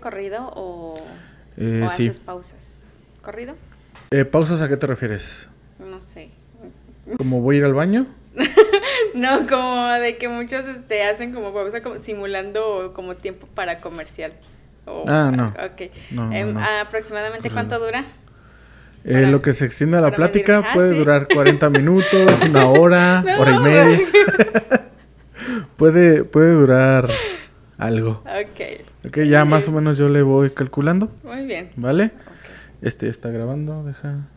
corrido o, Eh, o sí. haces pausas? ¿Corrido? Eh, ¿Pausas a qué te refieres? No sé. ¿Cómo voy a ir al baño? No, como de que muchos este, hacen como pausa como simulando como tiempo para comercial. O- Ah, no. Ok. No, Em, no. ¿Aproximadamente Corrido. cuánto dura? Eh, Para- lo que se extiende a la medir- plática Ah, puede sí. durar 40 minutos, una hora, No, hora y media. puede, puede durar algo. Ok, Ok, ya más o menos yo le voy calculando, muy bien. ¿vale? Este está grabando, deja.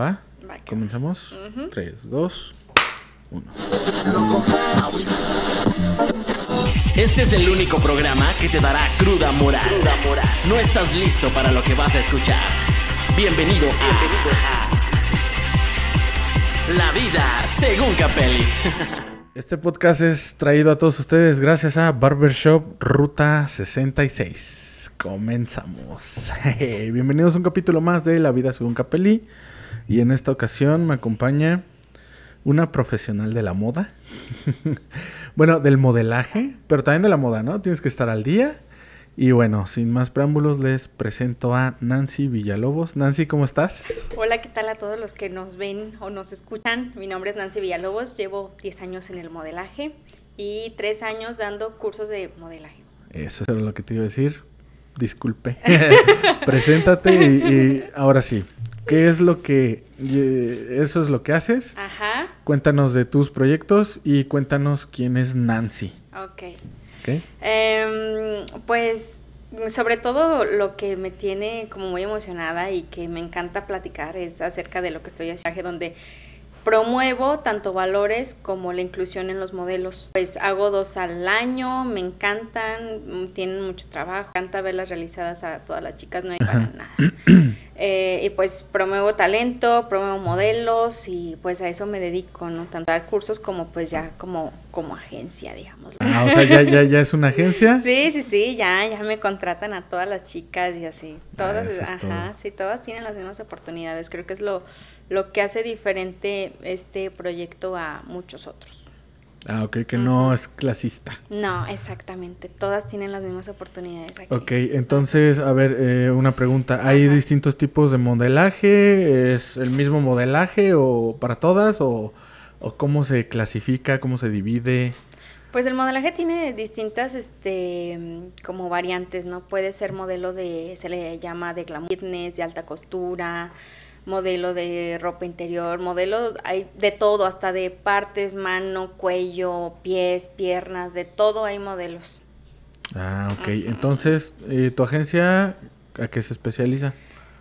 ¿Va? Comenzamos. Ujú. 3, 2, 1. Este es el único programa que te dará cruda moral. No estás listo para lo que vas a escuchar. Bienvenido a La vida según Capelli. Este podcast es traído a todos ustedes gracias a Barbershop Ruta 66. Comenzamos. Bienvenidos a un capítulo más de La vida según Capelli. Y en esta ocasión me acompaña una profesional de la moda. bueno, del modelaje, pero también de la moda, ¿no? Tienes que estar al día. Y bueno, sin más preámbulos, les presento a Nancy Villalobos. Nancy, ¿cómo estás? Hola, ¿qué tal a todos los que nos ven o nos escuchan? Mi nombre es Nancy Villalobos, llevo 10 años en el modelaje y 3 años dando cursos de modelaje. Eso era lo que te iba a decir. Disculpe. Preséntate y, y ahora sí. ¿Qué es lo que... eso es lo que haces? Ajá, Cuéntanos de tus proyectos y cuéntanos quién es Nancy. ok. Em, pues sobre todo lo que me tiene como muy emocionada y que me encanta platicar es acerca de lo que estoy haciendo, donde promuevo tanto valores como la inclusión en los modelos. Pues hago dos al año, me encantan, mm, tienen mucho trabajo, me encanta verlas realizadas a todas las chicas, no hay para nada. Eh, y pues promuevo talento, promuevo modelos y pues a eso me dedico, ¿no? Tanto a dar cursos como pues ya como, como agencia, digamos. Ah, o sea, ya, ya, ya es una agencia. Sí, sí, sí, ya, ya me contratan a todas las chicas y así. Todas, Ah, eso es ajá, todo. sí, todas tienen las mismas oportunidades. Creo que es lo, lo que hace diferente este proyecto a muchos otros. Ah, ok, que no es clasista. No, exactamente, todas tienen las mismas oportunidades aquí. Ok, entonces, a ver, eh, una pregunta. ¿Hay Ajá. distintos tipos de modelaje? ¿Es el mismo modelaje o para todas? ¿O, o cómo se clasifica? ¿Cómo se divide? Pues el modelaje tiene distintas, este, como variantes, ¿no? Puede ser modelo de, se le llama de glamour fitness, de alta costura, modelo de ropa interior, modelo, hay de todo, hasta de partes, mano, cuello, pies, piernas, de todo hay modelos. Ah, ok. Entonces, eh, ¿tu agencia a qué se especializa?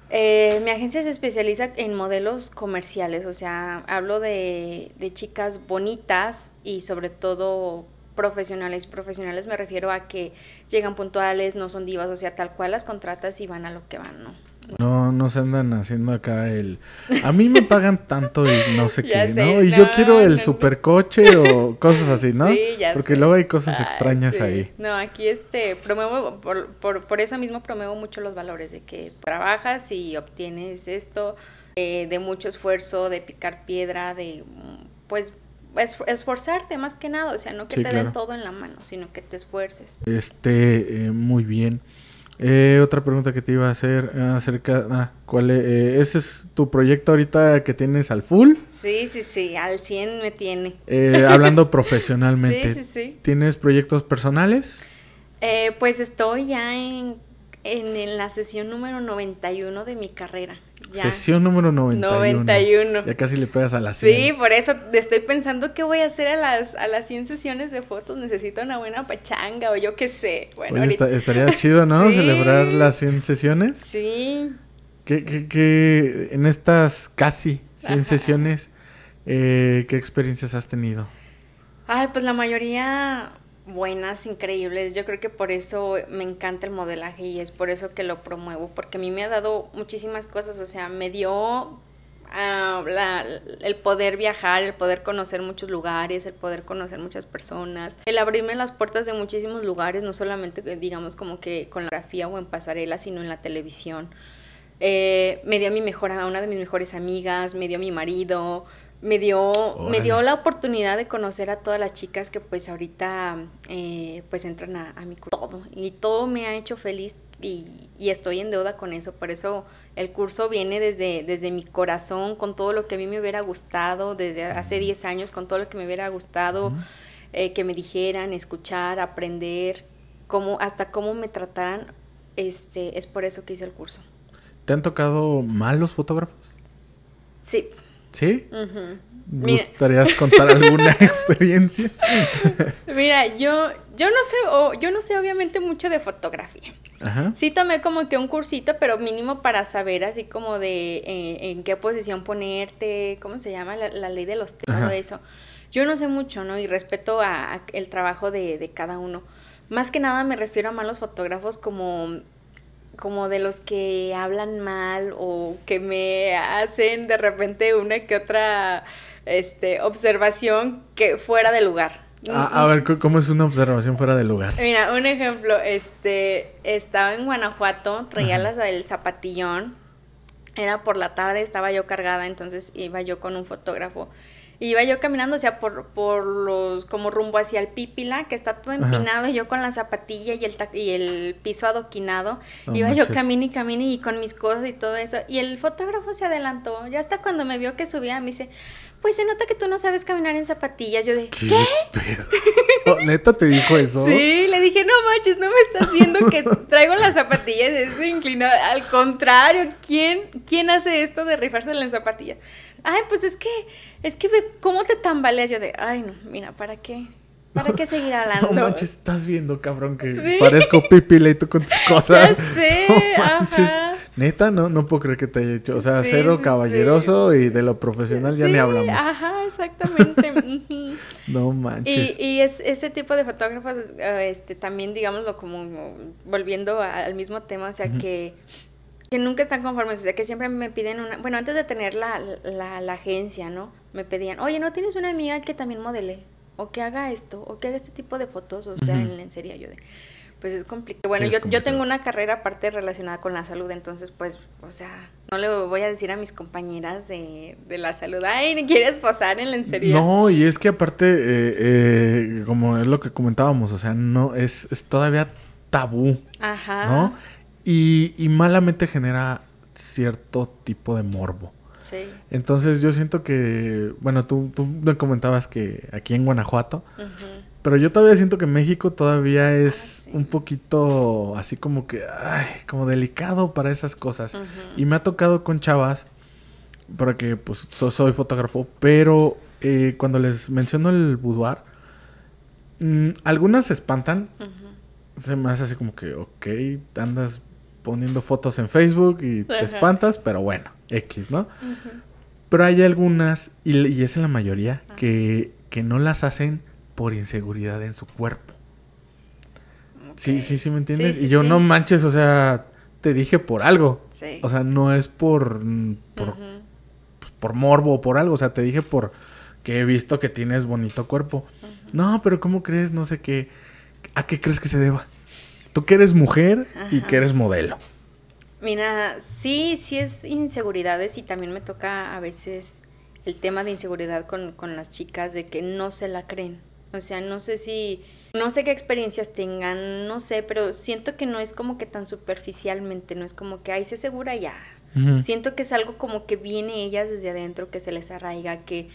Eh, mi agencia se especializa en modelos comerciales, o sea, hablo de, de chicas bonitas y sobre todo profesionales. Profesionales me refiero a que llegan puntuales, no son divas, o sea, tal cual las contratas y van a lo que van, ¿no? No, no se andan haciendo acá el... A mí me pagan tanto y no sé qué, sé, ¿no? Y yo quiero el no, no. supercoche o cosas así, ¿no? Sí, ya Porque sé. luego hay cosas extrañas sí. ahí. No, aquí este promuevo, por, por, por eso mismo promuevo mucho los valores de que trabajas y obtienes esto eh, de mucho esfuerzo, de picar piedra, de mm, pues es- esforzarte más que nada, o sea, no que Sí, te claro. den todo en la mano, sino que te esfuerces. Este, eh, muy bien. Eh, otra pregunta que te iba a hacer acerca... Ah, ¿cuál es? eh, ¿Ese es tu proyecto ahorita que tienes al full? Sí, sí, sí, al 100 me tiene. Eh, hablando profesionalmente. Sí, sí, sí. ¿Tienes proyectos personales? Eh, pues estoy ya en, en, en la sesión número 91 de mi carrera. Ya. Sesión número 91. 91. Ya casi le pegas a la 100. Sí, por eso estoy pensando qué voy a hacer a las, a las 100 sesiones de fotos. Necesito una buena pachanga o yo qué sé. Bueno, Oye, ahorita- esta- estaría chido, ¿no? Sí. Celebrar las 100 sesiones. Sí. ¿Qué, qué- qué- en estas casi 100 Ajá. sesiones, eh, qué experiencias has tenido? Ay, pues la mayoría buenas, increíbles. Yo creo que por eso me encanta el modelaje y es por eso que lo promuevo, porque a mí me ha dado muchísimas cosas, o sea, me dio ah, el poder viajar, el poder conocer muchos lugares, el poder conocer muchas personas, el abrirme las puertas de muchísimos lugares, no solamente eh, digamos como que con la grafía o en pasarela, sino en la televisión. Eh, me dio a mi mejor, a una de mis mejores amigas, me dio a mi marido, me dio, me dio la oportunidad de conocer a todas las chicas que pues ahorita eh, pues entran a, a mi curso. Todo. Y todo me ha hecho feliz y, y estoy en deuda con eso. Por eso el curso viene desde, desde mi corazón, con todo lo que a mí me hubiera gustado, desde hace 10 años, con todo lo que me hubiera gustado eh, que me dijeran, escuchar, aprender, cómo, hasta cómo me trataran. Este, es por eso que hice el curso. ¿Te han tocado malos fotógrafos? Sí. ¿Sí? ¿Me Mira. gustarías contar alguna experiencia? Mira, yo, yo no sé, o- yo no sé obviamente mucho de fotografía. Ajá. Sí tomé como que un cursito, pero mínimo para saber así como de eh, en qué posición ponerte, ¿cómo se llama? La, la ley de los todo Ajá. eso. Yo no sé mucho, ¿no? Y respeto a, a el trabajo de, de cada uno. Más que nada me refiero a malos fotógrafos como como de los que hablan mal o que me hacen de repente una que otra este observación que fuera de lugar. A, a ver, ¿cómo- ¿cómo es una observación fuera de lugar? Mira, un ejemplo, este, estaba en Guanajuato, traía las del zapatillón, era por la tarde, estaba yo cargada, entonces iba yo con un fotógrafo. Y iba yo caminando, o sea, por, por los, como rumbo hacia el Pípila, que está todo Ajá. empinado, y yo con la zapatilla y el, y el piso adoquinado. No iba yo camine y camine y con mis cosas y todo eso. Y el fotógrafo se adelantó, ya hasta cuando me vio que subía, me dice, pues se nota que tú no sabes caminar en zapatillas. Yo de, ¿qué? Oh, ¿Neta te dijo eso? Sí, le dije, no manches, no me estás viendo que traigo las zapatillas es inclinada. Al contrario, ¿quién, ¿quién hace esto de rifarse en zapatillas? Ay, pues es que, es que cómo te tambaleas. Yo de, ay, no, mira, ¿para qué? ¿Para qué seguir hablando? No manches, estás viendo, cabrón, que Sí. parezco pipila y tú con tus cosas. Ya sé, No manches. ajá. Neta, no, no puedo creer que te haya hecho. O sea, Sí, cero sí, caballeroso y de lo profesional ya ni hablamos. Ajá, exactamente. No Y, manches. y es, ese tipo de fotógrafos, eh, este, también, digámoslo, como volviendo al mismo tema, o sea, que, que nunca están conformes, o sea, que siempre me piden una, bueno, antes de tener la, la, la agencia, ¿no? Me pedían, oye, ¿no tienes una amiga que también modele? O que haga esto, o que haga este tipo de fotos, o sea, Ujú. en lencería, yo de... Pues es complicado. Bueno, Sí, yo, yo tengo una carrera aparte relacionada con la salud, entonces pues, o sea, no le voy a decir a mis compañeras de, de la salud, ay, ¿quieres posar en lencería? No, y es que aparte, eh, eh, como es lo que comentábamos, o sea, no, es, es todavía tabú, Ajá. ¿no? Y, y malamente genera cierto tipo de morbo. Sí. Entonces yo siento que, bueno, tú, tú me comentabas que aquí en Guanajuato, pero yo todavía siento que México todavía es sí. un poquito así como que, ay, como delicado para esas cosas. Y me ha tocado con chavas, porque pues so- soy fotógrafo, pero eh, cuando les menciono el boudoir, mm, algunas se espantan, se me hace así como que, ok, andas poniendo fotos en Facebook y te Ajá. espantas, pero bueno, X, ¿no? Pero hay algunas, y, y es en la mayoría, que, que no las hacen por inseguridad en su cuerpo. Sí, sí, sí, ¿me entiendes? Sí, sí, y yo sí. no manches, o sea, te dije por algo. Sí. O sea, no es por, por, Ujú. por morbo o por algo. O sea, te dije por que he visto que tienes bonito cuerpo. No, pero ¿cómo crees? No sé qué. ¿A qué crees que se deba? Tú que eres mujer y que eres modelo. Mira, sí, sí es inseguridades y también me toca a veces el tema de inseguridad con, con las chicas de que no se la creen. O sea, no sé si, no sé qué experiencias tengan, no sé, pero siento que no es como que tan superficialmente, no es como que, ay, se segura ya. Siento que es algo como que viene ellas desde adentro, que se les arraiga, que,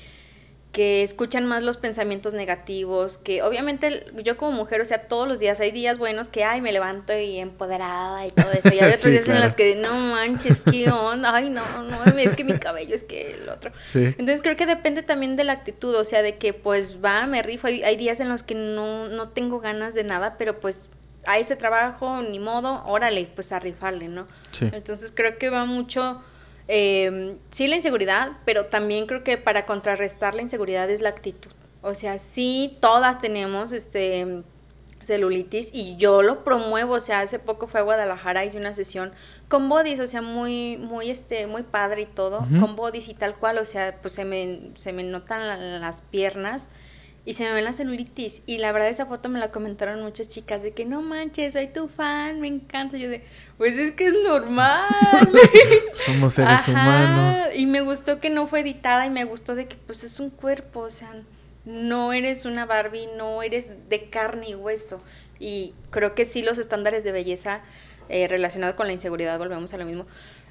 que escuchan más los pensamientos negativos, que obviamente yo como mujer, o sea, todos los días hay días buenos que, ay, me levanto y empoderada y todo eso, y hay otros Sí, días en los que, no manches, qué onda, ay, no, no, es que mi cabello, es que el otro. Sí. Entonces creo que depende también de la actitud, o sea, de que pues va, me rifo, hay, hay días en los que no, no tengo ganas de nada, pero pues a ese trabajo, ni modo, órale, pues a rifarle, ¿no? Sí. Entonces creo que va mucho, eh, sí la inseguridad, pero también creo que para contrarrestar la inseguridad es la actitud. O sea, sí, todas tenemos este celulitis y yo lo promuevo, o sea, hace poco fue a Guadalajara, hice una sesión con bodies, o sea, muy, muy, este, muy padre y todo, con bodies y tal cual, o sea, pues se me, se me notan la- las piernas y se me ven la celulitis. Y la verdad esa foto me la comentaron muchas chicas de que no manches, soy tu fan, me encanta. Yo de, pues es que es normal. Somos seres humanos. Y me gustó que no fue editada y me gustó de que pues es un cuerpo, o sea, no eres una Barbie, no eres de carne y hueso. Y creo que sí los estándares de belleza eh, relacionados con la inseguridad, volvemos a lo mismo,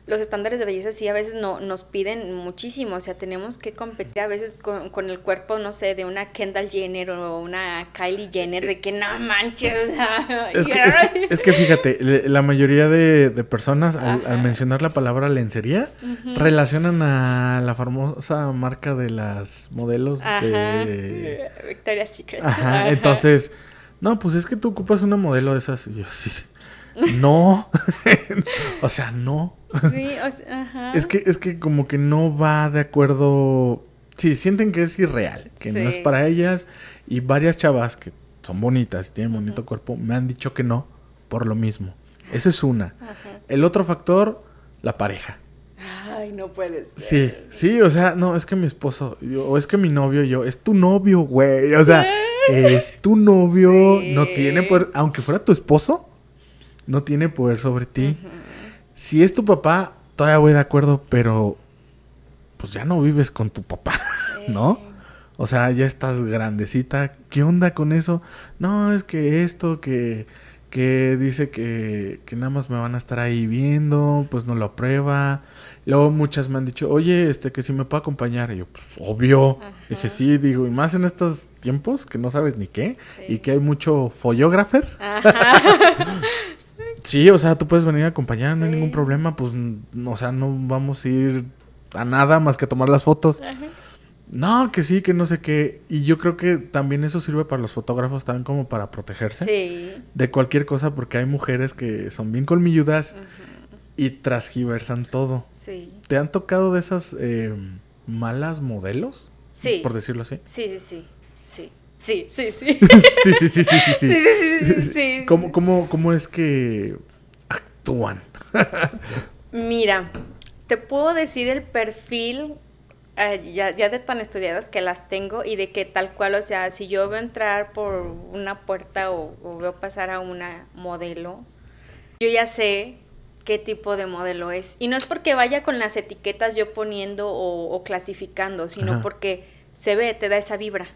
los estándares de belleza sí a veces no, nos piden muchísimo, o sea, tenemos que competir a veces con, el cuerpo, no sé, de una Kendall Jenner o una Kylie Jenner, de que no manches, o sea... Es que, fíjate, la mayoría de, personas al, mencionar la palabra lencería, relacionan a la famosa marca de las modelos de... Victoria's Secret. Ajá, entonces... No, pues es que tú ocupas una modelo de esas. Y yo, sí, no. o sea, no. Sí, o sea, ajá. Es que, es que como que no va de acuerdo. Sí, sienten que es irreal, que no es para ellas. Y varias chavas que son bonitas y tienen bonito cuerpo me han dicho que no, por lo mismo. Esa es una. El otro factor, la pareja. Ay, no puedes. Sí, sí, o sea, no, es que mi esposo, o es que mi novio, yo, es tu novio, güey. O sea, es tu novio, no tiene poder, aunque fuera tu esposo, no tiene poder sobre ti. Si es tu papá, todavía voy de acuerdo, pero pues ya no vives con tu papá, ¿no? O sea, ya estás grandecita. ¿Qué onda con eso? No, es que esto, que, que dice que, que nada más me van a estar ahí viendo, pues no lo aprueba. Luego muchas me han dicho, oye, este, que si me puedo acompañar. Y yo, pues, obvio. Dije, sí, digo, y más en estos tiempos que no sabes ni qué. Y que hay mucho follógrafer. Sí, o sea, tú puedes venir a acompañar, no hay ningún problema, pues, o sea, no vamos a ir a nada más que a tomar las fotos. No, que sí, que no sé qué. Y yo creo que también eso sirve para los fotógrafos también como para protegerse de cualquier cosa, porque hay mujeres que son bien colmilludas y transgiversan todo. Sí. ¿Te han tocado de esas eh, malas modelos? Sí. Por decirlo así. Sí, sí, sí. Sí. Sí, sí, sí. sí, sí, sí, sí, sí, sí. sí, sí, ¿Cómo, cómo, cómo es que actúan? Mira, te puedo decir el perfil eh, ya, ya, de tan estudiadas que las tengo y de que tal cual, o sea, si yo veo entrar por una puerta o, veo pasar a una modelo, yo ya sé qué tipo de modelo es. Y no es porque vaya con las etiquetas yo poniendo o, clasificando, sino porque se ve, te da esa vibra.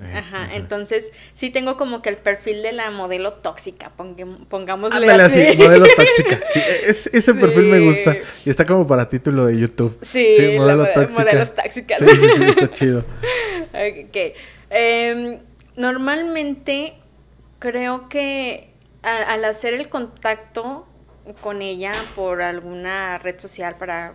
Eh, ajá, entonces sí tengo como que el perfil de la modelo tóxica, pongámosle así. modelo tóxica. Sí, e-, ese perfil me gusta y está como para título de YouTube. Sí, modelo tóxica. modelos tóxicas. Sí, sí, sí, está chido. ok. Em, normalmente creo que al hacer el contacto con ella por alguna red social para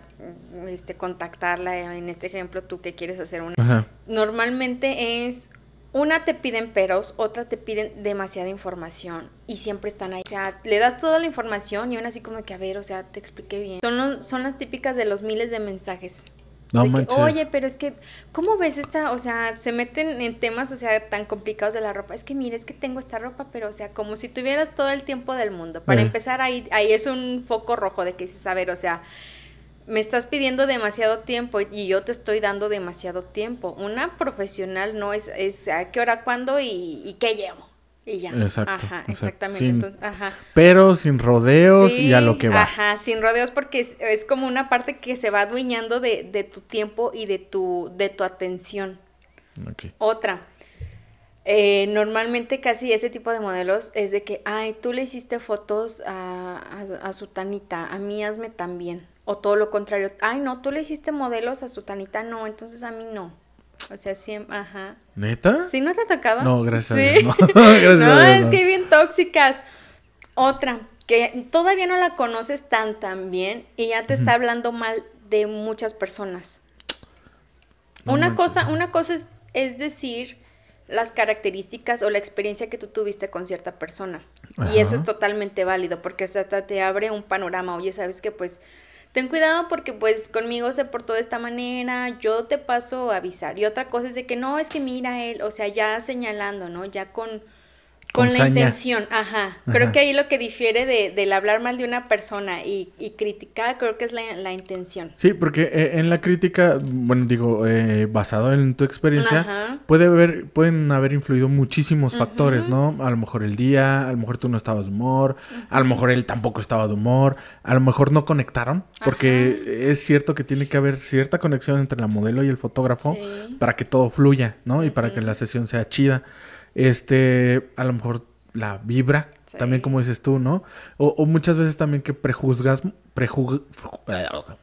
este contactarla en este ejemplo tú que quieres hacer una normalmente es una te piden peros, otra te piden demasiada información y siempre están ahí. O sea, le das toda la información y aún así como que, a ver, o sea, te expliqué bien. Son, son las típicas de los miles de mensajes. No Oye, pero es que, ¿cómo ves esta? O sea, se meten en temas, o sea, tan complicados de la ropa. Es que, mire, es que tengo esta ropa, pero, o sea, como si tuvieras todo el tiempo del mundo. Para eh. empezar, ahí, ahí es un foco rojo de que dices, a ver, o sea, me estás pidiendo demasiado tiempo y yo te estoy dando demasiado tiempo. Una profesional no es, es a qué hora, cuándo y, qué llevo. Y ya. Exacto. Ajá, exactamente. ajá. Pero sin rodeos y a lo que vas. Ajá, sin rodeos porque es, como una parte que se va adueñando de, de, tu tiempo y de tu, de tu atención. Otra. Eh, normalmente casi ese tipo de modelos es de que, ay, tú le hiciste fotos a, a, a su tanita, a mí hazme también. O todo lo contrario, ay, no, tú le hiciste modelos a su tanita, no, entonces a mí no. O sea, siempre, ajá. ¿Neta? ¿Sí no te ha tocado? No, gracias a Dios. No, gracias no a Dios, es que bien tóxicas. Otra, que todavía no la conoces tan tan bien y ya te está hablando mal de muchas personas. una cosa, una cosa es, es decir las características o la experiencia que tú tuviste con cierta persona. Y eso es totalmente válido porque hasta te abre un panorama. Oye, sabes que pues ten cuidado porque pues conmigo se portó de esta manera, yo te paso a avisar. Y otra cosa es de que no, es que mira él, o sea, ya señalando, ¿no? Ya con... Con, con la saña. intención, ajá. Creo Ajá. que ahí lo que difiere de, del hablar mal de una persona y, y criticar, creo que es la, la intención. Sí, porque eh, en la crítica, bueno, digo, eh, basado en tu experiencia, Ajá. puede haber, pueden haber influido muchísimos factores, ¿no? A lo mejor el día, a lo mejor tú no estabas de humor, a lo mejor él tampoco estaba de humor, a lo mejor no conectaron, porque es cierto que tiene que haber cierta conexión entre la modelo y el fotógrafo Sí. para que todo fluya, ¿no? Y para que la sesión sea chida. Este, a lo mejor la vibra, Sí. también como dices tú, ¿no? O, o muchas veces también que prejuzgas, prejug-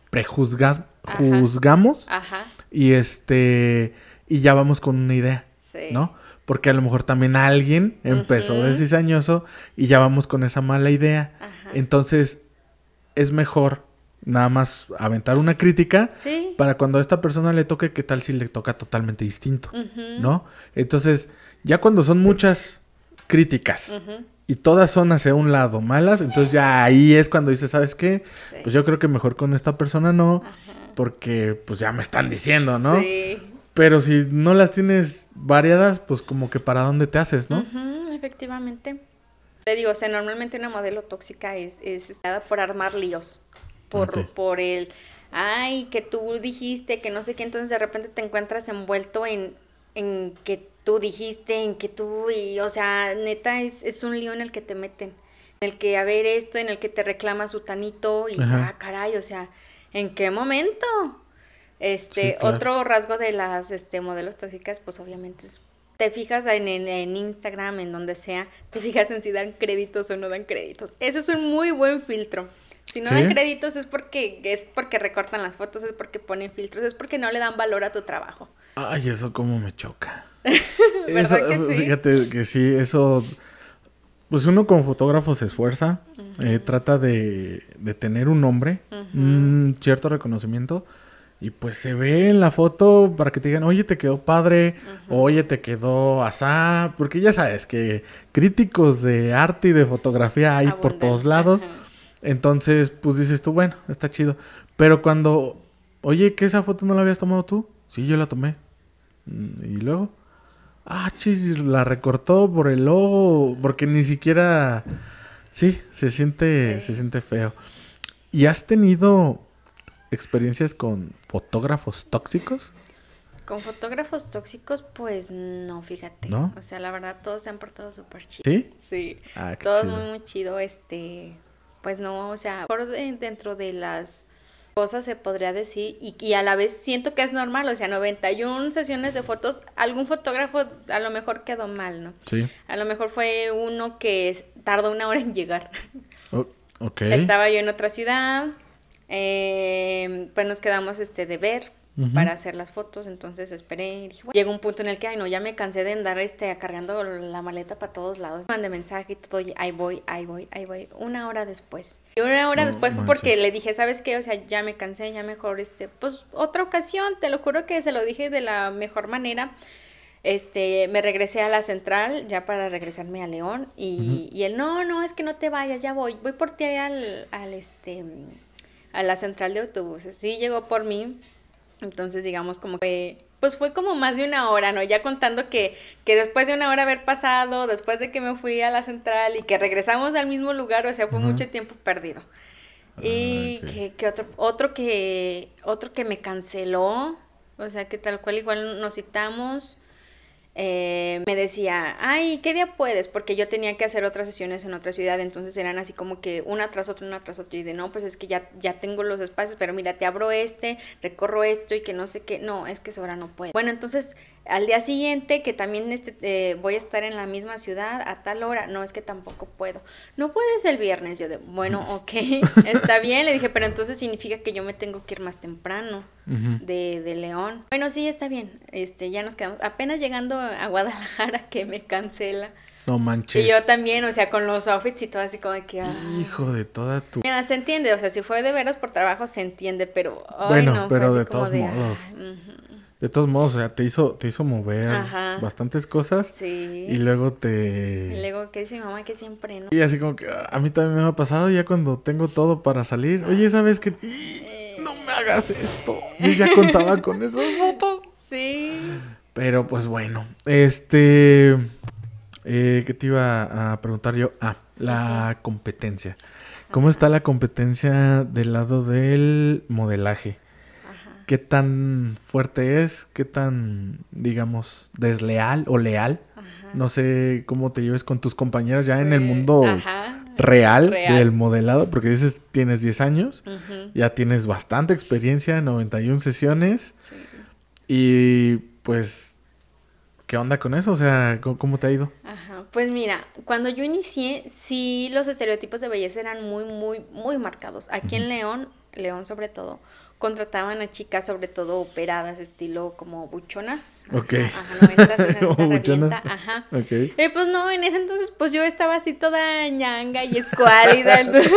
prejuzgas, Ajá. juzgamos Ajá. y este y ya vamos con una idea, Sí. ¿no? Porque a lo mejor también alguien empezó Ujú. de cizañoso y ya vamos con esa mala idea. Ajá. Entonces es mejor nada más aventar una crítica Sí. para cuando a esta persona le toque, ¿qué tal si le toca totalmente distinto? ¿No? Entonces, ya cuando son muchas críticas y todas son hacia un lado malas, entonces ya ahí es cuando dices, ¿sabes qué? Sí. Pues yo creo que mejor con esta persona no, Ajá. porque pues ya me están diciendo, ¿no? Sí. Pero si no las tienes variadas, pues como que para dónde te haces, ¿no? Efectivamente. Te digo, o sea, normalmente una modelo tóxica es, es dada por armar líos. Por, por el, ay, que tú dijiste, que no sé qué, entonces de repente te encuentras envuelto en, en que tú dijiste, en que tú, y, o sea, neta, es, es un lío en el que te meten. En el que, a ver, esto, en el que te reclama su tanito, y, Ajá. ah, caray, o sea, ¿en qué momento? Este, Sí, claro. otro rasgo de las este, modelos tóxicas, pues obviamente es, te fijas en, en- en Instagram, en donde sea, te fijas en si dan créditos o no dan créditos. Eso es un muy buen filtro. Si no ¿Sí? dan créditos es porque, es porque recortan las fotos, es porque ponen filtros, es porque no le dan valor a tu trabajo. Ay, eso como me choca. ¿Verdad Eso, que sí? Fíjate que sí, eso... Pues uno como fotógrafo se esfuerza, eh, trata de, de tener un nombre, un cierto reconocimiento, y pues se ve en la foto para que te digan, oye, te quedó padre, oye, te quedó asá, porque ya sabes que críticos de arte y de fotografía hay por todos lados. Entonces, pues dices tú, bueno, está chido. Pero cuando, oye, que esa foto no la habías tomado tú, sí, yo la tomé. Mm, Y luego, ah, chis, la recortó por el logo, porque ni siquiera, sí, se siente, Sí. se siente feo. ¿Y has tenido experiencias con fotógrafos tóxicos? Con fotógrafos tóxicos, pues no, fíjate. ¿No? O sea, la verdad, todos se han portado súper chido. ¿Sí? Sí. Ah, qué Todo chido. muy, muy chido, este, pues no, o sea, por de- dentro de las cosas se podría decir, y, y a la vez siento que es normal, o sea, 91 sesiones de fotos, algún fotógrafo a lo mejor quedó mal, ¿no? Sí. A lo mejor fue uno que tardó una hora en llegar. O- ok. Estaba yo en otra ciudad, eh, pues nos quedamos este de ver Para hacer las fotos, entonces esperé y dije, bueno, llegó un punto en el que, ay no, ya me cansé de andar este acarreando la maleta para todos lados. Mandé mensaje y todo, y ahí voy, ahí voy, ahí voy, una hora después. Y una hora No después fue manches. porque le dije, ¿sabes qué? O sea, ya me cansé, ya mejor, este, pues otra ocasión, te lo juro que se lo dije de la mejor manera. Este, me regresé a la central ya para regresarme a León y, y él, no, no, es que no te vayas, ya voy, voy por ti al, al este, a la central de autobuses. Sí, llegó por mí, entonces digamos como que, pues fue como más de una hora, ¿no? Ya contando que, que después de una hora haber pasado, después de que me fui a la central y que regresamos al mismo lugar, o sea, fue mucho tiempo perdido. Y Ah, ok. que, que otro, otro que, otro que me canceló, o sea, que tal cual igual nos citamos, eh, me decía, ay, ¿qué día puedes? Porque yo tenía que hacer otras sesiones en otra ciudad, entonces eran así como que una tras otra, una tras otra, y de no, pues es que ya, ya tengo los espacios, pero mira, te abro este, recorro esto y que no sé qué, no, es que esa hora no puedo. Bueno, entonces al día siguiente, que también este, eh, voy a estar en la misma ciudad a tal hora, no, es que tampoco puedo. No puedes el viernes, yo de, bueno, ok, está bien, le dije, pero entonces significa que yo me tengo que ir más temprano de, de León. Bueno, sí, está bien. Este, ya nos quedamos. Apenas llegando a Guadalajara que me cancela. No manches. Y yo también, o sea, con los outfits y todo así como de que. Hijo de toda tu... Mira, se entiende, o sea, si fue de veras por trabajo se entiende, pero ay, Bueno, no, pero de todos de, modos. ay, De todos modos, o sea, te hizo, te hizo mover Ajá. bastantes cosas sí. y luego Y te... luego que dice mi mamá que siempre, ¿no? Y así como que ah, a mí también me ha pasado ya cuando tengo todo para salir. Oye, ¿sabes qué? Eh. No me hagas esto. Yo ya contaba con esas fotos. Sí. Pero pues bueno, este... Eh, ¿Qué te iba a preguntar yo? Ah, la competencia. ¿Cómo está la competencia del lado del modelaje? ¿Qué tan fuerte es? ¿Qué tan, digamos, desleal o leal? Ajá. No sé cómo te lleves con tus compañeras ya en el mundo ajá, real, real. del modelado, porque dices tienes 10 años, ya tienes bastante experiencia, 91 sesiones, sí. y pues, ¿qué onda con eso? O sea, ¿cómo, cómo te ha ido? Ajá, pues mira, cuando yo inicié, sí los estereotipos de belleza eran muy, muy, muy marcados. Aquí en León, León sobre todo, contrataban a chicas sobre todo operadas, estilo como buchonas. Ok. Ajá, noventas, una Como neta buchonas. revienta, ajá. Ok. Eh, pues no, en ese entonces pues yo estaba así toda ñanga y escuálida, entonces,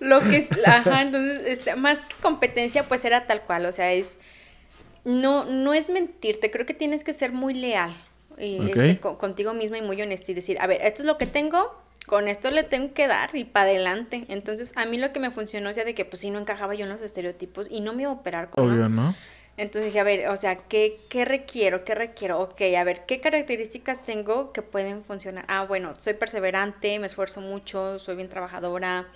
lo que es, ajá, entonces, este, más que competencia pues era tal cual, o sea, es, no, no es mentirte, creo que tienes que ser muy leal y, Ok. este, co- contigo misma y muy honesta y decir, a ver, esto es lo que tengo, con esto le tengo que dar y para adelante, entonces a mí lo que me funcionó, o sea, de que pues sí no encajaba yo en los estereotipos y no me iba a operar con Obvio, ¿no? entonces dije, a ver, o sea, ¿qué, ¿qué requiero? ¿Qué requiero? Ok, a ver, ¿qué características tengo que pueden funcionar? Ah, bueno, soy perseverante, me esfuerzo mucho, soy bien trabajadora,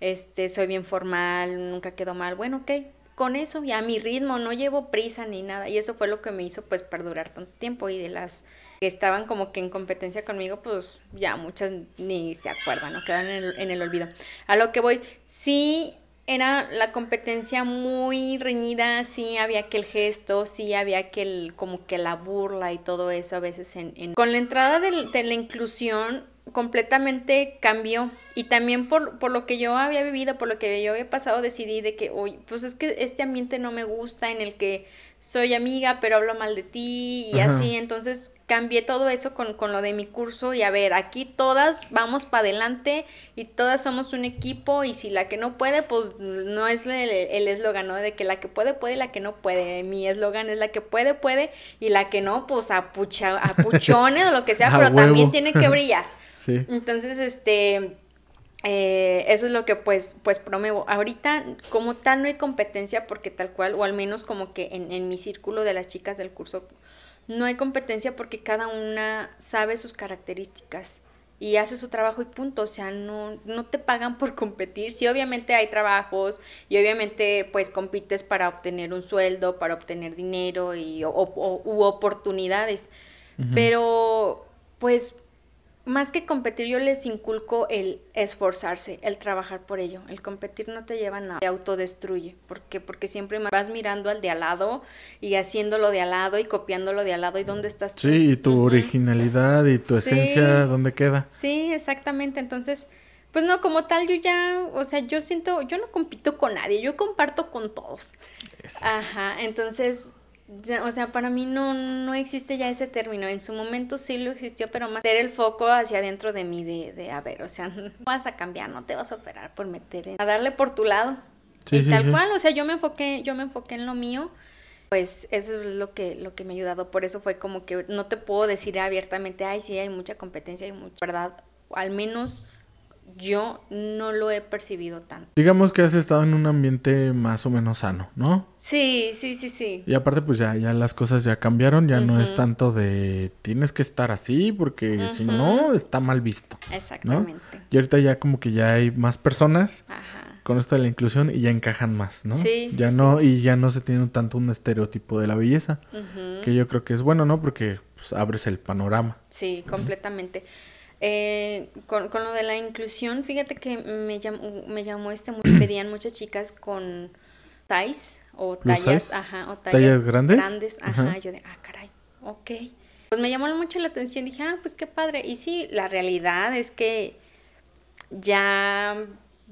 este, soy bien formal, nunca quedo mal. Bueno, ok, con eso, ya a mi ritmo, no llevo prisa ni nada. Y eso fue lo que me hizo, pues, perdurar tanto tiempo. Y de las que estaban como que en competencia conmigo, pues, ya muchas ni se acuerdan, ¿no? Quedan en el, en el olvido. A lo que voy, sí era la competencia muy reñida, sí había aquel gesto, sí había aquel como que la burla y todo eso a veces en... Con la entrada de la inclusión completamente cambió y también por, por lo que yo había vivido, por lo que yo había pasado, decidí de que, oye, pues es que este ambiente no me gusta en el que soy amiga pero hablo mal de ti y Ajá. así, entonces cambié todo eso con, con lo de mi curso y a ver, aquí todas vamos para adelante y todas somos un equipo y si la que no puede, pues no es el eslogan, ¿no? De que la que puede, puede y la que no puede. Mi eslogan es la que puede, puede y la que no, pues apucha, apuchones o lo que sea, A pero también tiene que brillar. Sí. Entonces, este, eh, eso es lo que pues, pues promuevo. Ahorita, como tal, no hay competencia porque tal cual, o al menos como que en, en mi círculo de las chicas del curso, no hay competencia porque cada una sabe sus características y hace su trabajo y punto. O sea, no, no te pagan por competir. Sí, obviamente hay trabajos y obviamente pues compites para obtener un sueldo, para obtener dinero y, o, o- u oportunidades. Pero pues más que competir, yo les inculco el esforzarse, el trabajar por ello. El competir no te lleva a nada, te autodestruye. ¿Por qué? Porque siempre vas mirando al de al lado y haciéndolo de al lado y copiándolo de al lado. ¿Y dónde estás tú? Sí, y tu originalidad y tu Sí. esencia, ¿dónde queda? Sí, exactamente. Entonces, pues no, como tal, yo ya, o sea, yo siento, yo no compito con nadie, yo comparto con todos. Eso. Ajá, entonces, ya, o sea, para mí no, no existe ya ese término. En su momento sí lo existió, pero más meter el foco hacia adentro de mí, de, de a ver, o sea, no vas a cambiar, no te vas a operar por meter en, a darle por tu lado. Sí, y sí, tal sí. cual, o sea, yo me enfoqué, yo me enfoqué en lo mío. Pues eso es lo que, lo que me ha ayudado. Por eso fue como que no te puedo decir abiertamente, ay, sí, hay mucha competencia, hay mucha verdad. Al menos yo no lo he percibido tanto. Digamos que has estado en un ambiente más o menos sano, ¿no? Sí, sí, sí, sí. Y aparte, pues ya, ya las cosas ya cambiaron, ya no es tanto de tienes que estar así porque si no está mal visto. Exactamente. Y ahorita ya como que ya hay más personas Ajá. con esto de la inclusión y ya encajan más, ¿no? Sí, ya sí, no, y ya no se tiene tanto un estereotipo de la belleza, Ujú. que yo creo que es bueno, ¿no? Porque pues, abres el panorama. Sí, completamente. Eh, con, con lo de la inclusión, fíjate que me llamó, me llamó este, mu- pedían muchas chicas con size o ¿Plus tallas, size? ajá, o ¿Tallas tallas grandes? ajá, Ajá. yo de, ah, caray, ok. Pues me llamó mucho la atención, dije, ah, pues qué padre. Y sí, la realidad es que ya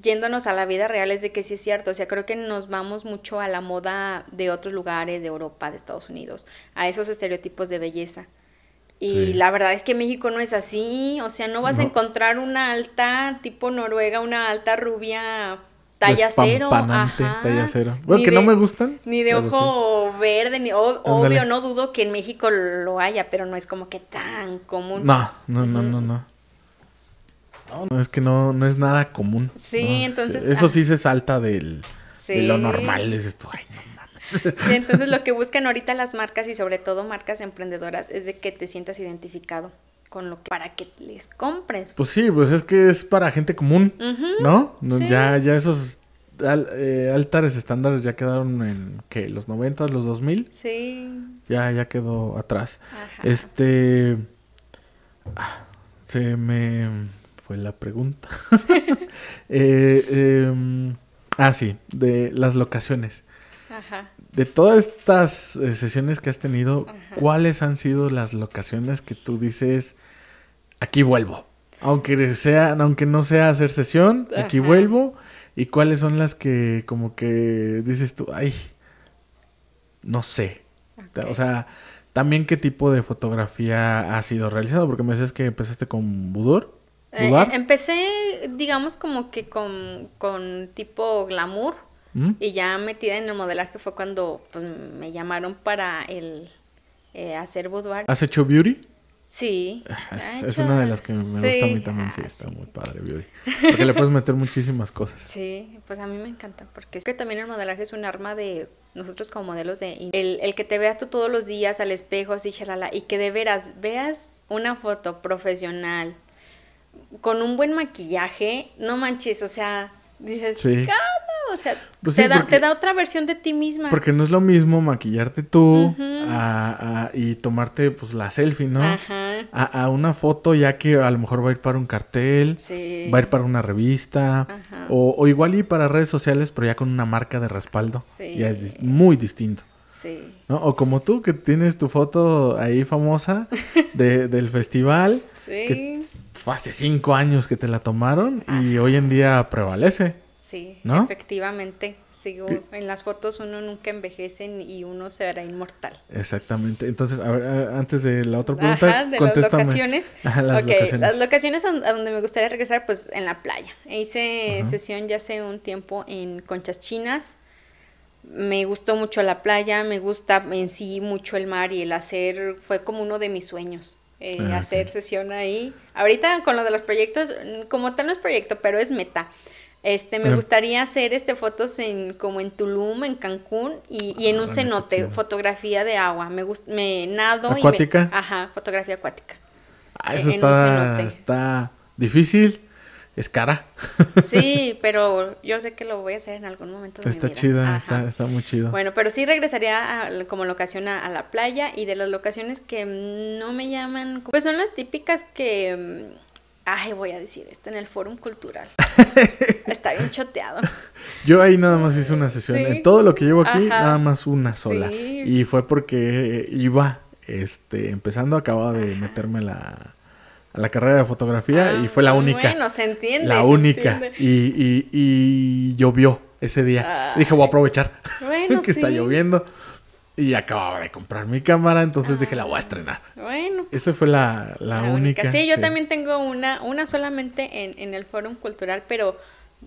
yéndonos a la vida real es de que sí es cierto, o sea, creo que nos vamos mucho a la moda de otros lugares, de Europa, de Estados Unidos, a esos estereotipos de belleza. Y Sí. la verdad es que México no es así, o sea, no vas a encontrar una alta tipo Noruega, una alta rubia talla cero, ajá. talla cero. Bueno, Ni que no me gustan. Ni de sí. ojo verde, ni o- obvio, no dudo que en México lo haya, pero no es como que tan común. No, no, no, no, no. No, no, es que no, no es nada común. Sí, ¿no? entonces, Eso ah. sí se salta del, de lo normal. Es esto, ay, no Sí, entonces lo que buscan ahorita las marcas y sobre todo marcas emprendedoras es de que te sientas identificado. con lo que para que les compres. Pues sí, pues es que es para gente común, ¿no? No, sí. Ya, ya esos al- eh, altares estándares ya quedaron en, ¿qué? ¿Los 90, los 2000? Sí. Ya, ya quedó atrás. Ajá. Este... ah, Se me fue la pregunta. Eh, em, ah, sí, de las locaciones. Ajá. De todas estas eh, sesiones que has tenido, Ajá. ¿cuáles han sido las locaciones que tú dices, aquí vuelvo? Aunque sea, aunque no sea hacer sesión, aquí vuelvo. ¿Y cuáles son las que como que dices tú, ay, no sé? O sea, también qué tipo de fotografía ha sido realizado, porque me dices que empezaste con Budur. Eh, empecé, digamos, como que con, con tipo glamour. ¿Mm? Y ya metida en el modelaje fue cuando pues, me llamaron para el eh, hacer boudoir. ¿Has hecho beauty? Sí. Es, he es hecho- una de las que me gusta a mí también, sí, ah, está sí. muy padre beauty. Porque le puedes meter muchísimas cosas. Sí, pues a mí me encanta, porque es que también el modelaje es un arma de nosotros como modelos de... El, el que te veas tú todos los días al espejo, así, chalala, y que de veras veas una foto profesional con un buen maquillaje, no manches, o sea, dices, Sí. "¿Cómo?". O sea, Pues te, da, porque- te da otra versión de ti misma. Porque no es lo mismo maquillarte tú Ujú. a- a- y tomarte pues la selfie, ¿no? Ajá. A, a una foto ya que a lo mejor va a ir para un cartel, Sí. va a ir para una revista, Ajá. o, o igual y para redes sociales, pero ya con una marca de respaldo. Sí. Ya es dis- muy distinto. Sí. ¿no? O como tú que tienes tu foto ahí famosa de- del festival, Sí. que fue hace cinco años que te la tomaron y hoy en día prevalece. Sí, ¿No? efectivamente. Sigo, en las fotos uno nunca envejece y uno será inmortal. Exactamente. Entonces, a ver, antes de la otra pregunta, Ajá, de las locaciones. Ajá, las Ok, locaciones. las locaciones a, donde me gustaría regresar, pues en la playa. Hice Ajá. sesión ya hace un tiempo en Conchas Chinas. Me gustó mucho la playa, me gusta en sí mucho el mar y el hacer fue como uno de mis sueños. eh, Ah, hacer sesión ahí. Ahorita con lo de los proyectos, como tal no es proyecto, pero es meta. Este, me Eh. gustaría hacer este fotos en como en Tulum, en Cancún y, y en un Órale, qué cenote, fotografía de agua. Me gust- me nado y me- ajá, fotografía acuática. Ah, eso en un está, está difícil, es cara. Sí, pero yo sé que lo voy a hacer en algún momento de mi está vida. chida, está, está muy chido. Bueno, pero sí regresaría a- como locación a, a la playa y de las locaciones que no me llaman, pues son las típicas que, ay, voy a decir esto en el Fórum Cultural. Está bien choteado. Yo ahí nada más hice una sesión. Sí. En todo lo que llevo aquí, Ajá. nada más una sola. Sí. Y fue porque iba este, empezando, acababa de meterme la, a la carrera de fotografía y Ah, fue la única. Bueno, se entiende. la se única. entiende. Y, y, y llovió ese día. Ah. Dije, voy a aprovechar Bueno, que está lloviendo. Y acababa de comprar mi cámara, entonces dije, la voy a estrenar. Bueno, Esa fue la, la, La única. Sí, yo también tengo una, una solamente en, en el Fórum Cultural, pero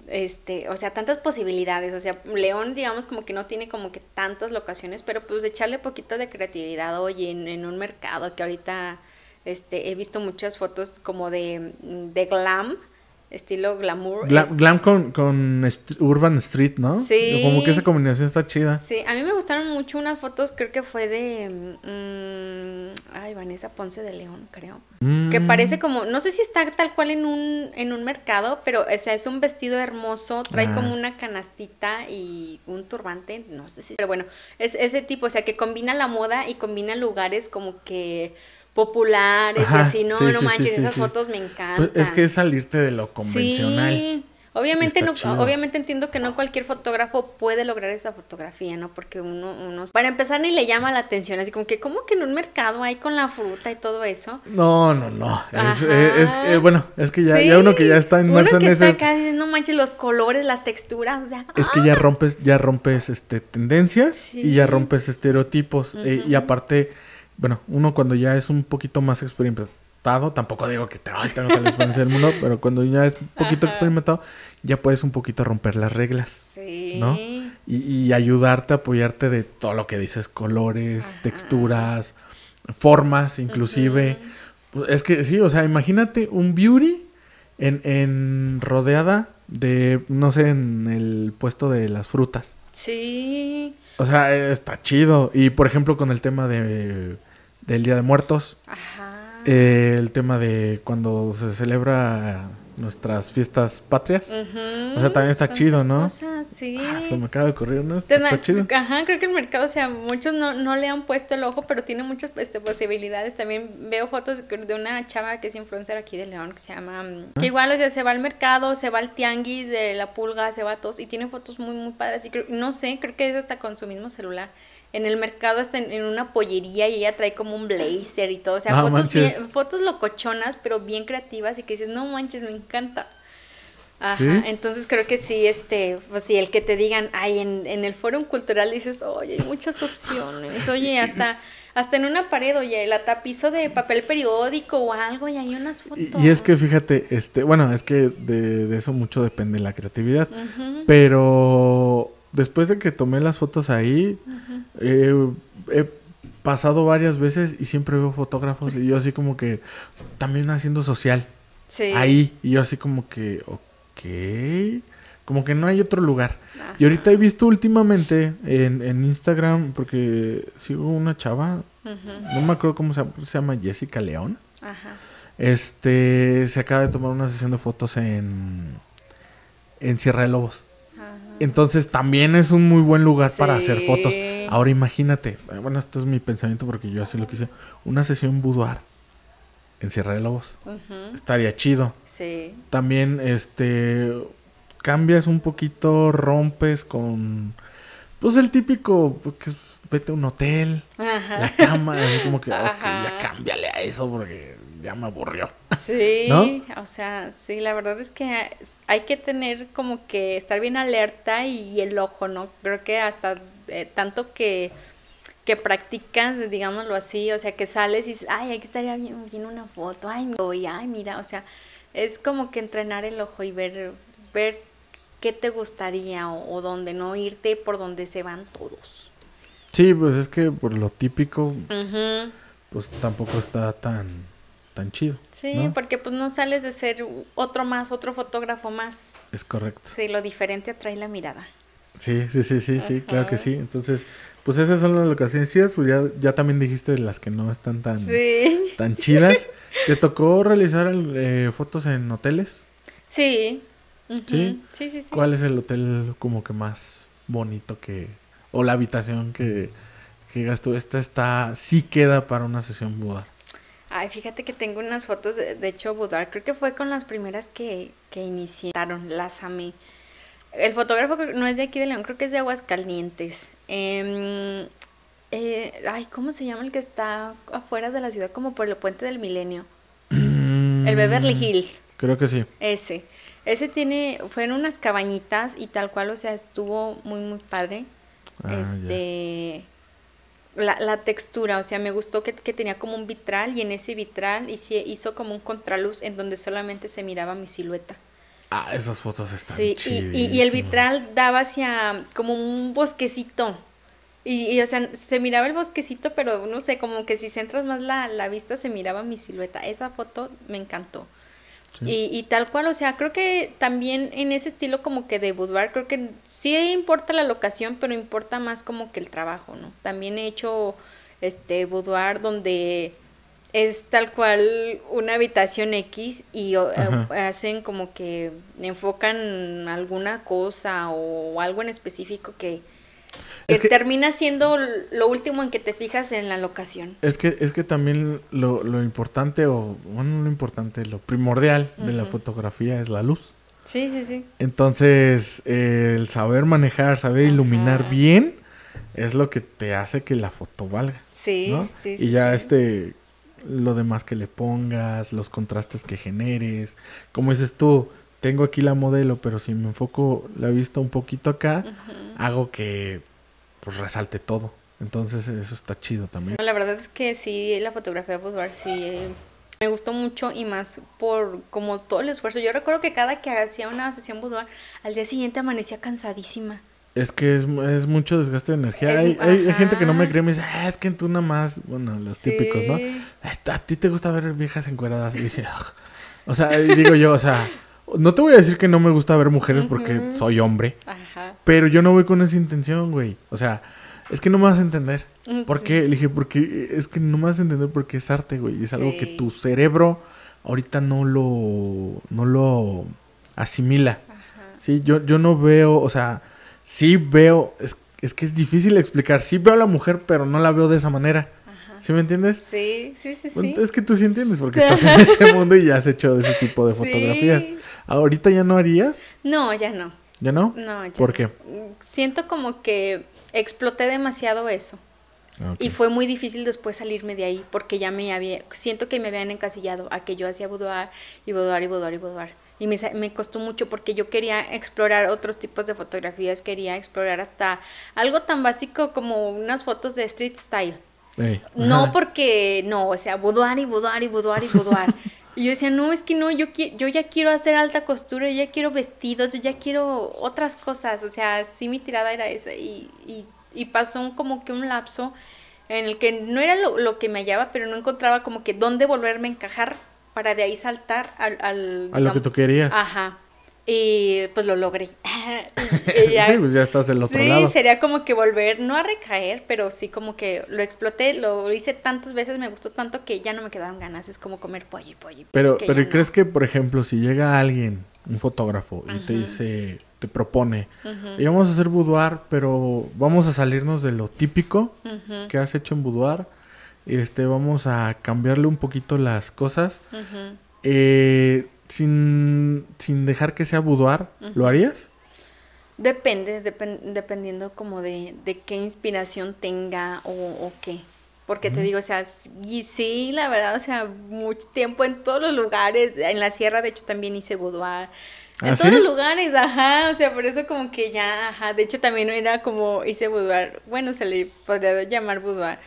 este, o sea, tantas posibilidades, o sea, León, digamos, como que no tiene como que tantas locaciones, pero pues echarle poquito de creatividad, oye, en, en un mercado que ahorita este, he visto muchas fotos como de, de glam, estilo glamour. Glam, es- glam con, con Urban Street, ¿no? Sí. Como que esa combinación está chida. Sí, a mí me gustaron mucho unas fotos, creo que fue de, mm, ay, Vanessa Ponce de León, creo. Que Mm. parece como, no sé si está tal cual en un, en un mercado, pero o sea, es un vestido hermoso, trae Ah. como una canastita y un turbante, no sé si, pero bueno, es ese tipo, o sea, que combina la moda y combina lugares como que populares Ajá, y así, no, sí, no sí, manches, sí, esas fotos me encantan. Pues es que es salirte de lo convencional. Sí. Obviamente, Está no, chido. obviamente entiendo que no cualquier fotógrafo puede lograr esa fotografía, ¿no? Porque uno, uno, para empezar ni le llama la atención, así como que, ¿cómo que en un mercado hay con la fruta y todo eso? No, no, no. Es, eh, bueno, es que ya, Sí. ya uno que ya está inmerso uno que en está ese. acá, dice, no manches, los colores, las texturas, o sea, Es que ya rompes, ya rompes este tendencias y ya rompes estereotipos. eh, y aparte, bueno, uno cuando ya es un poquito más experimentado, tampoco digo que te ay, tengo toda la experiencia del mundo, pero cuando ya es un poquito Ajá. experimentado, ya puedes un poquito romper las reglas. sí. ¿no? Y, y ayudarte, apoyarte de todo lo que dices, colores, Ajá. texturas, formas, inclusive. Pues Es que sí, o sea, imagínate un beauty en, en rodeada de, no sé, en el puesto de las frutas. Sí. O sea, eh, está chido. Y por ejemplo, con el tema de del Día de Muertos, Ajá. Eh, el tema de cuando se celebra nuestras fiestas patrias. Ujú, O sea, también está con chido, ¿no? cosas, sí. Ah, se me acaba de ocurrir, ¿no? Está chido. Ajá, creo que el mercado, o sea, muchos no, no le han puesto el ojo, pero tiene muchas este, posibilidades. También veo fotos de una chava que es influencer aquí de León, que se llama... mm, Ah. Que igual, o sea, se va al mercado, se va al tianguis de la pulga, se va a todos, y tiene fotos muy, muy padres. Y creo- no sé, creo que es hasta con su mismo celular. En el mercado está en, en una pollería y ella trae como un blazer y todo. O sea, No fotos, bien- fotos locochonas, pero bien creativas y que dices, no manches, me encanta. Ajá, ¿Sí? entonces creo que sí, este, pues sí, el que te digan, ay, en, en el foro cultural dices, oye, hay muchas opciones, oye, hasta, hasta en una pared, oye, la tapizo de papel periódico o algo y hay unas fotos. y es que fíjate, este, bueno, es que de, de eso mucho depende la creatividad. Pero después de que tomé las fotos ahí, eh, he pasado varias veces y siempre veo fotógrafos y yo así como que también haciendo social sí. ahí y yo así como que, ok, como que no hay otro lugar. Ajá. Y ahorita he visto últimamente en, en Instagram, porque sigo una chava, no me acuerdo cómo se llama, se llama Jessica León. Ajá. Este, se acaba de tomar una sesión de fotos en, en Sierra de Lobos. Entonces también es un muy buen lugar para hacer fotos. Ahora imagínate, eh, bueno, esto es mi pensamiento porque yo así lo quise, una sesión boudoir en Sierra de Lobos. Ujú, Estaría chido. Sí. También, este, cambias un poquito, rompes con, pues el típico, que es, vete a un hotel, Ajá. la cama, así como que, ya cámbiale a eso porque ya me aburrió. Sí, ¿No? o sea, sí, la verdad es que hay que tener como que estar bien alerta y el ojo, ¿no? Creo que hasta eh, tanto que, que practicas, digámoslo así, o sea, que sales y dices, ay, aquí estaría bien, bien una foto, ay, mi- oye, ay, mira, o sea, es como que entrenar el ojo y ver, ver qué te gustaría o, o dónde, no irte por donde se van todos. Sí, pues es que por lo típico, pues tampoco está tan, tan chido. Sí, ¿no? porque pues no sales de ser otro más, otro fotógrafo más. Es correcto. Sí, lo diferente atrae la mirada. Sí, sí, sí, sí, sí, claro que sí. Entonces, pues esas son las locaciones chidas, pues ya, ya también dijiste de las que no están tan, Sí. tan chidas. ¿Te tocó realizar eh, fotos en hoteles? Sí. ¿Sí? Sí, sí, sí. ¿Cuál es el hotel como que más bonito que... o la habitación que, que digas tú, esta está, sí queda para una sesión Buda? Ay, fíjate que tengo unas fotos, de, de hecho, Budar, creo que fue con las primeras que, que iniciaron, las amé. El fotógrafo no es de aquí de León, creo que es de Aguascalientes. Em, eh, ay, ¿cómo se llama el que está afuera de la ciudad, como por el puente del milenio? El Beverly Hills. Mm, Creo que sí. Ese. Ese tiene, fue en unas cabañitas y tal cual, o sea, estuvo muy, muy padre. Ah, este. La, la textura, o sea, me gustó que, que tenía como un vitral y en ese vitral hice- hizo como un contraluz en donde solamente se miraba mi silueta. Ah, esas fotos están Sí, y, y- y el vitral daba hacia como un bosquecito. Y, y, o sea, se miraba el bosquecito, pero no sé, como que si centras más la, la vista se miraba mi silueta. Esa foto me encantó. Sí. Y, y tal cual, o sea, creo que también en ese estilo como que de boudoir, creo que sí importa la locación, pero importa más como que el trabajo, ¿no? También he hecho este boudoir donde es tal cual una habitación X y Ajá. eh, hacen como que enfocan alguna cosa o algo en específico que, Es que termina siendo lo último en que te fijas en la locación. Es que, es que también lo, lo importante, o bueno, no lo importante, lo primordial de la fotografía es la luz. Sí, sí, sí. Entonces, eh, el saber manejar, saber iluminar bien, es lo que te hace que la foto valga. Sí, ¿no? sí, y ya sí. este, lo demás que le pongas, los contrastes que generes. Como dices tú, tengo aquí la modelo, pero si me enfoco la vista un poquito acá, hago que pues resalte todo. Entonces, eso está chido también. La verdad es que sí, la fotografía de boudoir sí eh, me gustó mucho y más por como todo el esfuerzo. Yo recuerdo que cada que hacía una sesión boudoir, al día siguiente amanecía cansadísima. Es que es, es mucho desgaste de energía. Es- hay, hay- hay gente que no me cree me dice, ah, es que tú nada más, bueno, los típicos, ¿no? Sí. "Ah, A ti te gusta ver viejas encueradas. Y dije, "Ah". o sea, digo yo, o sea, no te voy a decir que no me gusta ver mujeres porque soy hombre, Ajá. pero yo no voy con esa intención, güey. O sea, es que no me vas a entender. ¿Por sí. qué? Le dije, porque es que no me vas a entender porque es arte, güey. Es algo que tu cerebro ahorita no lo, no lo asimila. Ajá. Sí, yo, yo no veo, o sea, sí veo, es, es que es difícil explicar. Sí veo a la mujer, pero no la veo de esa manera. Ajá. ¿Sí me entiendes? Sí, sí, sí, sí. Es que tú sí entiendes porque estás en ese mundo y ya has hecho ese tipo de fotografías. Sí. ¿Ahorita ya no harías? No, ya no. ¿Ya no? No, ya. ¿Por qué? Siento como que exploté demasiado eso. Ah. Y fue muy difícil después salirme de ahí porque ya me había, siento que me habían encasillado a que yo hacía boudoir y boudoir y boudoir y boudoir. Y me, costó mucho porque yo quería explorar otros tipos de fotografías, quería explorar hasta algo tan básico como unas fotos de street style. No porque, no, o sea, boudoir y boudoir y boudoir y boudoir. Y yo decía, no, es que no, yo, yo ya quiero hacer alta costura, yo ya quiero vestidos, yo ya quiero otras cosas. O sea, sí mi tirada era esa. Y, y, y pasó un- como que un lapso en el que no era lo, lo que me hallaba, pero no encontraba como que dónde volverme a encajar para de ahí saltar al... al A lo que tú querías. Ajá. Y pues lo logré. Ya sí, es- pues ya estás del otro sí, lado. sería como que volver, no a recaer, pero sí como que lo exploté, lo hice tantas veces, me gustó tanto que ya no me quedaron ganas, es como comer pollo y pollo. y Pero, pero ¿y ¿crees que, por ejemplo, si llega alguien, un fotógrafo, y te Ajá. dice, te propone, Ujú, y vamos a hacer boudoir, pero vamos a salirnos de lo típico que has hecho en boudoir, este, vamos a cambiarle un poquito las cosas, ujú. eh, sin, sin dejar que sea boudoir, ¿lo harías? Depende, depen- dependiendo como de, de qué inspiración tenga o, o qué. Porque te digo, o sea, y sí, la verdad, o sea, mucho tiempo en todos los lugares, en la sierra de hecho también hice boudoir, en ¿Ah, todos sí? los lugares, ajá, o sea, por eso como que ya, ajá, de hecho también era como hice boudoir, bueno, se le podría llamar boudoir,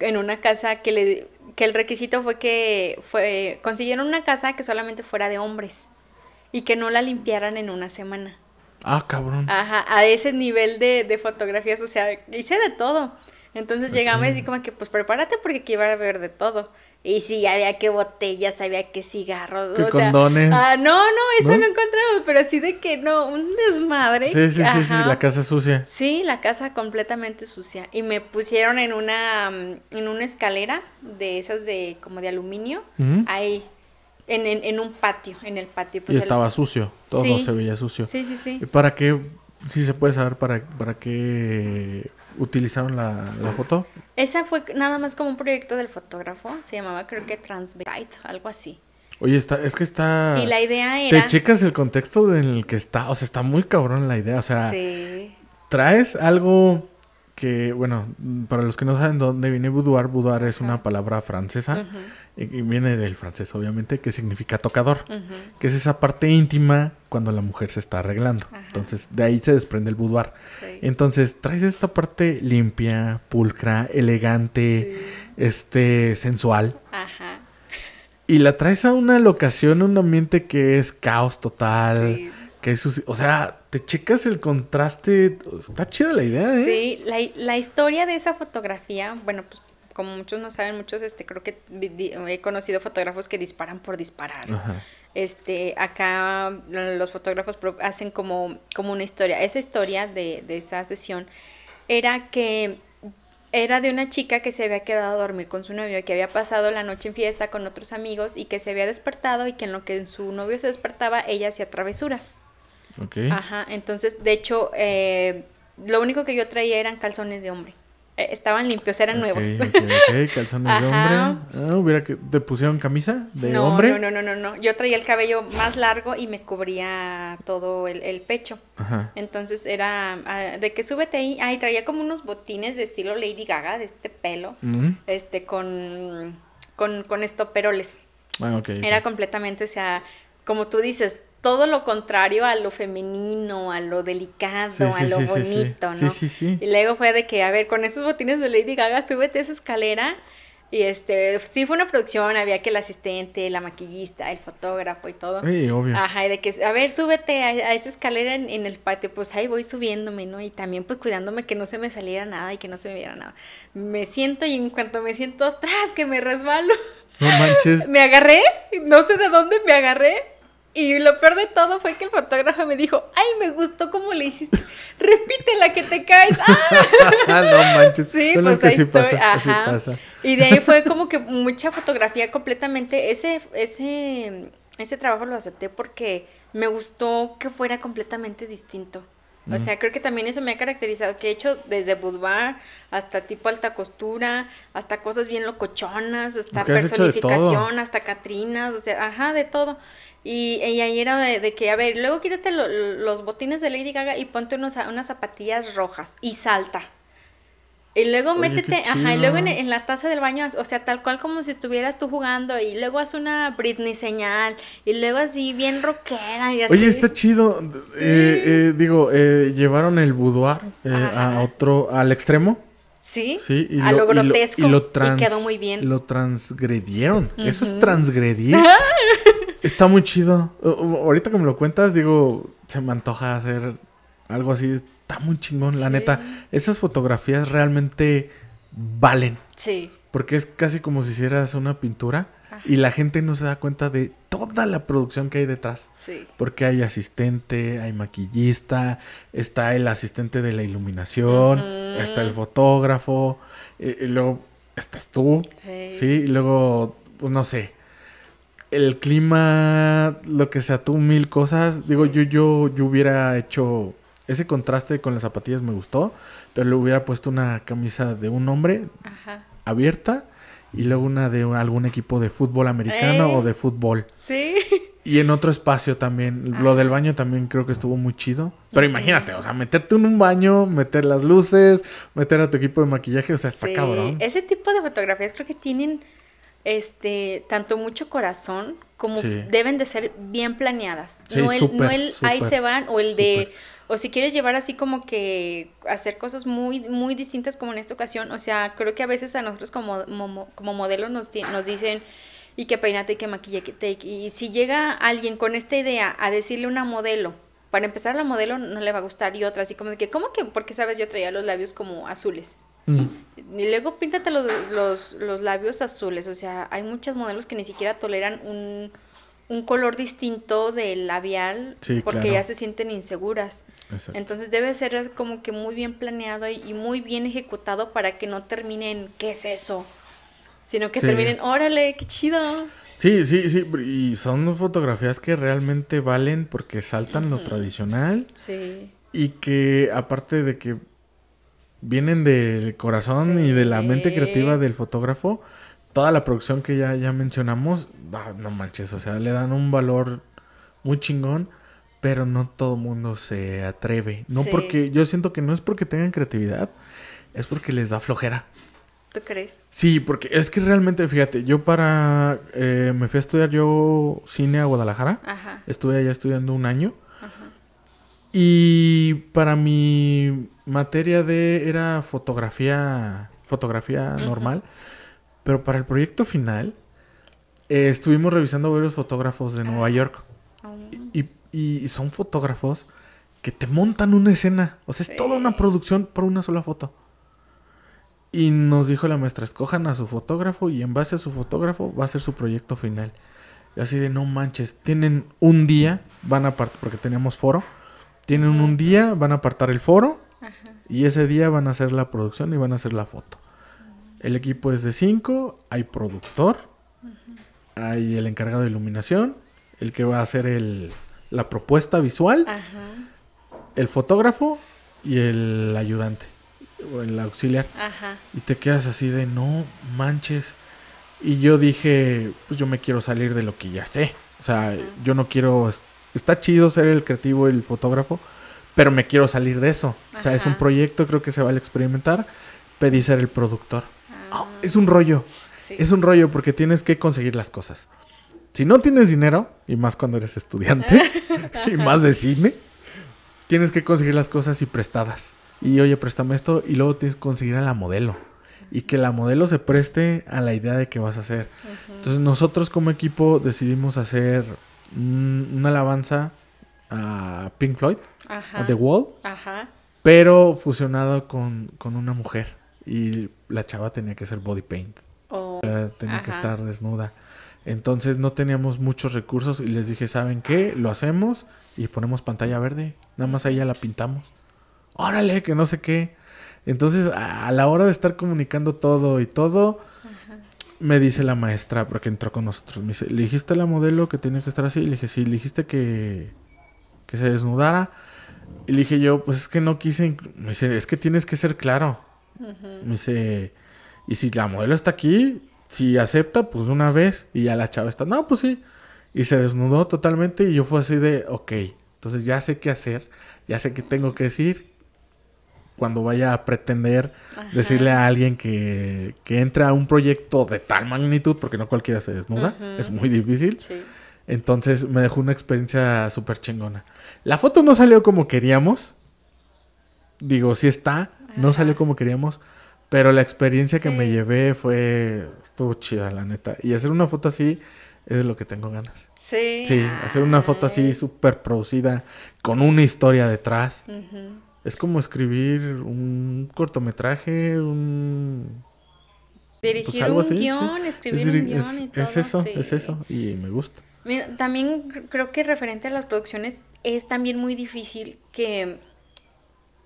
en una casa que le, que el requisito fue que fue, consiguieron una casa que solamente fuera de hombres y que no la limpiaran en una semana. Ah, cabrón. Ajá, a ese nivel de, de fotografías, o sea, hice de todo. Entonces llegamos y como que, pues prepárate porque aquí va a haber de todo. Y sí, había que botellas, había que cigarros, Que o sea, condones. ah, no, no, eso ¿No? no, encontramos, pero así de que no, un desmadre. Sí, sí, sí, sí, la casa sucia. Sí, la casa completamente sucia. Y me pusieron en una, mm, en una escalera de esas de, como de aluminio, ahí, en, en, en un patio, en el patio. y Pues el- estaba sucio, todo Sí. se veía sucio. Sí, sí, sí. ¿Y para qué, si se puede saber para, para qué utilizaron la, la foto? Esa fue nada más como un proyecto del fotógrafo, se llamaba creo que Transvestite, algo así. Oye, está, es que está... Y la idea Te era... checas el contexto en el que está, o sea, está muy cabrón la idea, o sea, Sí. traes algo que, bueno, para los que no saben dónde viene boudoir, boudoir es una palabra francesa y, y viene del francés, obviamente, que significa tocador, que es esa parte íntima cuando la mujer se está arreglando. Ajá. Entonces, de ahí se desprende el boudoir. Sí. Entonces, traes esta parte limpia, pulcra, elegante, Sí. este, sensual. Ajá. Y la traes a una locación, un ambiente que es caos total. Sí. Que es o sea, te checas el contraste. Está chida la idea, ¿eh? Sí, la, la historia de esa fotografía, bueno, pues como muchos no saben, muchos, este, creo que he conocido fotógrafos que disparan por disparar. Ajá. Este, acá los fotógrafos hacen como, como una historia. Esa historia de, de esa sesión era que era de una chica que se había quedado a dormir con su novio, que había pasado la noche en fiesta con otros amigos y que se había despertado y que en lo que su novio se despertaba, ella hacía travesuras. Ok. Ajá, entonces, de hecho, eh, lo único que yo traía eran calzones de hombre. Eh, estaban limpios, eran nuevos. ok, ok, calzones de hombre. Ah, hubiera que. ¿Te pusieron camisa de no, hombre? no, no, no, no, no. Yo traía el cabello más largo y me cubría todo el, el pecho. Ajá. Entonces era ah, de que súbete ahí. Ay, traía como unos botines de estilo Lady Gaga, de este pelo, este, con, con, con estoperoles. Ah. Era completamente, o sea, como tú dices, todo lo contrario a lo femenino, a lo delicado, Sí, a sí, lo sí, sí, sí. bonito, Sí, ¿no? sí, sí. Y luego fue de que, a ver, con esos botines de Lady Gaga, súbete a esa escalera. Y este, sí fue una producción, había que el asistente, la maquillista, el fotógrafo y todo. Sí, obvio. Ajá, y de que, a ver, súbete a, a esa escalera en, en el patio, pues ahí voy subiéndome, ¿no? Y también pues cuidándome que no se me saliera nada y que no se me viera nada. Me siento y en cuanto me siento atrás, que me resbalo, No manches. me agarré, no sé de dónde me agarré. Y lo peor de todo fue que el fotógrafo me dijo, ay, me gustó cómo le hiciste. repite la que te caes. Ah, no manches. Sí, pues es que ahí sí estoy. pasa, Ajá. pasa. Y de ahí fue como que mucha fotografía completamente. Ese, ese, ese trabajo lo acepté porque me gustó que fuera completamente distinto. O sea, creo que también eso me ha caracterizado, que he hecho desde boudoir hasta tipo alta costura, hasta cosas bien locochonas, hasta que personificación, hasta Catrinas, o sea, ajá, de todo. Y, y ahí era de, que, a ver, luego quítate lo- los botines de Lady Gaga y ponte unos, unas zapatillas rojas y salta. Y luego Oye, métete, ajá, y luego en, la taza del baño, o sea, tal cual como si estuvieras tú jugando, y luego haz una Britney señal, y luego así bien rockera y así. Oye, está chido. Eh, eh, digo, eh, llevaron el boudoir a otro, al extremo. Sí, Sí, y a lo, grotesco, y, trans- quedó muy bien. Lo transgredieron. Eso es transgredir. Está muy chido. Ahorita que me lo cuentas, digo, se me antoja hacer algo así. Está muy chingón, la Sí. neta. Esas fotografías realmente valen. Sí, Porque es casi como si hicieras una pintura y la gente no se da cuenta de toda la producción que hay detrás. sí. Porque hay asistente, hay maquillista, está el asistente de la iluminación, está el fotógrafo, y, y luego estás tú, Sí. sí, y luego, pues no sé, el clima, lo que sea, tú mil cosas. Digo, yo, yo, yo hubiera hecho ese contraste con las zapatillas, me gustó, pero le hubiera puesto una camisa de un hombre Ajá. abierta y luego una de algún equipo de fútbol americano Eh. o de fútbol. Sí. Y en otro espacio también. Lo del baño también creo que estuvo muy chido. Pero imagínate, o sea, meterte en un baño, meter las luces, meter a tu equipo de maquillaje, o sea, está Sí, cabrón. Ese tipo de fotografías creo que tienen este tanto mucho corazón como Sí. deben de ser bien planeadas. Sí, no el, no el ahí se van o el de o si quieres llevar así como que hacer cosas muy muy distintas como en esta ocasión, o sea, creo que a veces a nosotros como como, como modelos nos, nos dicen y que peinate y que maquillate y si llega alguien con esta idea a decirle a una modelo para empezar la modelo no le va a gustar y otra así como de que ¿cómo que porque sabes yo traía los labios como azules? Mm. Y luego píntate los, los, los labios azules. O sea, hay muchas modelos que ni siquiera toleran un, un color distinto del labial Sí, porque claro. ya se sienten inseguras. Exacto. Entonces debe ser como que muy bien planeado y, y muy bien ejecutado para que no terminen, ¿qué es eso? Sino que Sí. terminen, órale, qué chido. Sí, sí, sí. Y son fotografías que realmente valen porque saltan lo tradicional Sí. y que aparte de que vienen del corazón y de la mente creativa del fotógrafo, toda la producción que ya, ya mencionamos, ah, no manches, o sea, le dan un valor muy chingón, pero no todo mundo se atreve. No Sí. porque, yo siento que no es porque tengan creatividad, es porque les da flojera. ¿Tú crees? Sí, porque es que realmente, fíjate, yo para, eh, me fui a estudiar yo cine a Guadalajara, Ajá. estuve allá estudiando un año. Y para mi materia de era fotografía, fotografía normal, pero para el proyecto final eh, estuvimos revisando varios fotógrafos de Nueva York. Y, y son fotógrafos que te montan una escena, o sea, es toda una producción por una sola foto. Y nos dijo la maestra, escojan a su fotógrafo y en base a su fotógrafo va a ser su proyecto final. Y así de, no manches, tienen un día, van a apartar, porque teníamos foro, tienen un día, van a apartar el foro y ese día van a hacer la producción y van a hacer la foto. El equipo es de cinco, hay productor, hay el encargado de iluminación, el que va a hacer el, la propuesta visual, Ajá. el fotógrafo y el ayudante o el auxiliar. Ajá. Y te quedas así de no manches. Y yo dije, pues yo me quiero salir de lo que ya sé. O sea, yo no quiero. Está chido ser el creativo, el fotógrafo, pero me quiero salir de eso. O sea, es un proyecto, creo que se vale experimentar. Pedí ser el productor. Ah, es un rollo. Sí. Es un rollo porque tienes que conseguir las cosas. Si no tienes dinero, y más cuando eres estudiante, y más de cine, tienes que conseguir las cosas y prestadas. Y oye, préstame esto, y luego tienes que conseguir a la modelo. Y que la modelo se preste a la idea de que vas a hacer. Entonces nosotros como equipo decidimos hacer un- una alabanza a Pink Floyd, Ajá. a The Wall, Ajá. pero fusionado con, con una mujer. Y la chava tenía que ser body paint. O- Eh, tenía que estar desnuda. Entonces no teníamos muchos recursos y les dije, ¿saben qué? Lo hacemos y ponemos pantalla verde. Nada más ahí ya la pintamos. Órale, que no sé qué. Entonces, a, la hora de estar comunicando todo y todo, me dice la maestra, porque entró con nosotros, me dice, ¿le dijiste a la modelo que tenía que estar así? Y le dije, sí, le dijiste que, que se desnudara. Y le dije yo, pues es que no quise. inclu-". Me dice, es que tienes que ser claro. Me dice, y si la modelo está aquí, si acepta, pues una vez. Y ya la chava está, no, pues sí. Y se desnudó totalmente y yo fue así de, ok, entonces ya sé qué hacer, ya sé qué tengo que decir. Cuando vaya a pretender Ajá. decirle a alguien que, que entra a un proyecto de tal magnitud, porque no cualquiera se desnuda, Ujú. es muy difícil. Sí. Entonces me dejó una experiencia súper chingona. La foto no salió como queríamos. Digo, sí está. No salió como queríamos. Pero la experiencia que Sí. me llevé fue... Estuvo chida, la neta. Y hacer una foto así es lo que tengo ganas. Sí. Sí, hacer una foto así súper producida. Con una historia detrás. Ujú. Es como escribir un cortometraje, un... Dirigir pues algo un así, guion, Es escribir un guion es- y todo. es eso, sí. es eso. Y me gusta. Mira, también cr- creo que referente a las producciones es también muy difícil que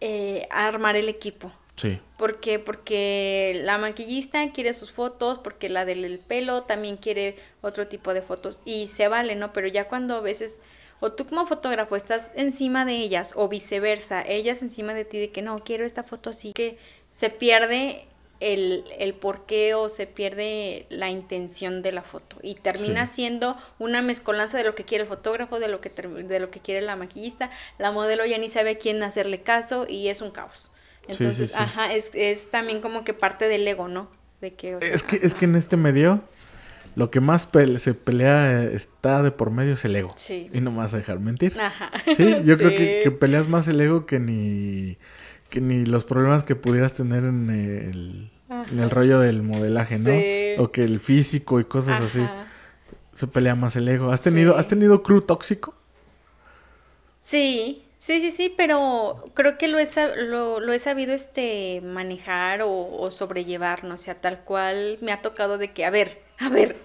eh, armar el equipo. Sí. ¿Por qué? Porque la maquillista quiere sus fotos, porque la del el pelo también quiere otro tipo de fotos y se vale, ¿no? Pero ya cuando a veces, o tú como fotógrafo estás encima de ellas o viceversa, ellas encima de ti de que no, quiero esta foto así, que se pierde el, el porqué o se pierde la intención de la foto y termina Sí. siendo una mezcolanza de lo que quiere el fotógrafo, de lo que, de lo que quiere la maquillista, la modelo ya ni sabe a quién hacerle caso y es un caos. Sí, Entonces, sí. ajá, es, es también como que parte del ego, ¿no? De que, o sea, Es que, es que en este medio lo que más se pelea eh, está de por medio es el ego. Sí. Y no me vas a dejar mentir. Ajá. Sí, yo creo que, peleas más el ego que ni, que ni los problemas que pudieras tener en el, en el rollo del modelaje, ¿no? Sí. O que el físico y cosas así. Se pelea más el ego. ¿Has tenido, Sí. ¿has tenido crew tóxico? Sí, sí, sí, sí, pero creo que lo he, lo he sabido este manejar o, o sobrellevar, no o sea, tal cual me ha tocado de que, a ver, a ver,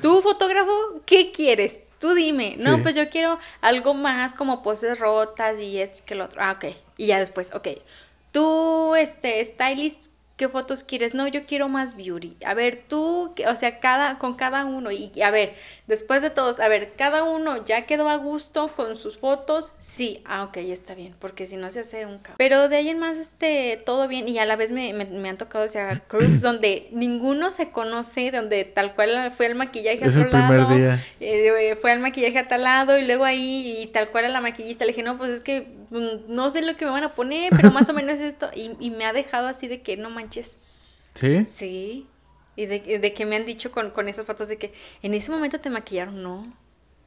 tú fotógrafo, ¿qué quieres? Tú dime, no, Sí. pues yo quiero algo más como poses rotas y esto que lo otro. Ah, ok. Y ya después, ok. Tú, este, stylist, ¿qué fotos quieres? No, yo quiero más beauty. A ver, tú, o sea, cada, con cada uno. Y a ver, después de todos, a ver, cada uno ya quedó a gusto con sus fotos. Sí, ah, ok, está bien, porque si no se hace un caos. Pero de ahí en más, este, todo bien. Y a la vez me, me, me han tocado, o sea, crews donde ninguno se conoce, donde tal cual fue el maquillaje a Es el otro primer lado, día. eh, fue al maquillaje a tal lado y luego ahí y tal cual a la maquillista le dije, no, pues es que mm, no sé lo que me van a poner, pero más o menos esto. Y, y me ha dejado así de que no manches. ¿Sí? Sí. Y de, de que me han dicho con, con esas fotos de que en ese momento te maquillaron, no.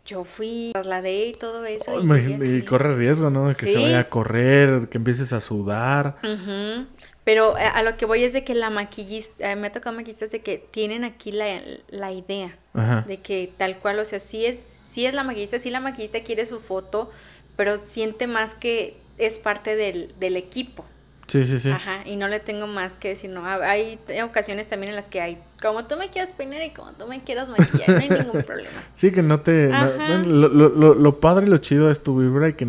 Yo fui, trasladé y todo eso. Oh, y, y corre riesgo, ¿no? De que se vaya a correr, que empieces a sudar. Ujú. Pero eh, a lo que voy es de que la maquillista, eh, me ha tocado maquillistas de que tienen aquí la, la idea. Ajá. De que tal cual, o sea, sí es, sí es la maquillista, sí la maquillista quiere su foto, pero siente más que es parte del, del equipo. Sí, sí, sí. Ajá, y no le tengo más que decir, no, ha- hay ocasiones también en las que hay, como tú me quieras peinar y como tú me quieras maquillar, no hay ningún problema. Sí, que no te... no- lo, lo, lo, padre y lo chido es tu vibra y que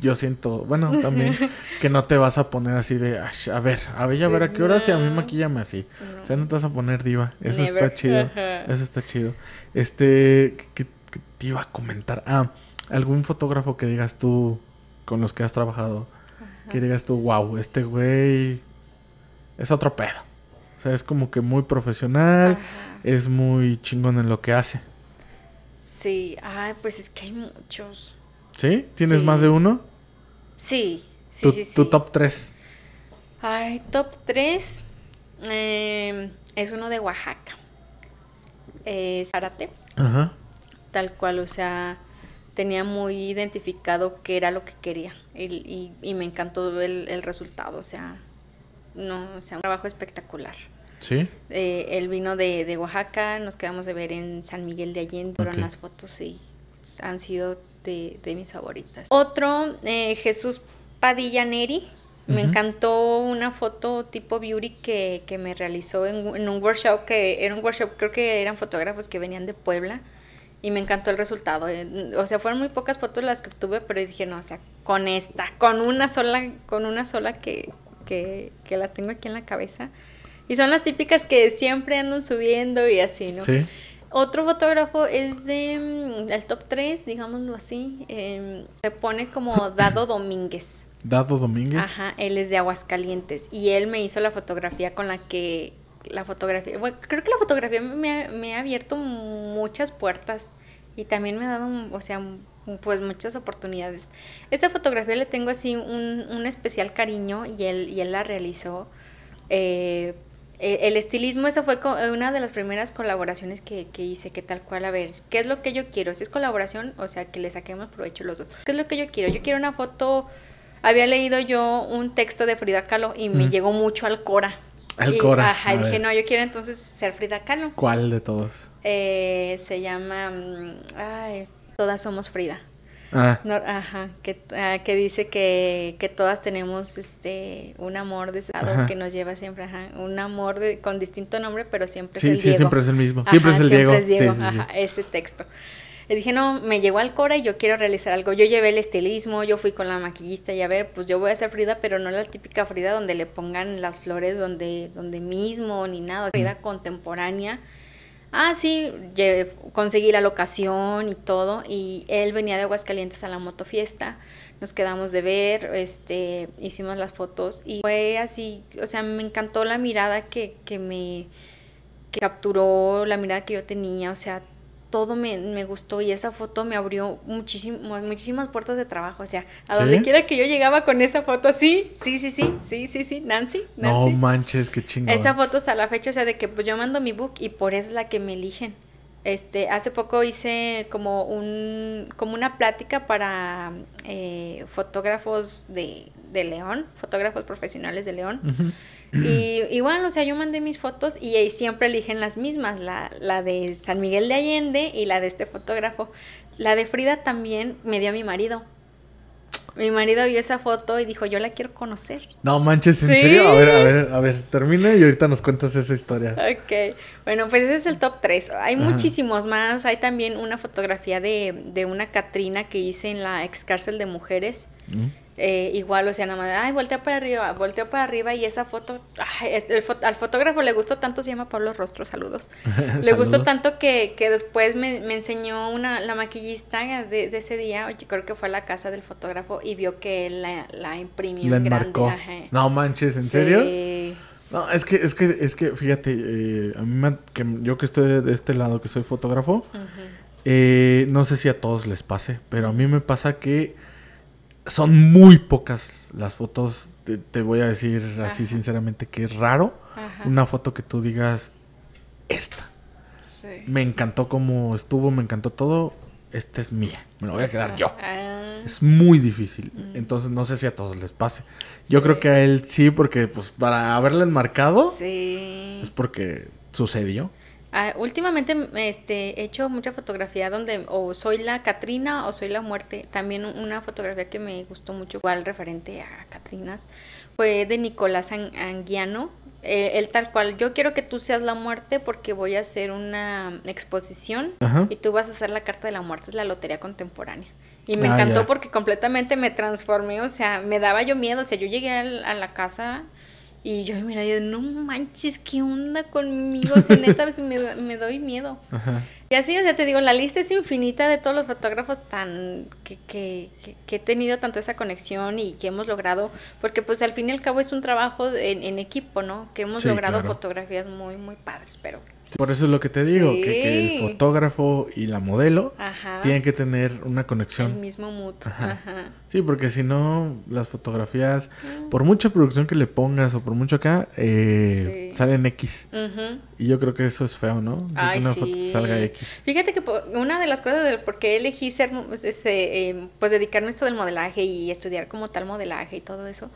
yo siento, bueno, también, que no te vas a poner así de, "Ash, a ver, a ver, a ver a qué hora, si a mí maquillame así. No. O sea, no te vas a poner diva. Eso Never. está chido. Ajá. Eso está chido. Este, ¿qué, qué te iba a comentar? Ah, algún fotógrafo que digas tú, con los que has trabajado, que digas tú, wow, este güey es otro pedo. O sea, es como que muy profesional, Ajá. es muy chingón en lo que hace. Sí, ay, pues es que hay muchos. ¿Sí? ¿Tienes Sí. más de uno? Sí, sí, tu, sí, sí. tu top 3. Ay, top 3 es uno de Oaxaca. Es Zárate, Ajá. tal cual, o sea, tenía muy identificado qué era lo que quería y, y- y me encantó el, el resultado, o sea, no, o sea, un trabajo espectacular. ¿Sí? Eh, él vino de, de Oaxaca, nos quedamos de ver en San Miguel de Allende, fueron las fotos y han sido de, de mis favoritas. Otro, eh, Jesús Padilla Neri. Me encantó una foto tipo beauty que, que me realizó en, en un workshop, que era un workshop, creo que eran fotógrafos que venían de Puebla y me encantó el resultado. eh, O sea, fueron muy pocas fotos las que tuve, pero dije, no, o sea, con esta, con una sola, con una sola que, que, que la tengo aquí en la cabeza. Y son las típicas que siempre andan subiendo y así, ¿no? Sí. Otro fotógrafo es de mm, el top 3, digámoslo así. em, se pone como Dado Domínguez. Dado Domínguez. Ajá, él es de Aguascalientes. Y él me hizo la fotografía con la que. La fotografía. Bueno, creo que la fotografía me ha, me ha abierto muchas puertas. Y también me ha dado, o sea, pues muchas oportunidades. Esta fotografía le tengo así un, un especial cariño y él, y él la realizó. Eh, eh, el estilismo, esa fue una de las primeras colaboraciones que, que hice, que tal cual, a ver, ¿qué es lo que yo quiero? Si es colaboración, o sea, que le saquemos provecho los dos. ¿Qué es lo que yo quiero? Yo quiero una foto, había leído yo un texto de Frida Kahlo y me Mm. llegó mucho al Cora. Al Cora, Ajá, y dije, no, yo quiero entonces ser Frida Kahlo. ¿Cuál de todos? Eh, se llama, mm, ay, Todas somos Frida. Ah, No, ajá, que, ah, que dice que, que todas tenemos este un amor deseado Ajá. que nos lleva siempre, ajá, un amor de, con distinto nombre, pero siempre sí, es el sí, Diego. siempre es el mismo. Ajá, siempre es el Diego. siempre es Diego, Sí, sí, sí. ajá, ese texto. Y dije, no, me llegó al Cora y yo quiero realizar algo. Yo llevé el estilismo, yo fui con la maquillista y a ver, pues yo voy a hacer Frida, pero no la típica Frida donde le pongan las flores donde, donde mismo ni nada. Frida contemporánea. Ah, sí, conseguí la locación y todo. Y él venía de Aguascalientes a la motofiesta. Nos quedamos de ver, este, hicimos las fotos y fue así, o sea, me encantó la mirada que, que me que capturó, la mirada que yo tenía, o sea, todo me, me gustó y esa foto me abrió muchísimo, muchísimas puertas de trabajo, o sea, a ¿Sí? donde quiera que yo llegaba con esa foto, sí, sí, sí, sí, sí, sí, sí, Nancy, No Nancy. manches, qué chingón. Esa foto hasta la fecha, o sea, de que pues yo mando mi book y por eso es la que me eligen. Este, hace poco hice como un, como una plática para eh, fotógrafos de, de León, fotógrafos profesionales de León. Ujú. Y igual, o sea, yo mandé mis fotos y ahí siempre eligen las mismas, la, la de San Miguel de Allende y la de este fotógrafo. La de Frida también me dio a mi marido. Mi marido vio esa foto y dijo, yo la quiero conocer. No manches, ¿en Sí. serio? A ver, a ver, a ver, termina y ahorita nos cuentas esa historia. Ok, bueno, pues ese es el top 3. Hay Ajá. muchísimos más. Hay también una fotografía de, de una Catrina que hice en la ex cárcel de mujeres. ¿Mm? Eh, igual, o sea, nada más, ay, voltea para arriba, volteó para arriba y esa foto, ay, es- el fo- al fotógrafo le gustó tanto, se llama Pablo Rostro, saludos. Le gustó tanto que, que después me, me enseñó una, la maquillista de, de ese día, oye, creo que fue a la casa del fotógrafo y vio que él la, la imprimió La en grande. enmarcó. ajá. No manches, ¿en serio? No, es que, es que, es que, fíjate, eh, a mí me- que yo que estoy de este lado, que soy fotógrafo, eh, no sé si a todos les pase, pero a mí me pasa que son muy pocas las fotos, te, te voy a decir así sinceramente que es raro Ajá. una foto que tú digas, esta, Sí. me encantó cómo estuvo, me encantó todo, esta es mía, me la voy a quedar yo. Ah, Es muy difícil. Mm. Entonces no sé si a todos les pase. Yo Sí. creo que a él sí, porque pues para haberle enmarcado sí. es porque sucedió. Ah, últimamente este, he hecho mucha fotografía donde o soy la Catrina o soy la muerte. También una fotografía que me gustó mucho, igual referente a Catrinas, fue de Nicolás An- Anguiano. Eh, él tal cual, yo quiero que tú seas la muerte porque voy a hacer una exposición Ajá. y tú vas a hacer la carta de la muerte, es la lotería contemporánea. Y me Ah, encantó porque completamente me transformé, o sea, me daba yo miedo, o sea, yo llegué a la casa y yo mira, yo no manches, ¿qué onda conmigo? O sea, neta, veces me, me doy miedo. Ajá. Y así, o sea, te digo, la lista es infinita de todos los fotógrafos tan que, que, que- que he tenido tanto esa conexión y que hemos logrado, porque pues al fin y al cabo es un trabajo en, en equipo, ¿no? Que hemos Sí, logrado claro. fotografías muy, muy padres, pero... Por eso es lo que te digo, que, que el fotógrafo y la modelo Ajá. tienen que tener una El conexión. mismo mood. Ajá. Ajá. Sí, porque si no, las fotografías, por mucha producción que le pongas o por mucho acá, eh, Sí. salen X. Y yo creo que eso es feo, ¿no? Que Ay, una sí. foto salga X. Fíjate que por- una de las cosas del por qué elegí ser, pues, ese, eh, pues dedicarme a esto del modelaje y estudiar como tal modelaje y todo eso,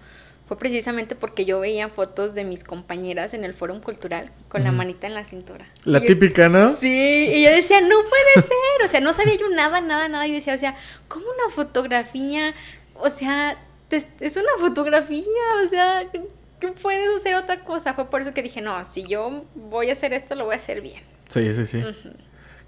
fue precisamente porque yo veía fotos de mis compañeras en el foro cultural con la manita en la cintura. La Y yo- típica, ¿no? Sí, y yo decía, no puede ser, o sea, no sabía yo nada, nada, nada, y decía, o sea, ¿cómo una fotografía? O sea, te- es una fotografía, o sea, ¿qué puedes hacer otra cosa? Fue por eso que dije, no, si yo voy a hacer esto, lo voy a hacer bien. Sí, sí, sí.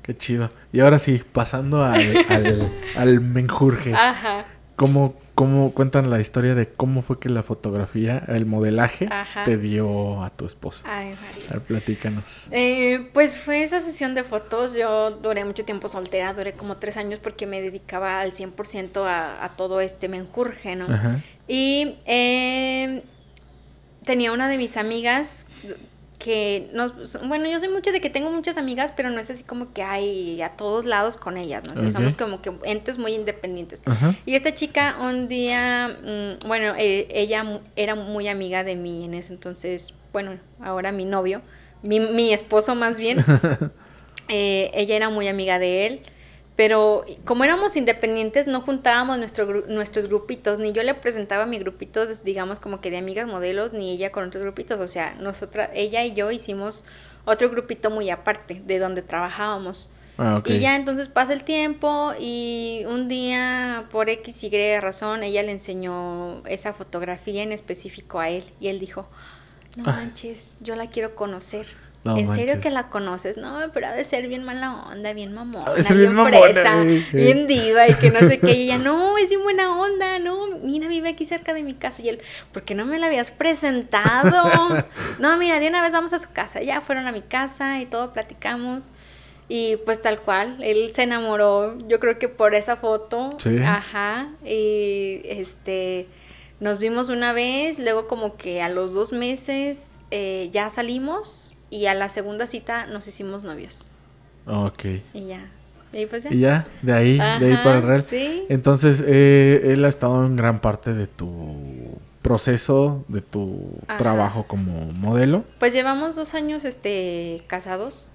Qué chido. Y ahora sí, pasando al, al, al menjurje. Ajá. ¿Cómo, ¿Cómo cuentan la historia de cómo fue que la fotografía, el modelaje, Ajá. te dio a tu esposa? Ay, María. A ver, platícanos. Eh, pues fue esa sesión de fotos. Yo duré mucho tiempo soltera, duré como tres años porque me dedicaba al 100% a, a todo este menjurje, ¿no? Ajá. Y eh, tenía una de mis amigas que nos, bueno, yo soy mucho de que tengo muchas amigas, pero no es así como que hay a todos lados con ellas, ¿no? O sea, somos como que entes muy independientes. Y esta chica un día, mm, bueno, eh, ella era muy amiga de mí en eso, entonces, bueno, ahora mi novio, mi, mi esposo más bien, eh, ella era muy amiga de él, pero como éramos independientes no juntábamos nuestro gru- nuestros grupitos, ni yo le presentaba mi grupito, digamos como que de amigas modelos, ni ella con otros grupitos, o sea, nosotras, ella y yo hicimos otro grupito muy aparte de donde trabajábamos. Ah. Y ya entonces pasa el tiempo y un día por X y razón ella le enseñó esa fotografía en específico a él y él dijo, no Ah. manches, yo la quiero conocer. No ¿En serio que la conoces? No, pero ha de ser bien mala onda, bien mamona, Ha de ser bien mamona, fresa, eh, eh. bien diva y que no sé qué. Y ella, no, es bien buena onda, no, mira, vive aquí cerca de mi casa. Y él, ¿por qué no me la habías presentado? no, mira, de una vez vamos a su casa. Ya fueron a mi casa y todo, platicamos. Y pues tal cual, él se enamoró, yo creo que por esa foto. Sí. Ajá. Y este, nos vimos una vez, luego como que a los dos meses eh, ya salimos y a la segunda cita nos hicimos novios. Ok. Y ya. Y pues ya. Y ya, de ahí, de ahí para el real. Sí. Entonces, eh, él ha estado en gran parte de tu proceso, de tu Ajá. trabajo como modelo. Pues llevamos dos años este casados,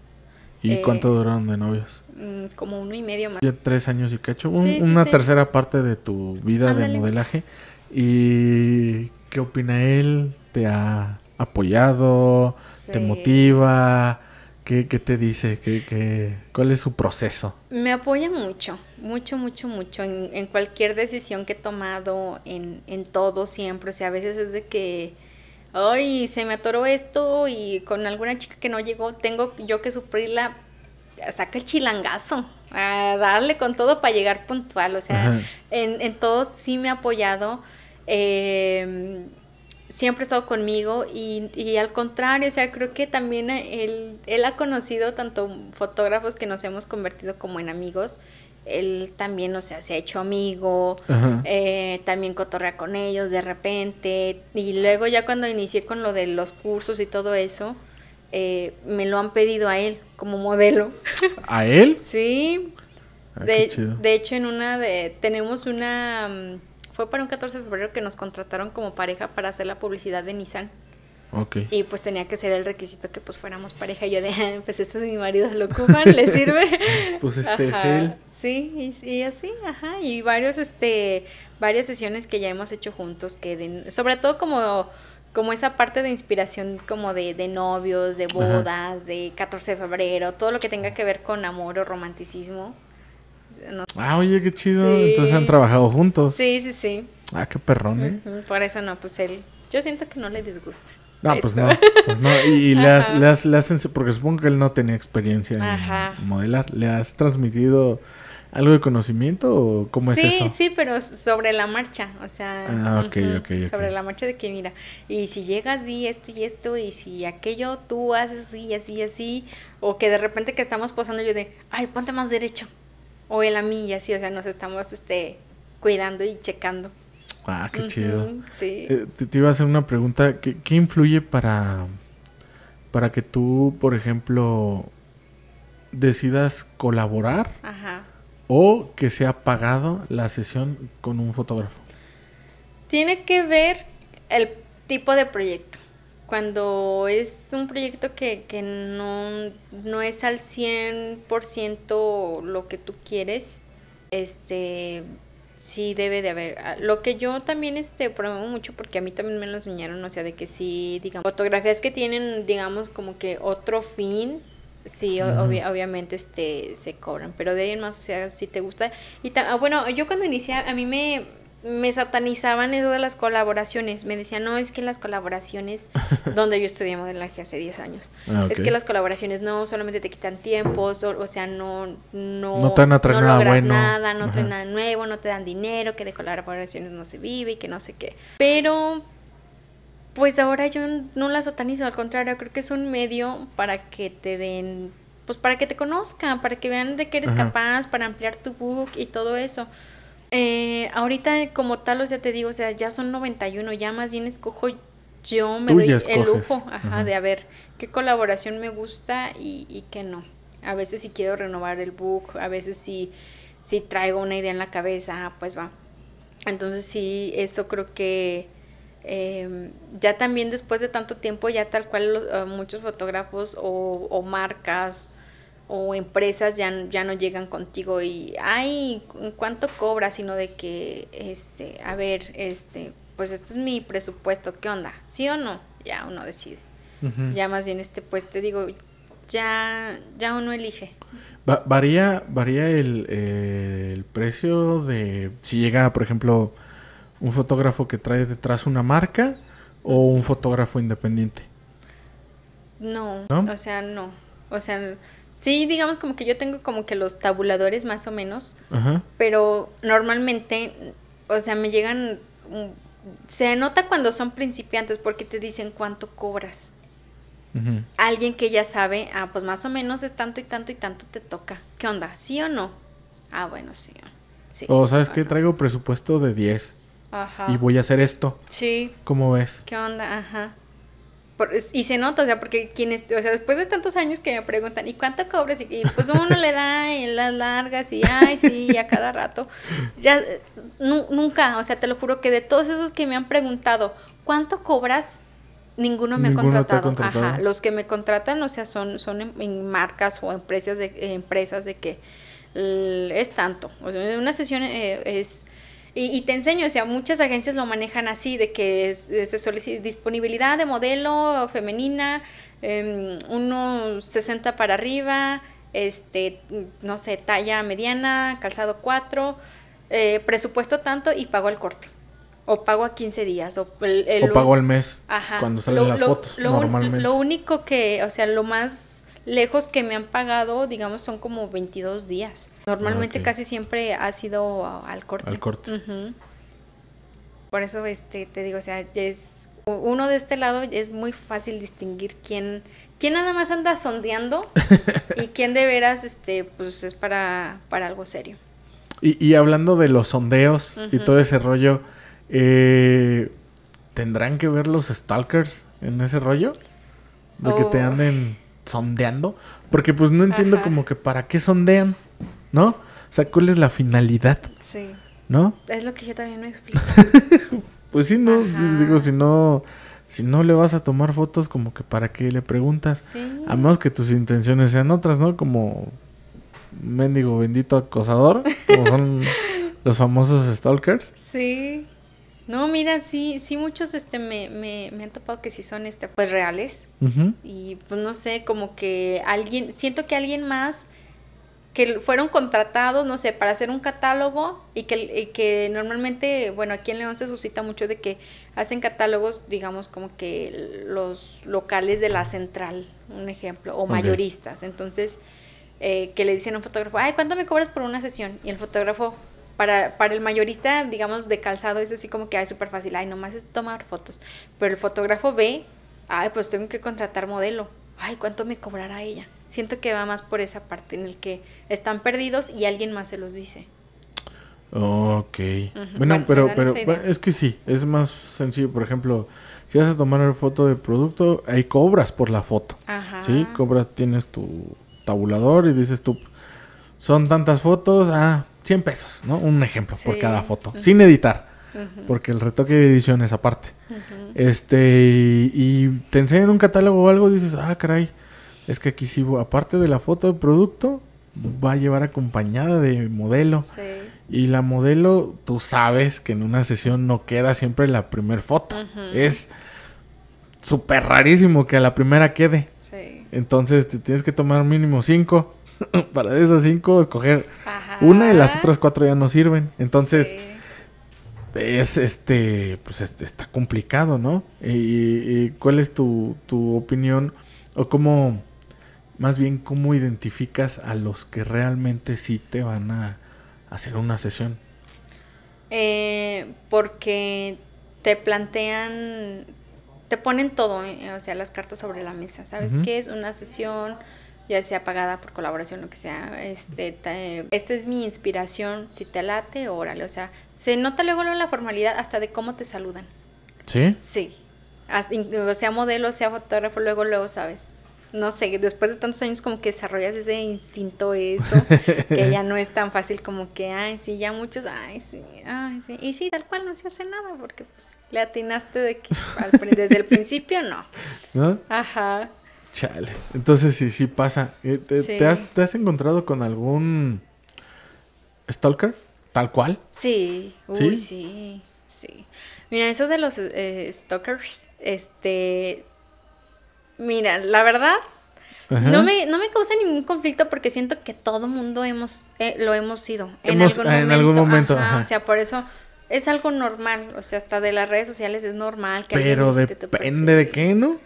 ¿Y Eh, cuánto duraron de novios? mm, como uno y medio más. Ya tres años y cacho. Un- Sí, sí, una tercera parte de tu vida de modelaje. ¿Y qué opina él? ¿Te ha apoyado? ¿Te motiva? ¿Qué, qué te dice? ¿Qué, qué, ¿Cuál es su proceso? Me apoya mucho, mucho, mucho, mucho en, en cualquier decisión que he tomado, en, en todo siempre. O sea, a veces es de que, ay, se me atoró esto y con alguna chica que no llegó, tengo yo que suplirla, saca el chilangazo, a darle con todo para llegar puntual. O sea, en, en todo sí me ha apoyado. eh, siempre ha estado conmigo y, y al contrario, o sea, creo que también él, él ha conocido tanto fotógrafos que nos hemos convertido como en amigos. Él también, o sea, se ha hecho amigo, eh, también cotorrea con ellos de repente. Y luego ya cuando inicié con lo de los cursos y todo eso, eh, me lo han pedido a él como modelo. ¿A él? Sí, Ah, de, de hecho, en una de. Tenemos una. mm, Fue para un 14 de febrero que nos contrataron como pareja para hacer la publicidad de Nissan. Ok. Y pues tenía que ser el requisito que pues fuéramos pareja. Y yo de, "Ah, pues este es mi marido, lo ocupan, le sirve. Pues este es Ajá, él. Sí, y, y así, ajá. Y varios, este, varias sesiones que ya hemos hecho juntos, que de- sobre todo como, como esa parte de inspiración como de, de novios, de bodas, de 14 de febrero, todo lo que tenga que ver con amor o romanticismo. No- Ah, oye, qué chido. Sí. Entonces han trabajado juntos. Sí, sí, sí. Ah, qué perrón, ¿eh? Por eso no, pues él, yo siento que no le disgusta. No, esto. pues no, pues no. Y, y le, has, le, has, le has porque supongo que él no tenía experiencia Ajá. en modelar. ¿Le has transmitido algo de conocimiento o cómo es sí, eso? sí, pero sobre la marcha, o sea, Ah, sobre la marcha de que mira, y si llegas di esto y esto y si aquello tú haces así, así, así, o que de repente que estamos posando yo de, ay, ponte más derecho, o él a mí y así, o sea, nos estamos este cuidando y checando. Ah, qué chido. Sí. Eh, te, te iba a hacer una pregunta. ¿Qué, qué influye para, para que tú, por ejemplo, decidas colaborar Ajá. o que sea pagado la sesión con un fotógrafo? Tiene que ver el tipo de proyecto. Cuando es un proyecto que, que no, no es al 100% lo que tú quieres, este sí debe de haber. Ah, Lo que yo también este promuevo mucho porque a mí también me lo enseñaron, o sea, de que sí, digamos, fotografías que tienen, digamos, como que otro fin, sí, obvia- obviamente este se cobran, pero de ahí en más, o sea, si te gusta y ah, bueno, yo cuando inicié a mí me me satanizaban eso de las colaboraciones. Me decían, no, es que las colaboraciones, donde yo estudié modelaje hace 10 años, Ah, es que las colaboraciones no solamente te quitan tiempos, o, o sea, no, no, No te traer nada logras bueno. nada, no traen Ajá. nada nuevo, no te dan dinero, que de colaboraciones no se vive y que no sé qué. Pero, pues ahora yo no la satanizo, al contrario, creo que es un medio para que te den, pues para que te conozcan, para que vean de qué eres Ajá. capaz, para ampliar tu book y todo eso. Eh, ahorita como tal, o sea, te digo, o sea, ya son 91, ya más bien escojo yo, me Tú doy el lujo, ajá, Ajá. de a ver qué colaboración me gusta y, y qué no. A veces si quiero renovar el book, a veces si, si traigo una idea en la cabeza, ah, pues va. Entonces sí, eso creo que eh, ya también después de tanto tiempo, ya tal cual los- eh, muchos fotógrafos o, o marcas o empresas ya, ya no llegan contigo y, ay, ¿cu- ¿cuánto cobras? Sino de que, este, a ver, este, pues esto es mi presupuesto, ¿qué onda? ¿Sí o no? Ya uno decide. Ya más bien, este, pues te digo, ya, ya uno elige. Va- varía varía el, eh, el precio de si llega, por ejemplo, un fotógrafo que trae detrás una marca o un fotógrafo independiente. No, ¿No? o sea, no. O sea, sí, digamos como que yo tengo como que los tabuladores más o menos, Ajá. pero normalmente, o sea, me llegan, mm, se nota cuando son principiantes porque te dicen cuánto cobras. Alguien que ya sabe, ah, pues más o menos es tanto y tanto y tanto te toca. ¿Qué onda? ¿Sí o no? Ah, bueno, sí. sí O sabes que Ajá. traigo presupuesto de 10 Ajá. y voy a hacer esto. Sí, ¿Cómo ves? ¿Qué onda? Ajá. Por- y se nota, o sea, porque quienes, o sea, después de tantos años que me preguntan, ¿y cuánto cobras? Y, y, pues uno le da en las largas y, ay, sí, a cada rato. Ya, nu- nunca, o sea, te lo juro que de todos esos que me han preguntado, ¿cuánto cobras? Ninguno me Ninguno ha contratado. contratado. Ajá. Los que me contratan, o sea, son, son en, en marcas o empresas de, eh, empresas de que es tanto. O sea, una sesión eh, es... Y, y te enseño, o sea, muchas agencias lo manejan así, de que eh, se solicita disponibilidad de modelo femenina, em, unos 60 para arriba, este, no sé, talla mediana, calzado 4, eh, presupuesto tanto y pago al corte. O pago a 15 días. O, el, el- O pago al mes Ajá. cuando salen Lo- las lo- fotos, lo un- normalmente. Lo único que, o sea, lo más lejos que me han pagado, digamos, son como 22 días. Normalmente Ah, casi siempre ha sido al corte. Al corte. Por eso, este, te digo, o sea, es uno de este lado es muy fácil distinguir quién, quién nada más anda sondeando y quién de veras, este, pues es para, para algo serio. Y, y hablando de los sondeos y todo ese rollo, eh, ¿tendrán que ver los stalkers en ese rollo? De que te Oh. anden sondeando. Porque pues no entiendo Ajá. como que para qué sondean, ¿no? O sea, ¿cuál es la finalidad? Sí, ¿No? es lo que yo también no explico. Pues sí, no, Ajá. digo, si no, si no le vas a tomar fotos, como que para qué le preguntas. Sí. A menos que tus intenciones sean otras, ¿no? Como mendigo bendito acosador, como son los famosos stalkers. Sí. No, mira, sí, sí muchos este me, me, me han topado que sí son este pues reales. Y pues no sé, como que alguien, siento que alguien más que fueron contratados, no sé, para hacer un catálogo y que, y que normalmente, bueno, aquí en León se suscita mucho de que hacen catálogos, digamos, como que los locales de la central, un ejemplo, o mayoristas. Entonces, eh, que le dicen a un fotógrafo, ay, ¿cuánto me cobras por una sesión? Y el fotógrafo, para, para el mayorista, digamos, de calzado, es así como que, ay, súper fácil, ay, nomás es tomar fotos. Pero el fotógrafo ve, ay, pues tengo que contratar modelo. Ay, ¿cuánto me cobrará ella? Siento que va más por esa parte en el que están perdidos y alguien más se los dice. Ok. Bueno, Bueno, pero, pero bueno, es que sí, es más sencillo. Por ejemplo, si vas a tomar una foto de producto, ahí cobras por la foto. Ajá. Sí, cobras, tienes tu tabulador y dices tú, son tantas fotos, ah, 100 pesos, ¿no? Un ejemplo por cada foto, sin editar, porque el retoque de edición es aparte. Este, y, y te enseñan un catálogo o algo, dices, ah, caray, es que aquí sí, aparte de la foto de producto, va a llevar acompañada de modelo. Sí. Y la modelo, tú sabes que en una sesión no queda siempre la primer foto. Es súper rarísimo que a la primera quede. Sí. Entonces te tienes que tomar mínimo cinco. Para de esas cinco, escoger Ajá. una y las otras cuatro ya no sirven. Entonces, Sí. es este, pues este, está complicado, ¿no? Y, cuál es tu, tu opinión o cómo, más bien, cómo identificas a los que realmente sí te van a hacer una sesión? Eh, porque te plantean, te ponen todo, eh, o sea, las cartas sobre la mesa. ¿Sabes qué es una sesión? ya sea pagada por colaboración, lo que sea, este, esta es mi inspiración, si te late, órale, o sea, se nota luego la formalidad hasta de cómo te saludan. ¿Sí? Sí, o sea modelo, sea fotógrafo, luego, luego, ¿sabes? No sé, después de tantos años como que desarrollas ese instinto, eso, que ya no es tan fácil como que, ay, sí, ya muchos, ay, sí, ay, sí, y sí, tal cual no se hace nada, porque pues le atinaste de que desde el principio no. ¿No? Ajá. Chale. Entonces sí, sí pasa. Eh, te, has, ¿Te, has, encontrado con algún stalker? ¿Tal cual? Sí. Uy, sí. Sí. Mira, eso de los eh, stalkers, este... Mira, la verdad, no me, no me causa ningún conflicto porque siento que todo mundo hemos, eh, lo hemos sido. En algún momento. En algún momento O sea, por eso es algo normal. O sea, hasta de las redes sociales es normal que Pero depende de qué, ¿no?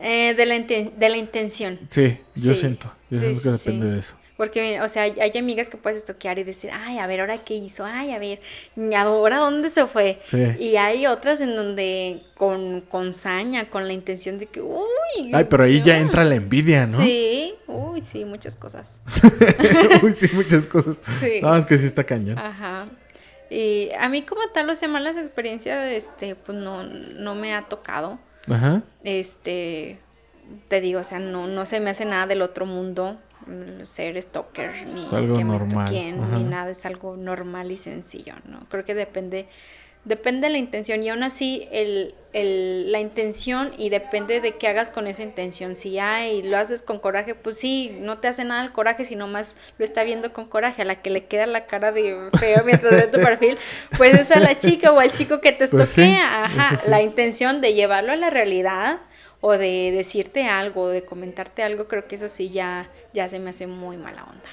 Eh, de, la de la intención. Sí, yo siento. Yo siento que depende de eso. Porque, o sea, hay amigas que puedes estoquear y decir, ay, a ver, ahora qué hizo, ay, a ver, ahora dónde se fue. Y hay otras en donde con, con saña, con la intención de que, uy. Ay, pero ahí ya entra la envidia, ¿no? Sí, uy, sí, muchas cosas. uy, sí, muchas cosas. Sí. No, es que sí está cañón. Ajá. Y a mí como tal, o sea, malas experiencias, este, pues no, no me ha tocado. Ajá. Este, te digo, o sea, no, no se me hace nada del otro mundo ser stalker ni que normal. ni nada, es algo normal y sencillo, ¿no? Creo que depende depende de la intención y aún así el, el, la intención y depende de qué hagas con esa intención. Si hay lo haces con coraje, pues sí, no te hace nada el coraje, sino más lo está viendo con coraje. A la que le queda la cara de feo mientras ve tu perfil, pues es a la chica o al chico que te pues estoquea. Ajá, la intención de llevarlo a la realidad o de decirte algo, de comentarte algo, creo que eso sí ya, ya se me hace muy mala onda.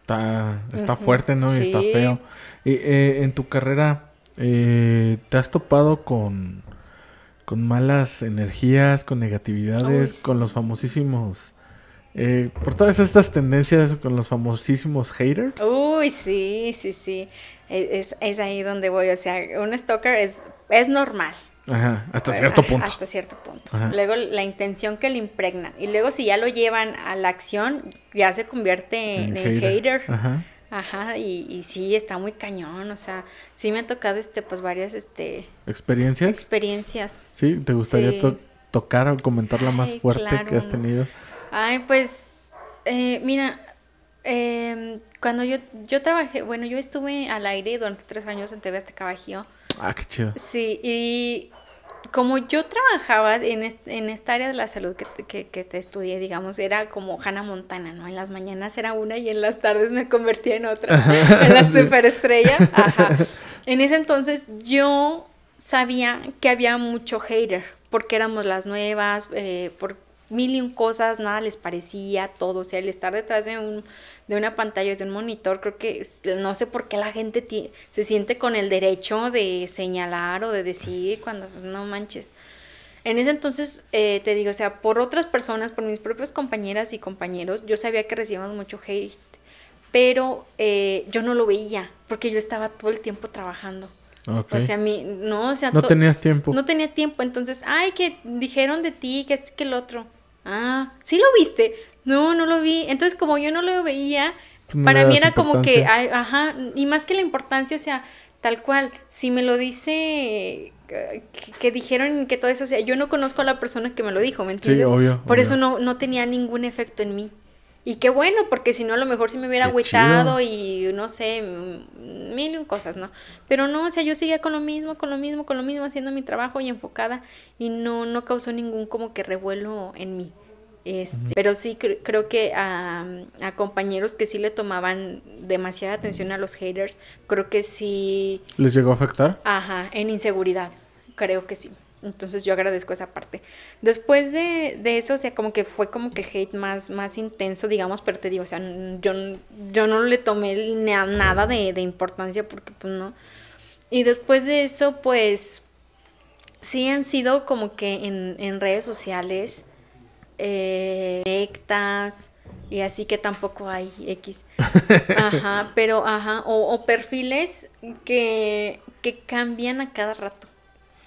Está, está fuerte, ¿no? Y está feo. Y, eh, en tu carrera, eh, ¿te has topado con, con malas energías, con negatividades, con los famosísimos... Eh, por todas estas tendencias con los famosísimos haters. Uy, sí, sí, sí. E, es, es, ahí donde voy. O sea, un stalker es, es normal. Ajá, hasta cierto punto. Hasta cierto punto. Luego la intención que le impregnan. Y luego si ya lo llevan a la acción, ya se convierte en, hater. Ajá. Ajá, y, y, sí, está muy cañón, o sea, sí me ha tocado, este, pues, varias, este... ¿Experiencias? Experiencias. Sí, ¿te gustaría tocar o comentar la más fuerte que has tenido? Ay, pues, eh, mira, em, cuando yo, yo trabajé, bueno, yo estuve al aire durante tres años en TV Azteca Bajío. Ah, qué chido. Sí, y como yo trabajaba en, en esta área de la salud que, que, te estudié, digamos, era como Hannah Montana, ¿no? En las mañanas era una y en las tardes me convertía en otra, en la superestrella. Ajá. En ese entonces yo sabía que había mucho hater, porque éramos las nuevas, eh, por mil y un cosas, nada les parecía, todo, o sea, el estar detrás de un de una pantalla, de un monitor, creo que no sé por qué la gente se siente con el derecho de señalar o de decir cuando no manches. En ese entonces, eh, te digo, o sea, por otras personas, por mis propias compañeras y compañeros, yo sabía que recibíamos mucho hate, pero eh, yo no lo veía, porque yo estaba todo el tiempo trabajando. O sea, mi, no, o sea, no tenías tiempo. No tenía tiempo, entonces, ay, que dijeron de ti, que esto que el otro. Ah, sí lo viste. No, no lo vi. Entonces, como yo no lo veía, pues para mí era como que, ajá, y más que la importancia, o sea, tal cual, si me lo dice que, dijeron que todo eso, o sea, yo no conozco a la persona que me lo dijo, ¿me entiendes? Sí, obvio. Por eso no, no tenía ningún efecto en mí. Y qué bueno, porque si no, a lo mejor sí me hubiera agüitado y no sé, mil y un cosas, ¿no? Pero no, o sea, yo seguía con lo mismo, con lo mismo, con lo mismo, haciendo mi trabajo y enfocada y no, no causó ningún como que revuelo en mí. Este, pero sí creo que a, compañeros que sí le tomaban demasiada atención a los haters, creo que sí... ¿Les llegó a afectar? Ajá, en inseguridad, creo que sí. Entonces yo agradezco esa parte. Después de, eso, o sea, como que fue como que el hate más, más intenso, digamos, pero te digo, o sea, yo, yo no le tomé nada de, de importancia porque pues no y después de eso, pues sí han sido como que en, en redes sociales eh, directas y así que tampoco hay X. Ajá, pero ajá, o, o perfiles que, que cambian a cada rato.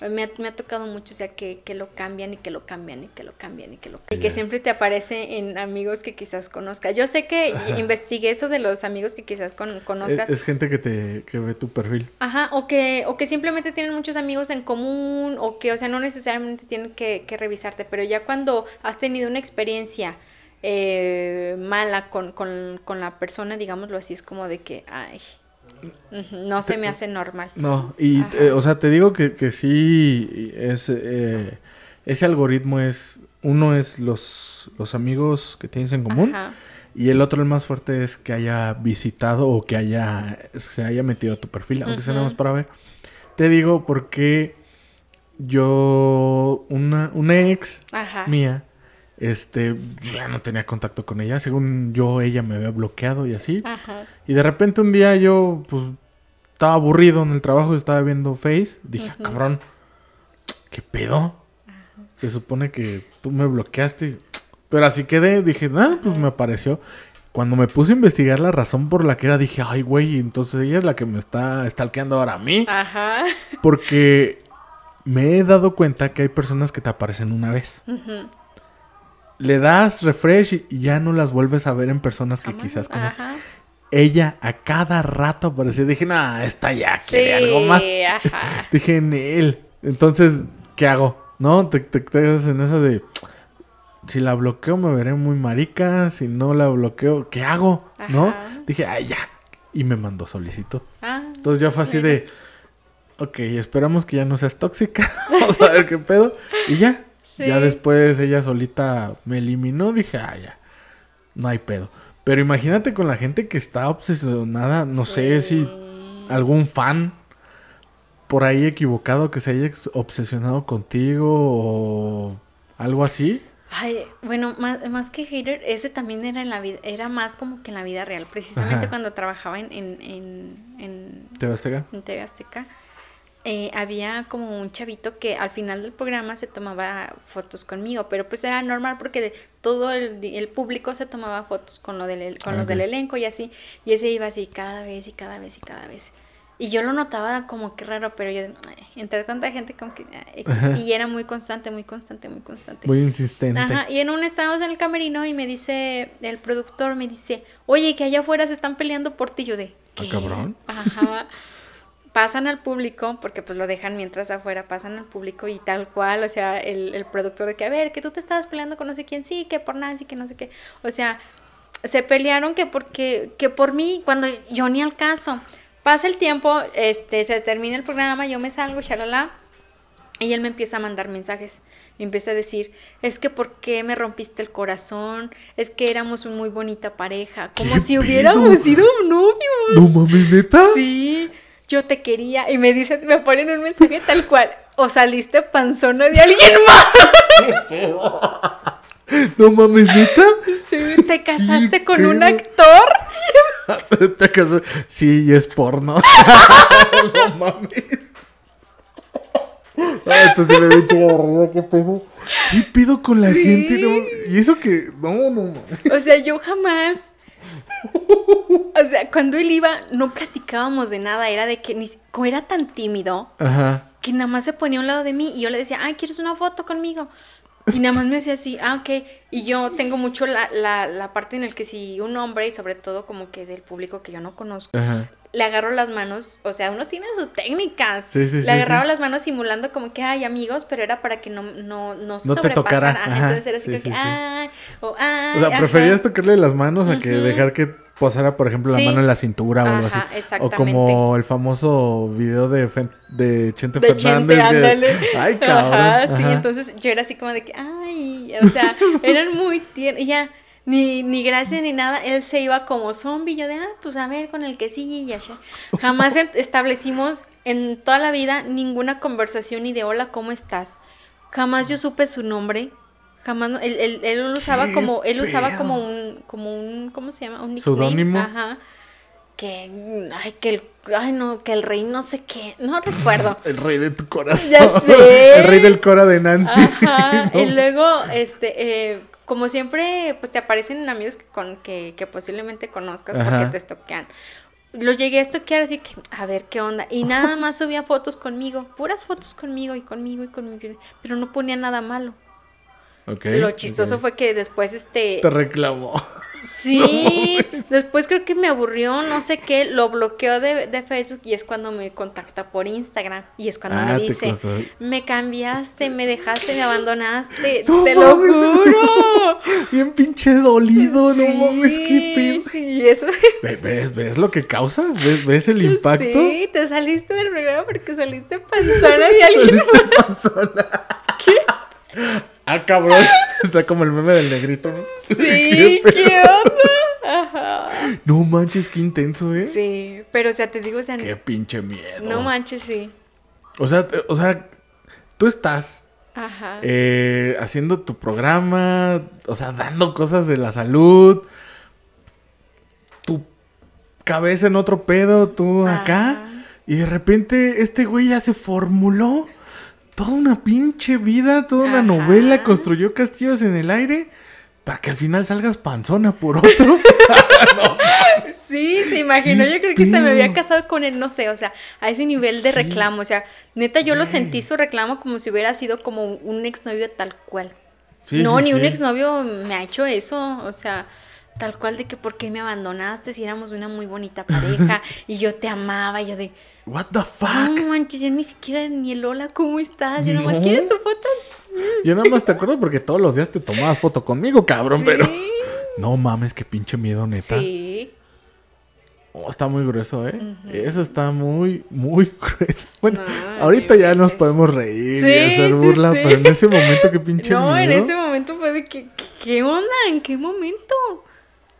Me ha, me ha tocado mucho, o sea, que, que lo cambian y que lo cambian y que lo cambian y que lo cambian. Y que siempre te aparece en amigos que quizás conozcas. Yo sé que investigué eso de los amigos que quizás con- Es, conozcas. es gente que te que ve tu perfil. Ajá, o que, o que simplemente tienen muchos amigos en común, o que, o sea, no necesariamente tienen que, que revisarte, pero ya cuando has tenido una experiencia eh, mala con, con, con la persona, digámoslo así, es como de que, ay, no se me hace normal. No, y eh, o sea, te digo que, que sí, es, eh, ese algoritmo es, uno es los, los amigos que tienes en común Ajá, y el otro, el más fuerte, es que haya visitado o que haya, se haya metido a tu perfil, aunque sea nada más Ujú. para ver. Te digo porque yo, una, una ex ajá, mía, este, ya no tenía contacto con ella, según yo, ella me había bloqueado y así. ajá, Y de repente un día yo, pues, estaba aburrido en el trabajo, estaba viendo Face. Dije, "Ah, cabrón, ¿qué pedo? Se supone que tú me bloqueaste. Pero así quedé, dije, ah, pues me apareció. Cuando me puse a investigar la razón por la que era, dije, ay, güey, entonces ella es la que me está stalkeando ahora a mí. ajá, Porque me he dado cuenta que hay personas que te aparecen una vez. ujú, Le das refresh y- ya no las vuelves a ver en personas que jamás, quizás conoces. ajá. ella a cada rato aparecía. Dije, nah, esta ya quiere algo más. Ajá. Dije, en él. Entonces, ¿qué hago? ¿No? Te, te quedas en eso de. Si la bloqueo me veré muy marica. Si no la bloqueo, ¿qué hago? ¿no? Dije, ay, ya. Y me mandó solicitud. Ah, Entonces ya fue así de. Ok, esperamos que ya no seas tóxica. Vamos a ver qué pedo. Y ya. Sí. Ya después ella solita me eliminó. Dije, ah, ya. No hay pedo. Pero imagínate con la gente que está obsesionada. No sé si algún fan por ahí equivocado que se haya obsesionado contigo o algo así. Ay, bueno, más, más que hater, ese también era en la vida, era más como que en la vida real. Precisamente Ajá. cuando trabajaba en, en, en, en, ¿Te vas a en TV Azteca, eh, había como un chavito que al final del programa se tomaba fotos conmigo, pero pues era normal porque todo el, el público se tomaba fotos con, lo del, con los Ok. del elenco y así, y ese iba así cada vez y cada vez y cada vez. Y yo lo notaba como que raro, pero yo, ay, entre tanta gente como que... ay, Ajá. y era muy constante, muy constante, muy constante. Muy insistente. Ajá, y en un estábamos en el camerino y me dice, el productor me dice, oye, que allá afuera se están peleando por ti. Yo de, Ah, ¿qué? cabrón. Ajá. Pasan al público, porque pues lo dejan mientras afuera, pasan al público y tal cual, o sea, el, el productor de que, a ver, que tú te estabas peleando con no sé quién, sí, que por Nancy, que no sé qué. O sea, se pelearon que porque, que por mí, cuando yo ni al caso. Pasa el tiempo, este, se termina el programa, yo me salgo, shalala. Y él me empieza a mandar mensajes. Me empieza a decir, es que ¿por qué me rompiste el corazón? Es que éramos una muy bonita pareja. Como ¿Qué si pedo? hubiéramos sido novios. No mames, neta. Sí, yo te quería. Y me dice, me ponen un mensaje tal cual. O saliste panzona de alguien más. No mames, neta. Sí, te casaste con un actor. Te casas- Sí, y es porno. no mames. Ah, entonces me chingo de risa, ¿qué pedo? ¿Qué pedo con la Sí. gente? No, y eso que. No, no, no. O sea, yo jamás. O sea, cuando él iba, no platicábamos de nada. Era de que ni, como era tan tímido Ajá. que nada más se ponía a un lado de mí y yo le decía, ay, ¿quieres una foto conmigo? Y nada más me hacía así, ah, ok. Y yo tengo mucho la, la, la parte en el que si un hombre, y sobre todo como que del público que yo no conozco, Ajá. Le agarro las manos, o sea, uno tiene sus técnicas. Sí, sí, le sí, agarraba las manos simulando como que hay amigos, pero era para que no, no, no No te tocara. Ajá, Entonces era así que, ay, o ay. O sea, ajá. preferías tocarle las manos a que Ujú. dejar que posara, por ejemplo, la mano en la cintura o algo así. O como el famoso video de, Fen- de Chente De Fernández. Chente, que-. Ay, cabrón. Ajá, sí, entonces yo era así como de que, ay, o sea, eran muy tiernos, ya, ni, ni gracia ni nada, él se iba como zombie, yo de, ah, pues a ver, con el que sigue y así. Jamás establecimos en toda la vida ninguna conversación ni de hola, ¿cómo estás? Jamás yo supe su nombre, jamás, no- él, él, él lo usaba ¿Qué como, él usaba como un, como un, ¿cómo se llama? Un nickname. ¿Seudónimo? Ajá. Que, ay, que el, ay no, que el rey no sé qué, no recuerdo. El rey de tu corazón. Ya sé. El rey del cora de Nancy. Ajá, No. y luego, este, eh, como siempre, pues te aparecen amigos que, con, que, que posiblemente conozcas Ajá. porque te estoquean. Los llegué a estoquear así que, a ver qué onda. Y nada más subía fotos conmigo, puras fotos conmigo y conmigo y conmigo. Pero no ponía nada malo. Ok, Lo chistoso fue que después, este, Te reclamó. Sí, después creo que me aburrió, no sé qué, lo bloqueó de, de Facebook y es cuando me contacta por Instagram y es cuando Ah, me te dice, me cambiaste, me dejaste, me abandonaste, No te lo juro. Bien pinche dolido, no mames, qué pedo. Sí, eso. Ve- ¿Ves, ¿Ves lo que causas? ¿Ves, ves el impacto? Sí, te saliste del programa porque saliste panzona y alguien Saliste panzona. Ah, cabrón. Está como el meme del negrito, ¿no? Sí, ¿Qué? ¿qué onda? Ajá. No manches, qué intenso, ¿eh? Sí, pero o sea, te digo, o sea, Qué pinche miedo. no manches, sí. O sea, o sea, tú estás Ajá. eh, haciendo tu programa, o sea, dando cosas de la salud, tu cabeza en otro pedo, tú acá, y de repente este güey ya se formuló toda una pinche vida, toda una Ajá. novela, construyó castillos en el aire. Para que al final salgas panzona por otro. Sí, se imaginó. ¿Qué Yo creo que hasta me había casado con él, no sé, o sea, a ese nivel de reclamo. O sea, neta, yo lo sentí su reclamo como si hubiera sido como un exnovio tal cual. Sí, no, sí, ni un exnovio me ha hecho eso. O sea, tal cual de que por qué me abandonaste si éramos una muy bonita pareja y yo te amaba. Y yo de, What the no fuck? manches, yo ni siquiera ni el hola, ¿cómo estás? Yo nomás No. quieres tu foto. Yo nada más te acuerdo porque todos los días te tomabas foto conmigo, cabrón, pero. Sí. No mames, qué pinche miedo, neta. Sí. Oh, está muy grueso, ¿eh? Eso está muy, muy grueso. Bueno, No, ahorita ya nos podemos reír Sí, y hacer burla, sí. pero en ese momento, qué pinche No, en miedo. ese momento fue de que, ¿qué, qué onda? ¿En qué momento?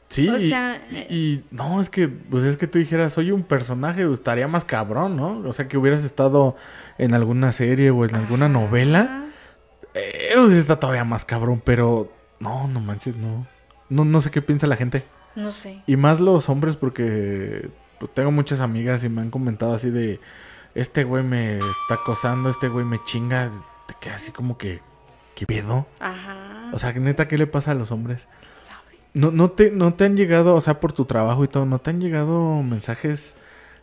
Sí, o y- sea, y, y no, es que, pues es que tú dijeras, soy un personaje, pues, estaría más cabrón, ¿no? O sea, que hubieras estado en alguna serie o en alguna novela. Eh, Eso sí está todavía más cabrón, pero no, no manches, no. No, no sé qué piensa la gente. No sé. Y más los hombres porque pues, tengo muchas amigas y me han comentado así de, este güey me está acosando, este güey me chinga, te queda así como que, ¿qué pedo? Ajá. O sea, neta, ¿qué le pasa a los hombres? No, no, te, no te han llegado, o sea, por tu trabajo y todo, ¿no te han llegado mensajes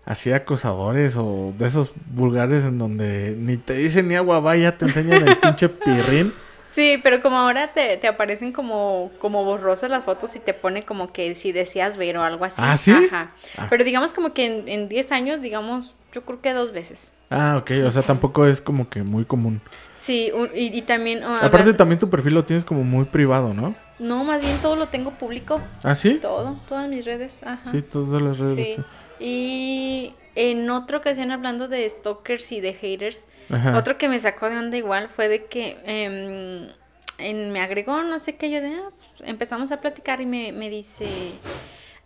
así acosadores o de esos vulgares en donde ni te dicen ni agua vaya, te enseñan el pinche pirrín? Sí, pero como ahora te, te aparecen como, como borrosas las fotos y te pone como que si deseas ver o algo así. ¿Ah, sí? Ajá. Ah. Pero digamos como que en, en 10 años, digamos, yo creo que dos veces. Ah, ok, o sea, tampoco es como que muy común. Sí, un- y, y también... Aparte también tu perfil lo tienes como muy privado, ¿no? No, más bien todo lo tengo público. ¿Ah, sí? Todo, todas mis redes. Ajá. Sí, todas las redes. Sí. Y en otra ocasión hablando de stalkers y de haters, Ajá. otro que me sacó de onda igual fue de que em, en- me agregó no sé qué, yo de, ah, pues, empezamos a platicar y me, me dice,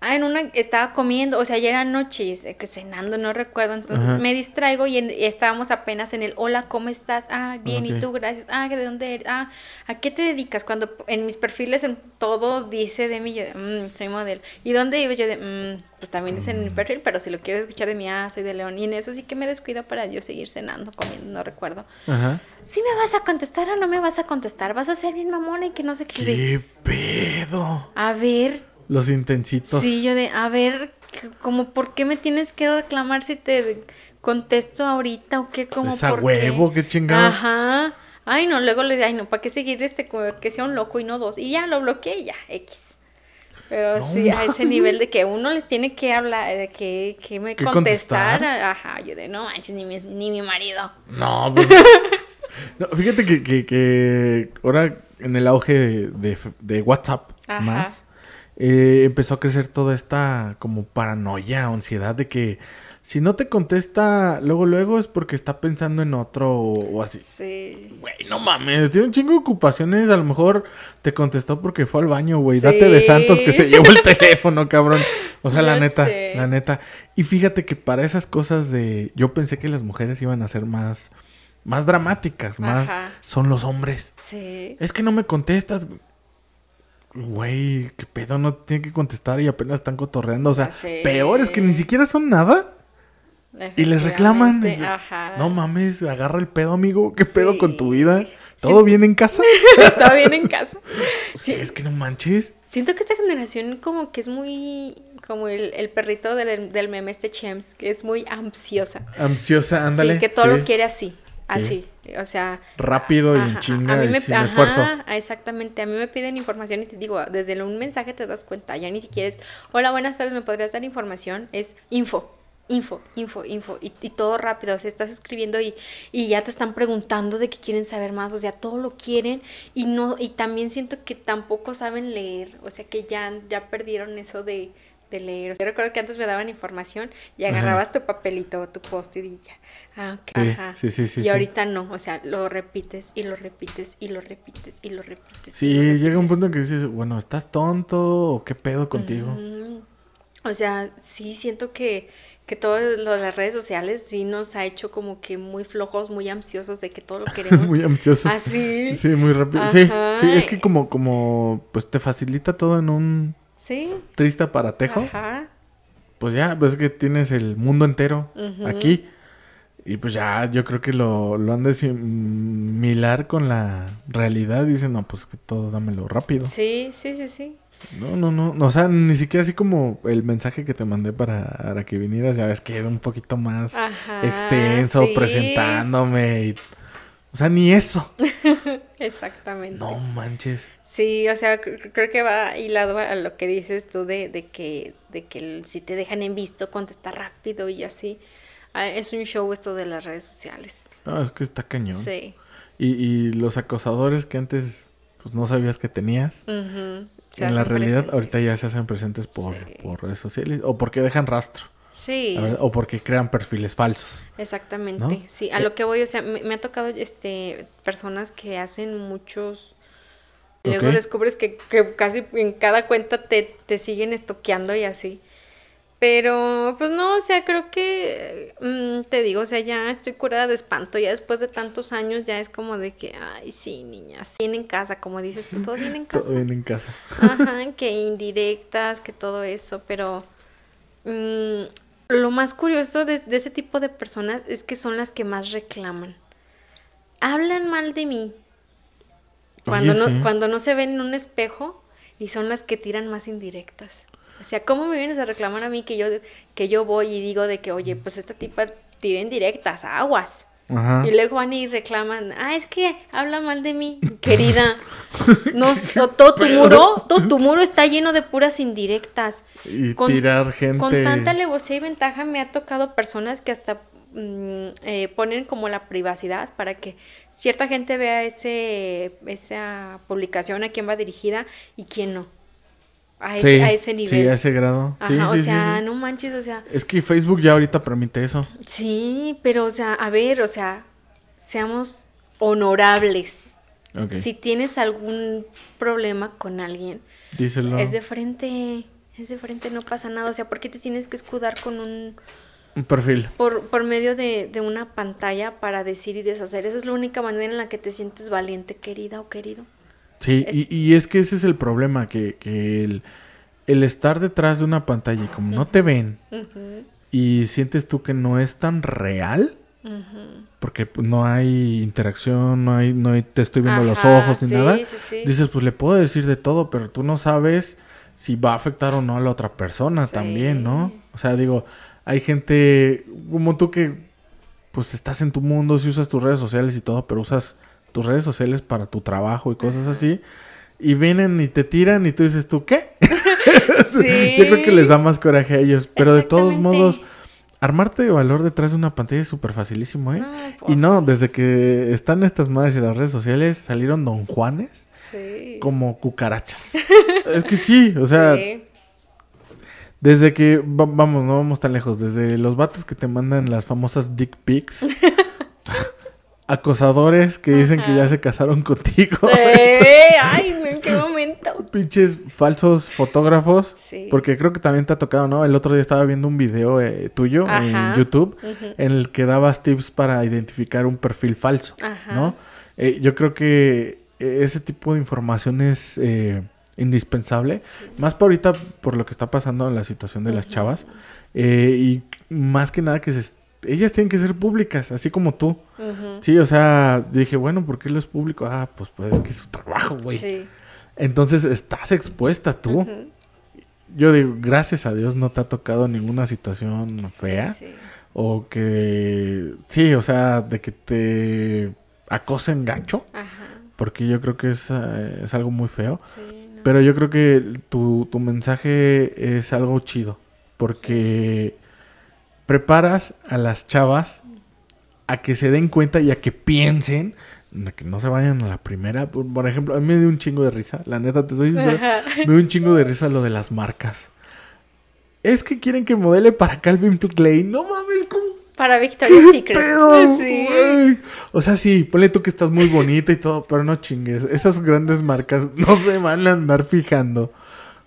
ah, en una, estaba comiendo, o sea, ya era noche, eh, que cenando, no recuerdo, entonces Ajá. me distraigo y, en- y estábamos apenas en el, hola, ¿cómo estás? Ah, bien. ¿y tú? Gracias. Ah, ¿de dónde eres? Ah, ¿a qué te dedicas? Cuando en mis perfiles en todo dice de mí, yo de, "Mm, soy modelo. ¿Y dónde vives? Yo de, "Mm, pues también dice Mm. en mi perfil, pero si lo quieres escuchar de mí, ah, soy de León. Y en eso sí que me descuido para yo seguir cenando, comiendo, no recuerdo. Ajá. ¿Sí me vas a contestar o no me vas a contestar? ¿Vas a ser bien mamona y que no sé qué? De, ¿Qué pedo? a ver, Los intensitos. sí, yo de, a ver, como, ¿por qué me tienes que reclamar si te contesto ahorita o qué? Como, Es a ¿por huevo, qué chingados. Ajá. Ay, no, luego le dije, ay, no, ¿para qué seguir este, que sea un loco y no dos? Y ya lo bloqueé y ya, X. Pero No sí, a ese nivel de que uno les tiene que hablar, de que, que me ¿Que contestar. contestar? Ajá, yo de, no manches, ni mi, ni mi marido. No, pues, no, fíjate que, que, que ahora en el auge de, de- de WhatsApp Ajá. más, eh, empezó a crecer toda esta como paranoia, ansiedad de que si no te contesta luego, luego es porque está pensando en otro o, o así. Sí. Güey, no mames, tiene un chingo de ocupaciones. A lo mejor te contestó porque fue al baño, güey. Sí. Date de santos que se llevó el teléfono, cabrón. O sea, la neta, sé. la neta. Y fíjate que para esas cosas de. Yo pensé que las mujeres iban a ser más. Más dramáticas, más. Ajá. Son los hombres. Sí. Es que no me contestas. Güey, qué pedo, no tiene que contestar y apenas están cotorreando. O sea, peor es que ni siquiera son nada. Y les reclaman. Y Ajá. No mames, agarra el pedo, amigo. ¿Qué pedo con tu Sí. vida? Sí. ¿Todo bien en casa? Está bien en casa. Sí, es que no manches. Siento que esta generación como que es muy como el, el perrito del, del meme este Chems, que es muy ansiosa. Ansiosa, ándale. Sí, que todo sí. lo quiere así, así. O sea, Rápido y en chinga a mí y me- sin ajá, esfuerzo. Exactamente, a mí me piden información y te digo, desde un mensaje te das cuenta, ya ni siquiera es, hola, buenas tardes, ¿me podrías dar información? Es info, info, info, info, y, y todo rápido, o sea, estás escribiendo y, y ya te están preguntando de qué quieren saber más, o sea, todo lo quieren y no, y también siento que tampoco saben leer, o sea, que ya, ya perdieron eso de, de leer. Yo recuerdo que antes me daban información y Ajá. agarrabas tu papelito o tu post-it y ya. Ah, ok, Sí, ajá. sí, sí, sí, Y sí. ahorita no, o sea, lo repites y lo repites y lo repites y lo repites. Sí, lo llega un punto en que dices, bueno, ¿estás tonto o qué pedo contigo? Mm, O sea, sí siento que, que todo lo de las redes sociales sí nos ha hecho como que muy flojos, muy ansiosos de que todo lo queremos muy ansiosos. así. Sí, muy rápido. Sí, Ajá. sí, es que como, como, pues te facilita todo en un Sí. triste aparatejo. Ajá. Pues ya, pues es que tienes el mundo entero aquí. Y pues ya, yo creo que lo, lo han de similar con la realidad. Dicen, no, pues que todo dámelo rápido. Sí, sí, sí, sí. No, no, no, no, O sea, ni siquiera así como el mensaje que te mandé para, para que vinieras. Ya ves que era un poquito más Ajá. extenso, sí. presentándome. y- O sea, ni eso. Exactamente. No manches. Sí, o sea, cr- creo que va hilado a lo que dices tú de, de que, de que si te dejan en visto, contesta rápido y así. Ah, es un show esto de las redes sociales. No, es que está cañón. Sí. Y, y los acosadores que antes pues no sabías que tenías. En la realidad, presentes. ahorita ya se hacen presentes por, Sí. por redes sociales. O porque dejan rastro. Sí, O porque crean perfiles falsos. exactamente. ¿no? Sí, a Eh, lo que voy, o sea, me, me ha tocado este personas que hacen muchos... Luego descubres que, que casi en cada cuenta te, te siguen estoqueando y así. Pero, pues no, o sea, creo que, mm, te digo, o sea, ya estoy curada de espanto, ya después de tantos años ya es como de que, ay, sí, niñas, bien en casa, como dices tú, todo bien en casa. Todo bien en casa. Ajá, que indirectas, que todo eso, pero mm, lo más curioso de, de ese tipo de personas es que son las que más reclaman. Hablan mal de mí. Cuando, Oye, no, sí. cuando no se ven en un espejo y son las que tiran más indirectas. O sea, ¿cómo me vienes a reclamar a mí que yo, que yo voy y digo de que, oye, pues esta tipa tira indirectas, aguas? Ajá. Y luego van y reclaman, ah, es que habla mal de mí, querida. No, todo tu muro, todo tu muro está lleno de puras indirectas. Y Con- tirar gente. Con tanta alevosía y ventaja me ha tocado personas que hasta mm, eh, ponen como la privacidad para que cierta gente vea ese, esa publicación a quién va dirigida y quién no. A ese, Sí, a ese nivel. Sí, a ese grado. Sí, Ajá, o sí, sí, sea, no manches, o sea, Es que Facebook ya ahorita permite eso. Sí, pero o sea, a ver, o sea, seamos honorables. Ok. Si tienes algún problema con alguien, Díselo. es de frente, es de frente, no pasa nada. O sea, ¿por qué te tienes que escudar con un, Un perfil. por, por medio de, de una pantalla para decir y deshacer? Esa es la única manera en la que te sientes valiente, querida o querido. Sí, Es- y, y es que ese es el problema, que, que el, el estar detrás de una pantalla y como no te ven y sientes tú que no es tan real, porque pues, no hay interacción, no hay, no hay- te estoy viendo los ojos ni sí, nada, sí, sí. dices, pues le puedo decir de todo, pero tú no sabes si va a afectar o no a la otra persona también, ¿no? O sea, digo, hay gente como tú que pues estás en tu mundo, si usas tus redes sociales y todo, pero usas tus redes sociales para tu trabajo y cosas así. Y vienen y te tiran y tú dices, ¿tú qué? Sí. Yo creo que les da más coraje a ellos. Pero de todos modos, armarte de valor detrás de una pantalla es súper facilísimo, ¿eh? No, Y pues, no, desde que están estas madres en las redes sociales, salieron don Juanes sí. como cucarachas. es que sí, o sea, Sí. desde que, va- vamos, no vamos tan lejos, desde los vatos que te mandan las famosas dick pics, acosadores que dicen que ya se casaron contigo, Eh, ay, ¿en qué momento? pinches falsos fotógrafos, Sí. porque creo que también te ha tocado, ¿no? El otro día estaba viendo un video eh, tuyo Ajá. en YouTube Ujú. en el que dabas tips para identificar un perfil falso, Ajá. ¿no? Eh, yo creo que eh, ese tipo de información es eh, indispensable, más por ahorita por lo que está pasando en la situación de las chavas, y más que nada que se ellas tienen que ser públicas, así como tú. Sí, o sea, dije, bueno, ¿por qué lo es público? Ah, pues, pues es que es su trabajo, güey. Sí. Entonces estás expuesta tú. Yo digo, gracias a Dios no te ha tocado ninguna situación fea. Sí. O que, sí, o sea, de que te acosen gacho. Ajá. Porque yo creo que es, eh, es algo muy feo. Sí, no. Pero yo creo que tu, tu mensaje es algo chido. Porque preparas a las chavas a que se den cuenta y a que piensen. a Que no se vayan a la primera. Por, ejemplo, a mí me dio un chingo de risa. La neta, te soy sincero. Ajá. Me dio un chingo de risa lo de las marcas. Es que quieren que modele para Calvin Klein. No mames, ¿cómo? Para Victoria's ¿Qué Secret. pedo, Sí. O sea, sí, ponle tú que estás muy bonita y todo, pero no chingues. Esas grandes marcas no se van a andar fijando.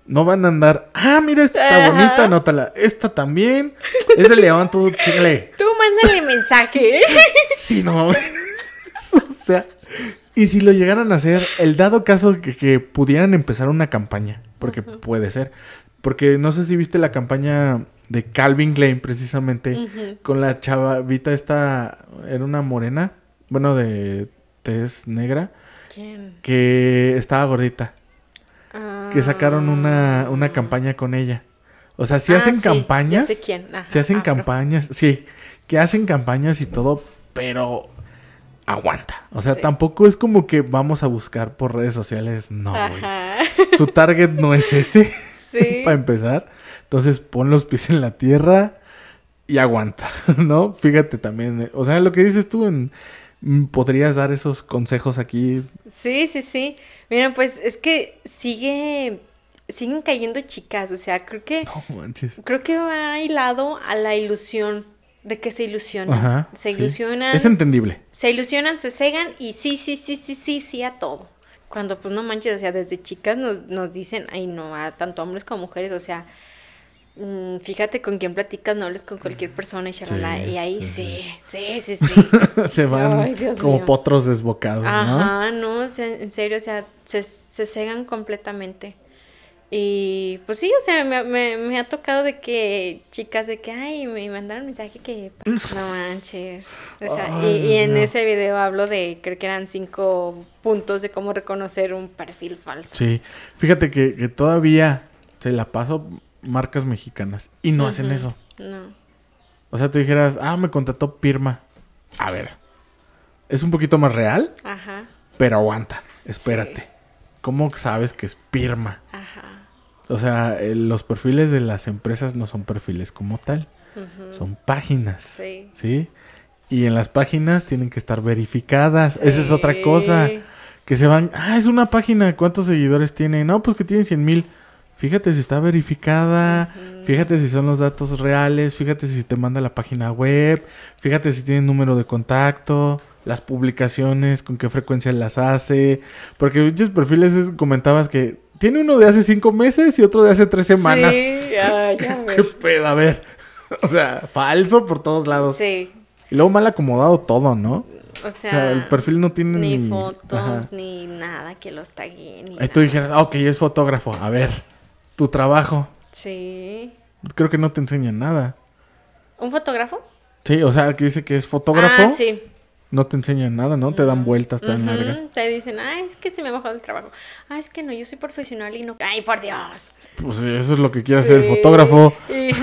No van a andar, ah, mira, esta está Ajá. bonita, anótala. Esta también. Es de León, tú, chingale. Tú mándale mensaje. Sí, no mames. o sea, y si lo llegaran a hacer, el dado caso que, que pudieran empezar una campaña, porque puede ser. Porque no sé si viste la campaña de Calvin Klein, precisamente, con la chavita esta, era una morena, bueno, de tez negra, ¿Quién? que estaba gordita, que sacaron una, Ah. una campaña con ella. O sea, si Ah, hacen sí, campañas, ya sé quién, si hacen afro. campañas, sí, que hacen campañas y todo, pero aguanta. O sea, Sí. tampoco es como que vamos a buscar por redes sociales, no, güey. Su target no es ese, Sí. para empezar. Entonces, pon los pies en la tierra y aguanta, ¿no? Fíjate también, eh, o sea, lo que dices tú en podrías dar esos consejos aquí. Sí, sí, sí. Mira, pues es que sigue, siguen cayendo chicas, o sea, creo que, No manches. creo que va hilado a la ilusión de que se ilusionan. Ajá. se sí. ilusionan, Es entendible. se ilusionan, se cegan y sí, sí, sí, sí, sí, sí a todo. Cuando pues no manches, o sea, desde chicas nos, nos dicen, ay no, a tanto hombres como mujeres, o sea, mm, fíjate con quién platicas, no hables con cualquier persona y shalala, Sí, y ahí sí, sí, sí, sí, sí. Se van Ay, como mío. potros desbocados, ¿no? Ajá, no, o sea, en serio, o sea, se, se cegan completamente. Y pues sí, o sea, me, me, me ha tocado de que chicas de que, ay, me mandaron mensaje que no manches. O sea, y, en no. ese video hablo de, creo que eran cinco puntos de cómo reconocer un perfil falso. Sí. Fíjate que, que todavía se la paso marcas mexicanas y no hacen eso. No. O sea, tú dijeras, ah, me contrató Pirma. A ver, es un poquito más real, Ajá, pero aguanta, espérate. ¿Cómo sabes que es Pirma? ajá. O sea, eh, los perfiles de las empresas no son perfiles como tal, son páginas. Sí. ¿Sí? Y en las páginas tienen que estar verificadas. Esa es otra cosa. Que se van, ah, es una página, ¿cuántos seguidores tiene? No, pues que tiene 100 mil. Fíjate si está verificada, fíjate si son los datos reales, fíjate si te manda la página web, fíjate si tiene número de contacto, las publicaciones, con qué frecuencia las hace. Porque muchos perfiles es- comentabas que tiene uno de hace cinco meses y otro de hace tres semanas. Sí, ay, ya ¿Qué pedo? A ver. O sea, falso por todos lados. Sí, Y luego mal acomodado todo, ¿no? o O sea, el perfil no tiene ni... ni fotos, Ajá. ni nada que los taguen. Ni Ahí tú dijeras, ah, ok, es fotógrafo. A ver, tu trabajo. Sí. Creo que no te enseñan nada. ¿Un fotógrafo? Sí, o sea, que dice que es fotógrafo. Ah, sí. No te enseñan nada, ¿no? Te dan vueltas tan Ujú, largas. Te dicen, ah, es que se me ha bajado el trabajo. Ah, es que no, yo soy profesional y no. Ay, por Dios. Pues eso es lo que quiere hacer el fotógrafo. Y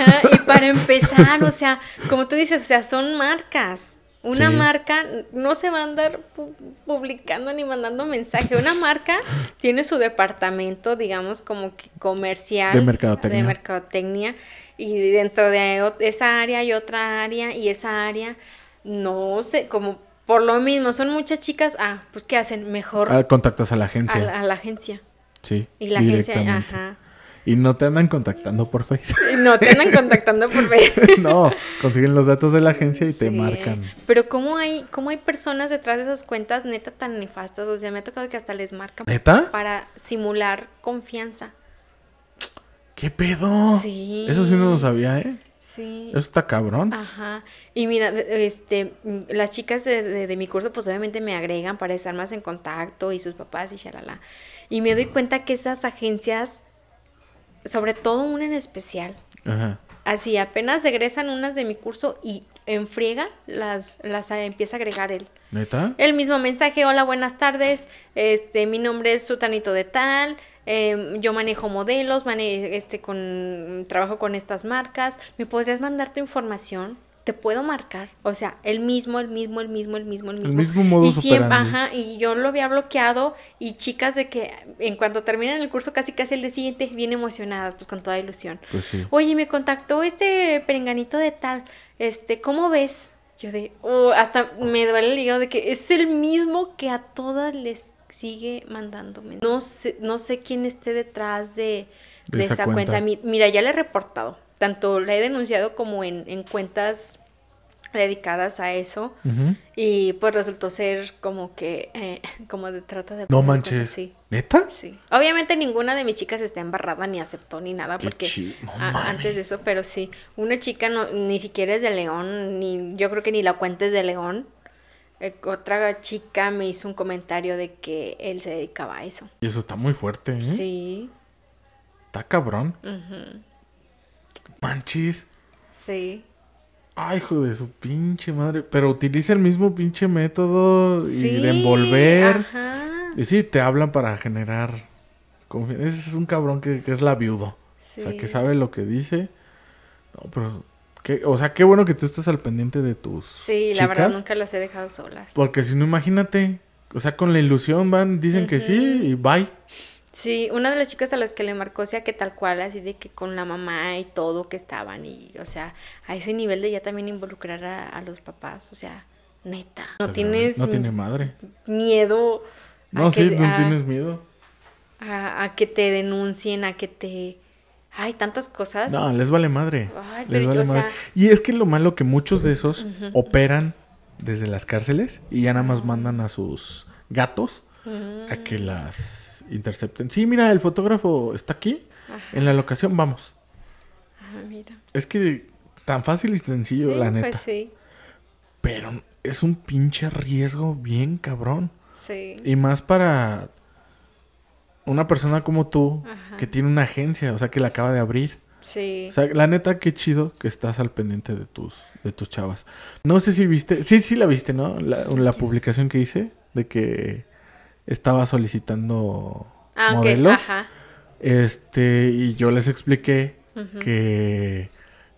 para empezar, o sea, como tú dices, o sea, son marcas. Una Sí. marca no se va a andar pu- publicando ni mandando mensaje. Una marca tiene su departamento, digamos, como que comercial. De mercadotecnia. de mercadotecnia, Y dentro de esa área hay otra área. Y esa área, no sé, como por lo mismo, son muchas chicas. Ah, pues ¿qué hacen? Mejor Ah, contactas a la a, agencia. la, a la agencia. Sí. Y la agencia, ajá. Y no te andan contactando por Facebook. No te andan contactando por Facebook. no, consiguen los datos de la agencia y te marcan. Pero cómo hay, cómo hay personas detrás de esas cuentas neta tan nefastas, o sea, me ha tocado que hasta les marcan ¿Neta? para simular confianza. ¿Qué pedo? Sí. Eso sí no lo sabía, ¿eh? Sí. Eso está cabrón. Ajá. Y mira, este, las chicas de, de- de mi curso, pues obviamente me agregan para estar más en contacto y sus papás y shalala. Y me doy cuenta que esas agencias, sobre todo una en especial, Ajá. Así, apenas regresan unas de mi curso y en friega las, las empieza a agregar él. ¿Neta? El mismo mensaje, hola, buenas tardes, este, mi nombre es Sutanito de tal, em, yo manejo modelos, mane este, con, trabajo con estas marcas, ¿me podrías mandar tu información? Te puedo marcar, o sea, el mismo, el mismo, el mismo, el mismo, el mismo. El mismo modus y siempre, ajá, y yo lo había bloqueado y chicas de que en cuanto terminan el curso casi casi el día siguiente bien emocionadas, pues con toda ilusión. Pues sí. Oye, me contactó este perenganito de tal, este, ¿cómo ves? Yo de, oh, hasta me duele el hígado de que es el mismo que a todas les sigue mandándome. No sé, no sé quién esté detrás de, De de esa cuenta. cuenta. Mi- Mira, ya le he reportado. Tanto la he denunciado como en, en cuentas dedicadas a eso. Y pues resultó ser como que, eh, como de trata de... No manches. ¿Neta? Sí. Obviamente ninguna de mis chicas está embarrada ni aceptó ni nada Qué porque. No a- antes de eso, pero sí, una chica no, ni siquiera es de León, ni yo creo que ni la cuenta es de León. Eh, otra chica me hizo un comentario de que él se dedicaba a eso. Y eso está muy fuerte, ¿eh? Sí, Está cabrón. ujú, Manchis. sí. Ay, hijo de su pinche madre. Pero utiliza el mismo pinche método y Sí, de envolver. Ajá. Y sí, te hablan para generar confianza. Ese es un cabrón que, que es la viudo. O sea, que Sí. sabe lo que dice. No, pero... qué- o sea, qué bueno que tú estés al pendiente de tus Sí, la verdad nunca las he dejado solas. Porque si no, imagínate. O sea, con la ilusión van, dicen que sí y bye. Sí, una de las chicas a las que le marcó, o sea, que tal cual, así de que con la mamá y todo que estaban, y, o sea, a ese nivel de ya también involucrar a, a los papás, o sea, neta. No Pero tienes No tiene madre. miedo a No, que, sí, no a- tienes miedo. a- a que te denuncien, a que te... Ay, tantas cosas. No, les vale madre. Ay, les vale madre. sea- Y es que lo malo que muchos de esos operan desde las cárceles y ya nada más mandan a sus gatos a que Mm. las intercepten. Sí, mira, el fotógrafo está aquí, Ajá. en la locación, vamos. Ah, mira. Es que tan fácil y sencillo, Sí, la neta. pues sí, Pero es un pinche riesgo bien cabrón. sí. Y más para una persona como tú, Ajá. que tiene una agencia, o sea, que la acaba de abrir. Sí. O sea, la neta, qué chido que estás al pendiente de tus, de tus chavas. No sé si viste, sí, sí la viste, ¿no? La, la publicación que hice de que estaba solicitando ah, modelos. ajá. Este, y yo les expliqué que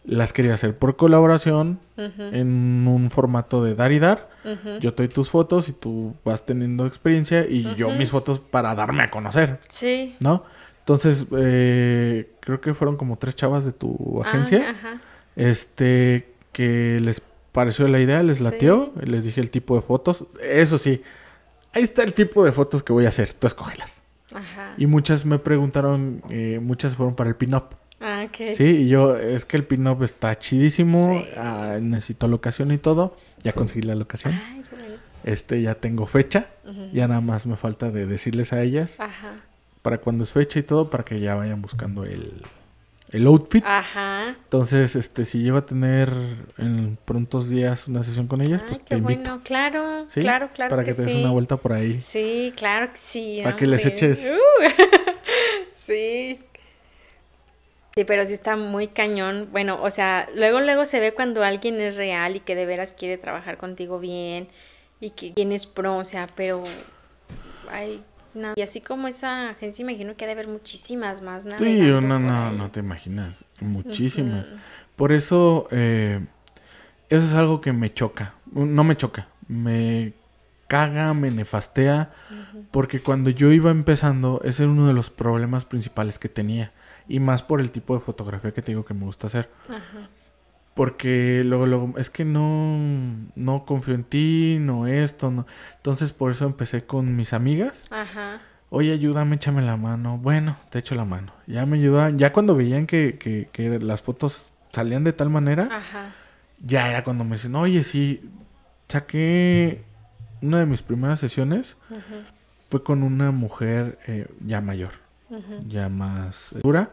las quería hacer por colaboración en un formato de dar y dar. Yo te doy tus fotos y tú vas teniendo experiencia y yo mis fotos para darme a conocer, Sí. ¿no? Entonces, eh, creo que fueron como tres chavas de tu Ah, agencia. ajá. Este, que les pareció la idea, les Sí. latió, les dije el tipo de fotos. Eso sí, ahí está el tipo de fotos que voy a hacer, tú escógelas. Ajá. Y muchas me preguntaron, eh, muchas fueron para el pin-up. Ah, ok. Sí, y yo, es que el pin-up está chidísimo, Sí. ah, necesito locación y todo. Ya conseguí la locación. Ay, qué. Este, ya tengo fecha. Ya nada más me falta de decirles a ellas Ajá. para cuando es fecha y todo, para que ya vayan buscando el, el outfit. Ajá. Entonces, este, si lleva a tener en prontos días una sesión con ellas, Ay, pues te qué invito. bueno. Claro, ¿sí? claro, claro Para que, te des sí. una vuelta por ahí. Sí, claro que sí. Para que les eches- Uh, sí. Sí, pero sí está muy cañón. Bueno, o sea, luego, luego se ve cuando alguien es real y que de veras quiere trabajar contigo bien y que tienes pro, o sea, pero ay, no. Y así como esa agencia, imagino que ha de haber muchísimas más, Sí, no, no, no te imaginas. Muchísimas. Por eso, eh, eso es algo que me choca. No me choca. Me caga, me nefastea. Porque cuando yo iba empezando, ese era uno de los problemas principales que tenía. Y más por el tipo de fotografía que te digo que me gusta hacer. Ajá. Porque luego, luego, es que no, no confío en ti, no esto, no. Entonces por eso empecé con mis amigas. Ajá. Oye, ayúdame, échame la mano. Bueno, te echo la mano. Ya me ayudaban. Ya cuando veían que, que, que las fotos salían de tal manera, Ajá. ya era cuando me decían, oye, sí, saqué una de mis primeras sesiones. Ujú, Fue con una mujer eh, ya mayor, ujú, ya más dura.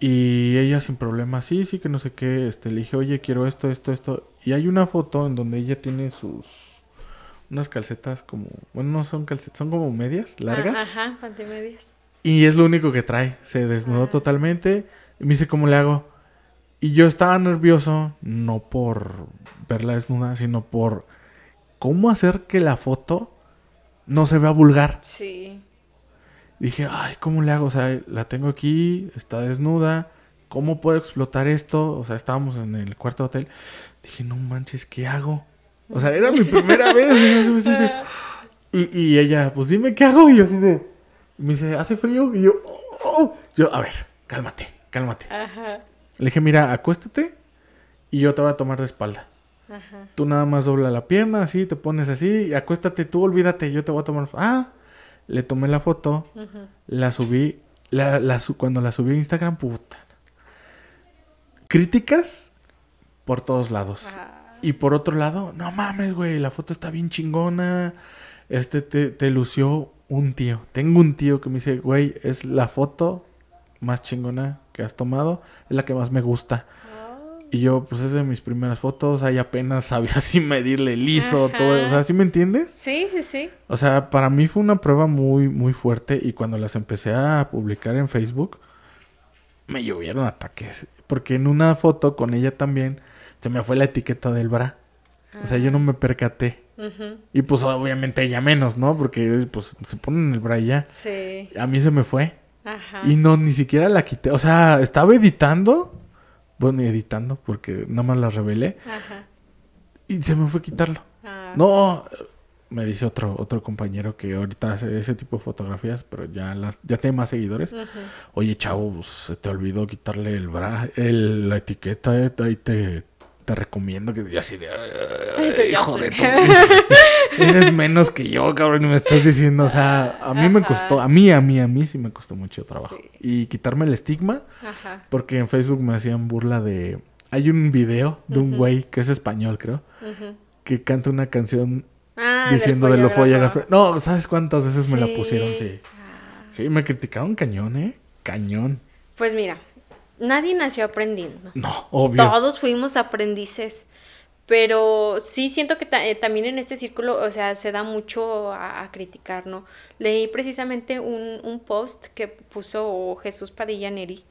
Y ella sin problema, sí, sí, que no sé qué. Este, le dije, oye, quiero esto, esto, esto. Y hay una foto en donde ella tiene sus. Unas calcetas como. Bueno, no son calcetas, son como medias largas. Ah, Ajá, pantimedias. Y es lo único que trae. Se desnudó Ah. totalmente. Y me dice, ¿cómo le hago? Y yo estaba nervioso, no por verla desnuda, sino por cómo hacer que la foto no se vea vulgar. Sí. Dije, ay, ¿cómo le hago? O sea, la tengo aquí, está desnuda. ¿Cómo puedo explotar esto? O sea, estábamos en el cuarto de hotel. Dije, no manches, ¿qué hago? O sea, era mi primera vez. y, y ella, pues dime qué hago. Y yo así de. Me dice, ¿hace frío? Y yo, "Oh, oh". yo, a ver, cálmate, cálmate. Ajá. Le dije, mira, acuéstate y yo te voy a tomar de espalda. Ajá. Tú nada más dobla la pierna, así, te pones así, y acuéstate, tú olvídate, yo te voy a tomar. Ah, le tomé la foto, la subí, la, cuando la subí a Instagram, puta. Críticas por todos lados. Ah, Y por otro lado, no mames, güey, la foto está bien chingona. Este te, te lució un tío. Tengo un tío que me dice, güey, es la foto más chingona que has tomado, es la que más me gusta. Y yo, pues es de mis primeras fotos, ahí apenas sabía así medirle liso, Ajá. todo. O sea, ¿sí me entiendes? Sí, sí, sí. O sea, para mí fue una prueba muy, muy fuerte y cuando las empecé a publicar en Facebook, me llovieron ataques. Porque en una foto con ella también se me fue la etiqueta del bra. O sea, yo no me percaté. Y pues obviamente ella menos, ¿no? Porque pues se ponen el bra y ya. Sí. A mí se me fue. Ajá. Y no, ni siquiera la quité. O sea, estaba editando. Bueno, editando porque nada más la revelé. Ajá. Y se me fue quitarlo. Ah. No, me dice otro, otro compañero que ahorita hace ese tipo de fotografías, pero ya las, ya tiene más seguidores. Ujú. Oye, chavo, pues, se te olvidó quitarle el bra, el, la etiqueta, eh, ahí te, te recomiendo que así de "Ay, Que ya hijo sé". de tu eres menos que yo, cabrón, y me estás diciendo, o sea, a mí me costó, a mí, a mí, a mí sí me costó mucho trabajo. Sí. Y quitarme el estigma, Ajá. porque en Facebook me hacían burla de, hay un video de un güey que es español, creo, Ujú. que que canta una canción Ah, diciendo de lo follógrafo. No, ¿sabes cuántas veces me la pusieron? Sí. Ah. Sí, me criticaron cañón, ¿eh? Cañón. Pues mira, nadie nació aprendiendo. No, obvio. Todos fuimos aprendices. Pero sí siento que ta- eh, también en este círculo, o sea, se da mucho a, a criticar, ¿no? Leí precisamente un, un post que puso Jesús Padilla Neri,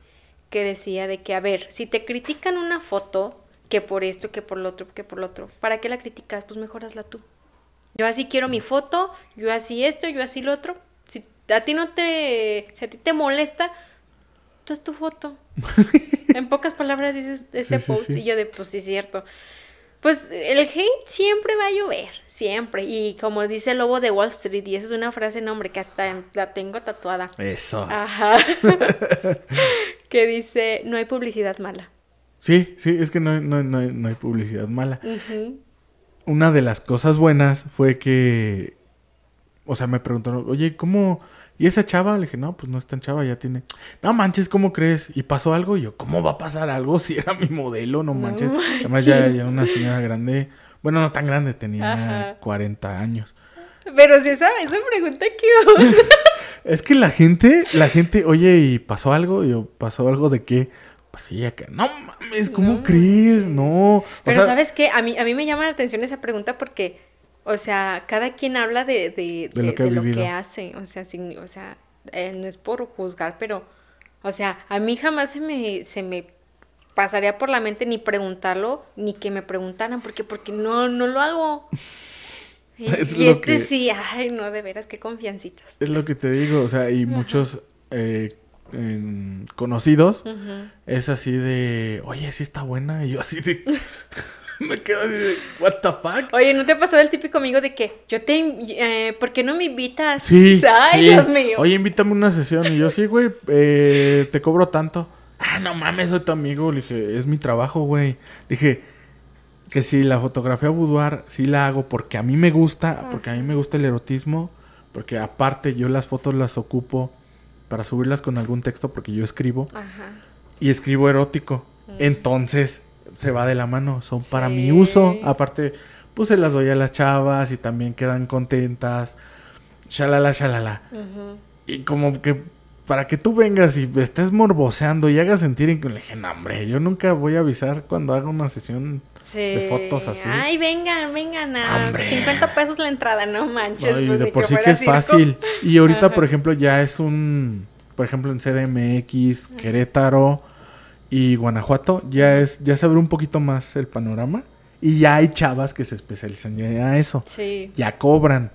que decía de que, a ver, si te critican una foto, que por esto, que por lo otro, que por lo otro, ¿para qué la criticas? Pues mejorasla tú. Yo así quiero mi foto, yo así esto, yo así lo otro. Si a ti no te, si a ti te molesta, es tu foto. en pocas palabras dices ese Sí, post sí. y yo de, pues sí es cierto. Pues el hate siempre va a llover, siempre. Y como dice el lobo de Wall Street, y eso es una frase, no, hombre, que hasta la tengo tatuada. Eso. Ajá. que dice, no hay publicidad mala. Sí, sí, es que no, hay- no, no hay- no hay publicidad mala. Una de las cosas buenas fue que, o sea, me preguntaron, oye, ¿cómo? ¿Y esa chava? Le dije, no, pues no es tan chava, ya tiene. No manches, ¿cómo crees? ¿Y pasó algo? Y yo, ¿cómo va a pasar algo si era mi modelo? No manches. Además, ya, era una señora grande. Bueno, no tan grande, tenía Ajá. 40 años. Pero si esa, esa pregunta que? Es que la gente, la gente, oye, ¿y pasó algo? Y yo, ¿pasó algo de qué? Pues sí, acá. No mames, ¿cómo No crees? No. O Pero sea, ¿sabes qué? A mí, a mí me llama la atención esa pregunta porque, o sea, cada quien habla de, de, De lo que de lo que hace. O sea, sin- o sea eh, no es por juzgar, pero, o sea, a mí jamás se me, se me pasaría por la mente ni preguntarlo, ni que me preguntaran, porque, porque no, no lo hago. Y, Es y lo este que- sí, ay, no, de veras, qué confiancitas. Es lo que te digo, o sea, y muchos eh, en- conocidos es así de, oye, sí está buena. Y yo así de, me quedo así de, what the fuck. Oye, ¿no te pasó el típico amigo de que yo te... eh, ¿Por qué no me invitas? Sí, Ay, sí. Dios mío. Oye, invítame a una sesión. Y yo, sí, güey, eh, te cobro tanto. Ah, no mames, soy tu amigo. Le dije, es mi trabajo, güey. Le dije, que si la fotografía boudoir sí la hago porque a mí me gusta, porque a mí me gusta el erotismo, porque aparte yo las fotos las ocupo para subirlas con algún texto porque yo escribo Ajá. y escribo erótico. Entonces se va de la mano, son para mi uso. Aparte, pues se las doy a las chavas y también quedan contentas. Shalala, shalala. Y como que para que tú vengas y estés morboseando y hagas sentir en que le dije, no, hombre, yo nunca voy a avisar cuando haga una sesión Sí. de fotos así. Ay, vengan, vengan a Hombre. 50 pesos la entrada, no manches. No, y pues, de por sí que es circo. fácil. Y ahorita, Ajá. por ejemplo, ya es un, por ejemplo, en CDMX, Querétaro, y Guanajuato ya es ya se abre un poquito más el panorama y ya hay chavas que se especializan ya a eso. Sí. Ya cobran.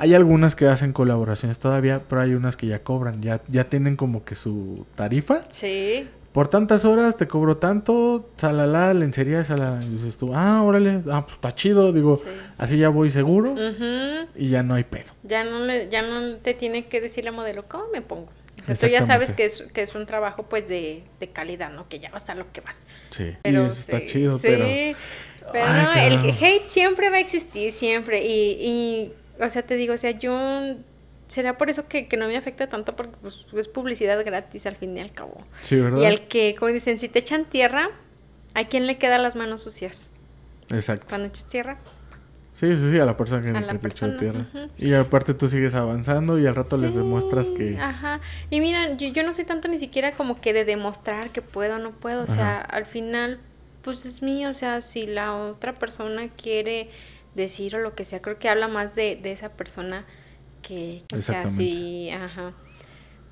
Hay algunas que hacen colaboraciones todavía, pero hay unas que ya cobran, ya ya tienen como que su tarifa. Sí. Por tantas horas te cobro tanto, salala, lencería, salala. Y dices tú, ah, órale, ah, pues está chido, digo, Sí. así ya voy seguro y ya no hay pedo. Ya no le, ya no te tiene que decir la modelo cómo me pongo. O sea, tú ya sabes que es, que es un trabajo pues de, de calidad, ¿no? Que ya vas a lo que vas. Sí, Pero y eso está chido, sí. pero... Pero Ay, no, el hate siempre va a existir, siempre. Y, y, o sea, te digo, o sea, yo... Será por eso que, que no me afecta tanto porque pues, es publicidad gratis al fin y al cabo. Sí, ¿verdad? Y al que, como dicen, si te echan tierra, ¿a quién le quedan las manos sucias? Exacto. Cuando echas tierra, Sí, sí, sí, a la persona que, A la persona, tierra. Y aparte tú sigues avanzando y al rato les demuestras que... Ajá. Y mira, yo, yo no soy tanto ni siquiera como que de demostrar que puedo o no puedo. O sea, al final, pues es mío. O sea, si la otra persona quiere decir o lo que sea, creo que habla más de, de esa persona que, o sea, sí, ajá.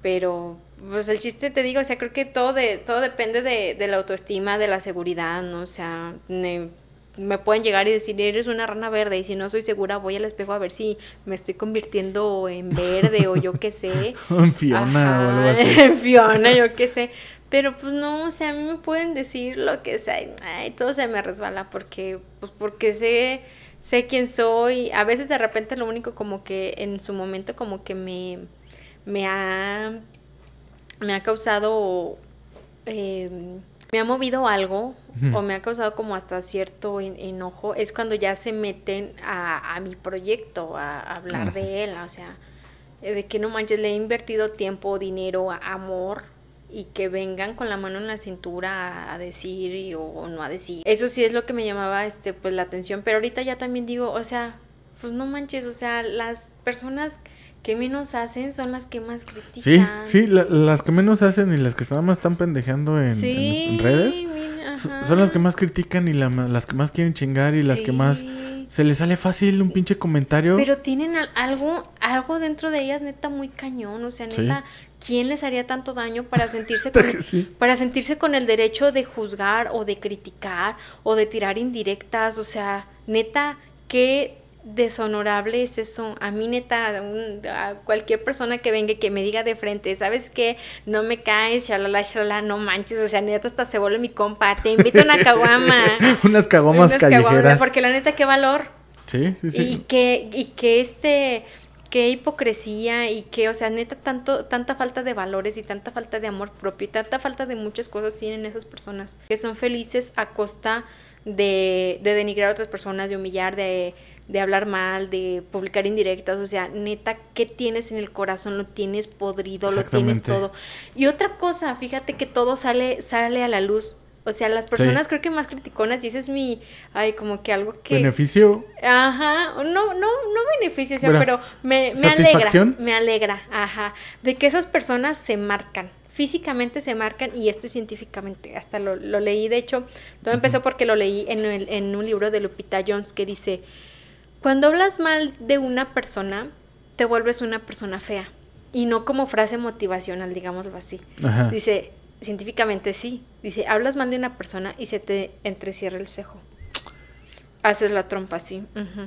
Pero, pues el chiste te digo, o sea, creo que todo de, todo depende de, de la autoestima, de la seguridad, ¿no? O sea, ne- me pueden llegar y decir, eres una rana verde, y si no soy segura, voy al espejo a ver si me estoy convirtiendo en verde o yo qué sé. En Fiona o algo así. en Fiona, yo qué sé. Pero pues no, o sea, a mí me pueden decir lo que sea. y, Ay, todo se me resbala porque, pues porque sé, sé quién soy. A veces de repente lo único como que en su momento como que me, me ha, me ha causado, eh, me ha movido algo o me ha causado como hasta cierto en- enojo. Es cuando ya se meten a, a mi proyecto, a, a hablar de él, o sea eh, de que no manches, le he invertido tiempo, dinero, amor y que vengan con la mano en la cintura a, a decir y, o, o no a decir. Eso sí es lo que me llamaba este pues la atención, pero ahorita ya también digo, o sea, pues no manches, o sea, las personas que menos hacen son las que más critican. Sí, sí, la- las que menos hacen y las que nada más están pendejeando en, en- Sí, en redes mira, so- ajá. son las que más critican y la las que más quieren chingar y las que más se les sale fácil un pinche comentario. Pero tienen al- algo, algo dentro de ellas neta muy cañón, o sea, Sí. neta, ¿quién les haría tanto daño para sentirse con, sí. para sentirse con el derecho de juzgar o de criticar o de tirar indirectas? O sea, neta, qué deshonorable es eso. A mí neta, un- a cualquier persona que venga y que me diga de frente, ¿sabes qué? No me caes, shalala, shalala, no manches, o sea, neta hasta se vuelve mi compa, te invito a una caguama. Unas cagomas Unas caguamas, callejeras. Porque la neta, qué valor. Sí, sí, sí. Y que, y que este, qué hipocresía y que, o sea, neta, tanto, tanta falta de valores y tanta falta de amor propio y tanta falta de muchas cosas tienen esas personas que son felices a costa de, de denigrar a otras personas, de humillar, de, de hablar mal, de publicar indirectas, o sea, neta, ¿qué tienes en el corazón? Lo tienes podrido, lo tienes todo. Y otra cosa, fíjate que todo sale, sale a la luz. O sea, las personas creo que más criticonas, y ese es mi, ay, como que algo que... Beneficio. Ajá, no, no, no beneficio, o sea, Bueno, pero me, me alegra, me alegra, ajá, de que esas personas se marcan, físicamente se marcan, y esto científicamente, hasta lo, lo leí, de hecho, todo empezó porque lo leí en, el- en un libro de Lupita Jones que dice, cuando hablas mal de una persona, te vuelves una persona fea, y no como frase motivacional, digámoslo así. Ajá. Dice, científicamente sí. Dice, hablas mal de una persona y se te entrecierra el cejo. Haces la trompa así.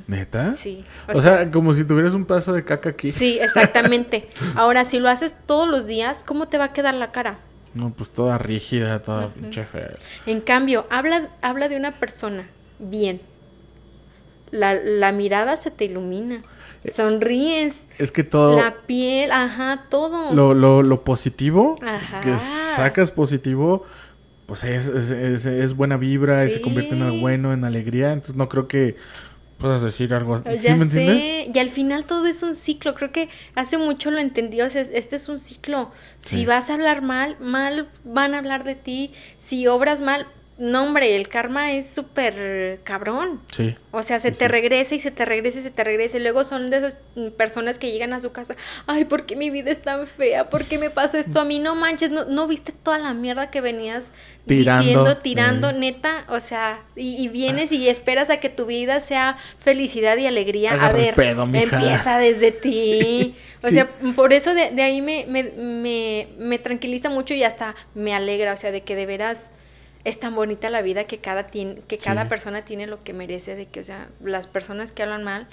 ¿Neta? Sí. O, sea, como si tuvieras un pedazo de caca aquí. sí, exactamente. Ahora, si lo haces todos los días, ¿cómo te va a quedar la cara? No, pues toda rígida, toda pinche fea. En cambio, habla, habla de una persona bien. La, la mirada se te ilumina. Sonríes. Es que todo La piel, ajá, todo. lo, lo, lo positivo Ajá. que sacas positivo, pues es, es, es- es buena vibra y se convierte en algo bueno, en alegría. Entonces no creo que puedas decir algo así. ¿Sí me entiendes? sé, y al final todo es un ciclo, creo que hace mucho lo entendí, o sea, este es un ciclo, Sí. si vas a hablar mal, mal van a hablar de ti, si obras mal, no, hombre, el karma es súper cabrón. Sí. O sea, se Sí, te sí. regresa y se te regresa y se te regresa. Y luego son de esas personas que llegan a su casa. Ay, ¿por qué mi vida es tan fea? ¿Por qué me pasa esto a mí? No manches, ¿no, no viste toda la mierda que venías Tirando, diciendo, tirando, eh. neta? O sea, y, y vienes y esperas a que tu vida sea felicidad y alegría. Agarra a ver, pedo, empieza desde ti. O sea, por eso de, de ahí me, me, me, me tranquiliza mucho y hasta me alegra. O sea, de que de veras es tan bonita la vida que cada, que Sí. cada persona tiene lo que merece, de que, o sea, las personas que hablan mal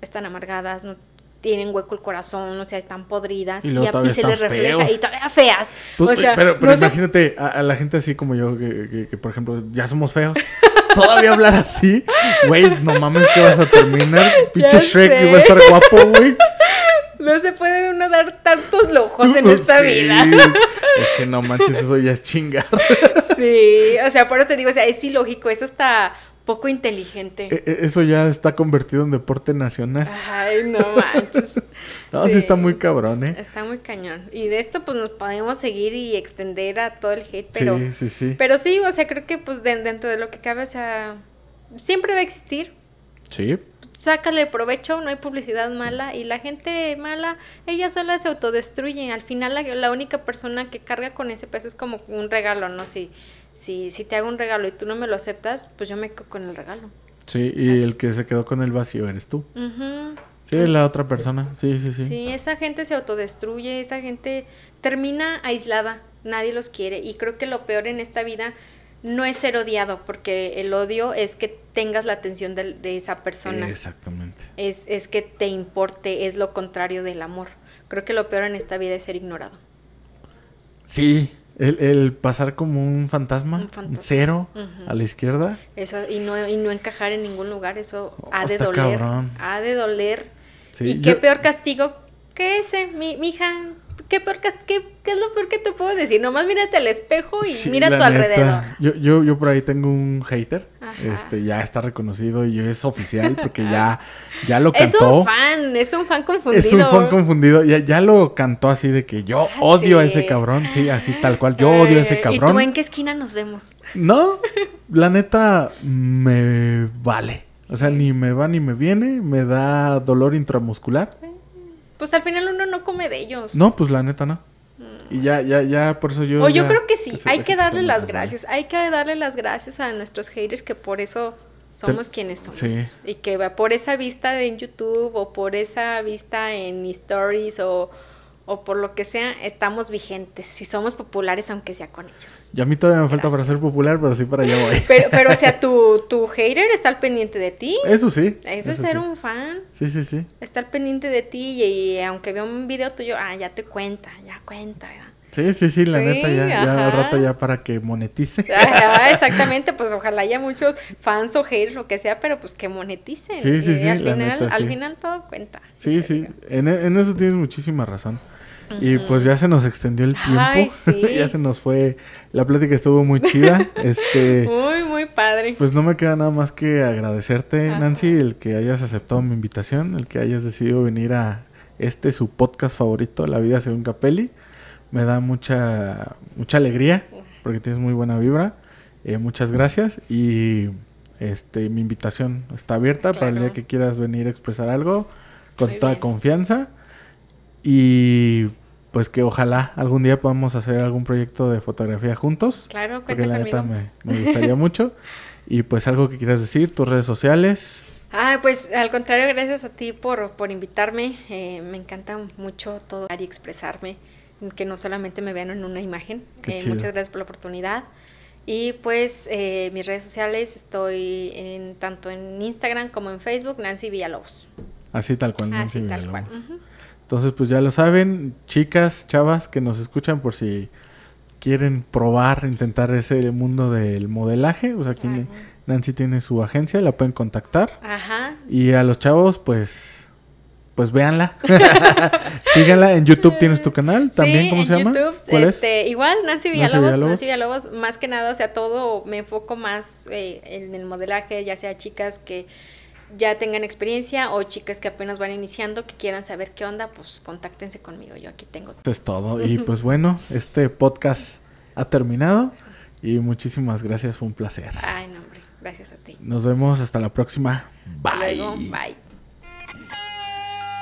están amargadas, no tienen hueco el corazón, o sea, están podridas Y a- y se les refleja feos. y todavía feas. Pues, o sea, pero pero no se- imagínate a, a la gente así como yo, que, que- que, por ejemplo, ya somos feos. Todavía hablar así, güey, no mames que vas a terminar. Pinche Shrek va a estar guapo, güey. no se puede uno dar tantos lujos en esta Sí, vida. Es que no manches, eso ya es chingar. Sí, o sea, por eso te digo, o sea, es ilógico, es hasta poco inteligente. E- e- Eso ya está convertido en deporte nacional. Ay, no manches. No, sí Sí. está muy cabrón, ¿eh? Está muy cañón. Y de esto pues nos podemos seguir y extender a todo el hate, pero Sí, sí, sí. pero sí, o sea, creo que pues de- dentro de lo que cabe, o sea, siempre va a existir. Sí, Sácale provecho, no hay publicidad mala y la gente mala, ella sola se autodestruye. Al final la, la única persona que carga con ese peso es como un regalo, ¿no? Si, si, si te hago un regalo y tú no me lo aceptas, pues yo me quedo con el regalo. sí, y el que se quedó con el vacío eres tú. Ujú. Sí, la otra persona. Sí, sí, sí. Sí, esa gente se autodestruye, esa gente termina aislada, nadie los quiere y creo que lo peor en esta vida no es ser odiado, porque el odio es que tengas la atención de, de esa persona, Exactamente. es, es que te importe, es lo contrario del amor. Creo que lo peor en esta vida es ser ignorado. Sí, el, el pasar como un fantasma, Un un, fantasma. cero a la izquierda. Eso, y no, y no encajar en ningún lugar, eso Oh, ha de doler. cabrón. Ha de doler. Y qué yo- peor castigo que ese, mi, hija. ¿Qué, peor qué, qué es lo peor que te puedo decir? Nomás mírate al espejo y Sí, mira a tu neta. alrededor. Yo, yo, yo por ahí tengo un hater. Ajá. Este, ya está reconocido y es oficial porque ya, ya lo Es cantó. un fan, es un fan confundido. Es un fan confundido. Ya, ya lo cantó así de que yo Ah, odio a ese cabrón. Sí, así tal cual. Yo odio a ese Eh, ¿Y cabrón. tú en qué esquina nos vemos? No, la neta me vale. O sea, ni me va ni me viene. Me da dolor intramuscular. Pues al final uno no come de ellos. No, pues la neta no. Y ya, ya, ya, por eso yo. o yo ya- creo que sí, hay que darle las gracias. Hay que darle las gracias a nuestros haters que por eso somos quienes somos. sí. Y que va por esa vista en YouTube o por esa vista en stories o, o por lo que sea, estamos vigentes. Si somos populares, aunque sea con ellos. Y a mí todavía me falta para ser popular, pero sí para allá voy. Pero, pero o sea, tu, tu hater está al pendiente de ti. Eso sí. Eso es ser sí. un fan. Sí, sí, sí. Está al pendiente de ti y, y aunque vea un video tuyo, ah, ya te cuenta, ya cuenta, ¿verdad? Sí, sí, sí, la Sí, neta, ya, ya rato ya para que monetice. Ajá, exactamente, pues ojalá haya muchos fans o haters, lo que sea, pero pues que moneticen. Sí, sí, sí, Al la final, neta, al sí. final todo cuenta. Sí, sí, en, e- en eso tienes muchísima razón. Y pues ya se nos extendió el tiempo. Ay, sí. ya se nos fue. La plática estuvo muy chida. este, Muy, muy padre. pues no me queda nada más que agradecerte, Ajá. Nancy, el que hayas aceptado mi invitación, el que hayas decidido venir a este su podcast favorito, La vida según Capelli. Me da mucha mucha alegría porque tienes muy buena vibra. Eh, muchas gracias y este mi invitación está abierta para el día que quieras venir a expresar algo con Muy toda bien. confianza y pues que ojalá algún día podamos hacer algún proyecto de fotografía juntos. Claro, Porque la conmigo. neta me, me gustaría mucho. Y pues algo que quieras decir, tus redes sociales. Ah, pues al contrario, gracias a ti por, por invitarme. Eh, me encanta mucho todo y expresarme, que no solamente me vean en una imagen. Qué Eh, chido. muchas gracias por la oportunidad. Y pues eh, mis redes sociales estoy en, tanto en Instagram como en Facebook, Nancy Villalobos. Así tal cual, Nancy Así tal cual. Villalobos. Entonces, pues ya lo saben, chicas, chavas que nos escuchan por si quieren probar, intentar ese mundo del modelaje. Pues aquí Ajá. Nancy tiene su agencia, la pueden contactar. Ajá. Y a los chavos, pues, pues véanla. Síganla. En YouTube tienes tu canal también, Sí, ¿cómo en se llama? YouTube, ¿Cuál este, Igual, Nancy Nancy Villalobos. Nancy Villalobos, más que nada, o sea, todo me enfoco más eh, en el modelaje, ya sea chicas que ya tengan experiencia o chicas que apenas van iniciando, que quieran saber qué onda, pues contáctense conmigo, yo aquí tengo. Eso es todo. Y pues bueno, este podcast ha terminado. Y muchísimas gracias, fue un placer. Ay, no, hombre, gracias a ti. Nos vemos hasta la próxima. Bye. luego, bye.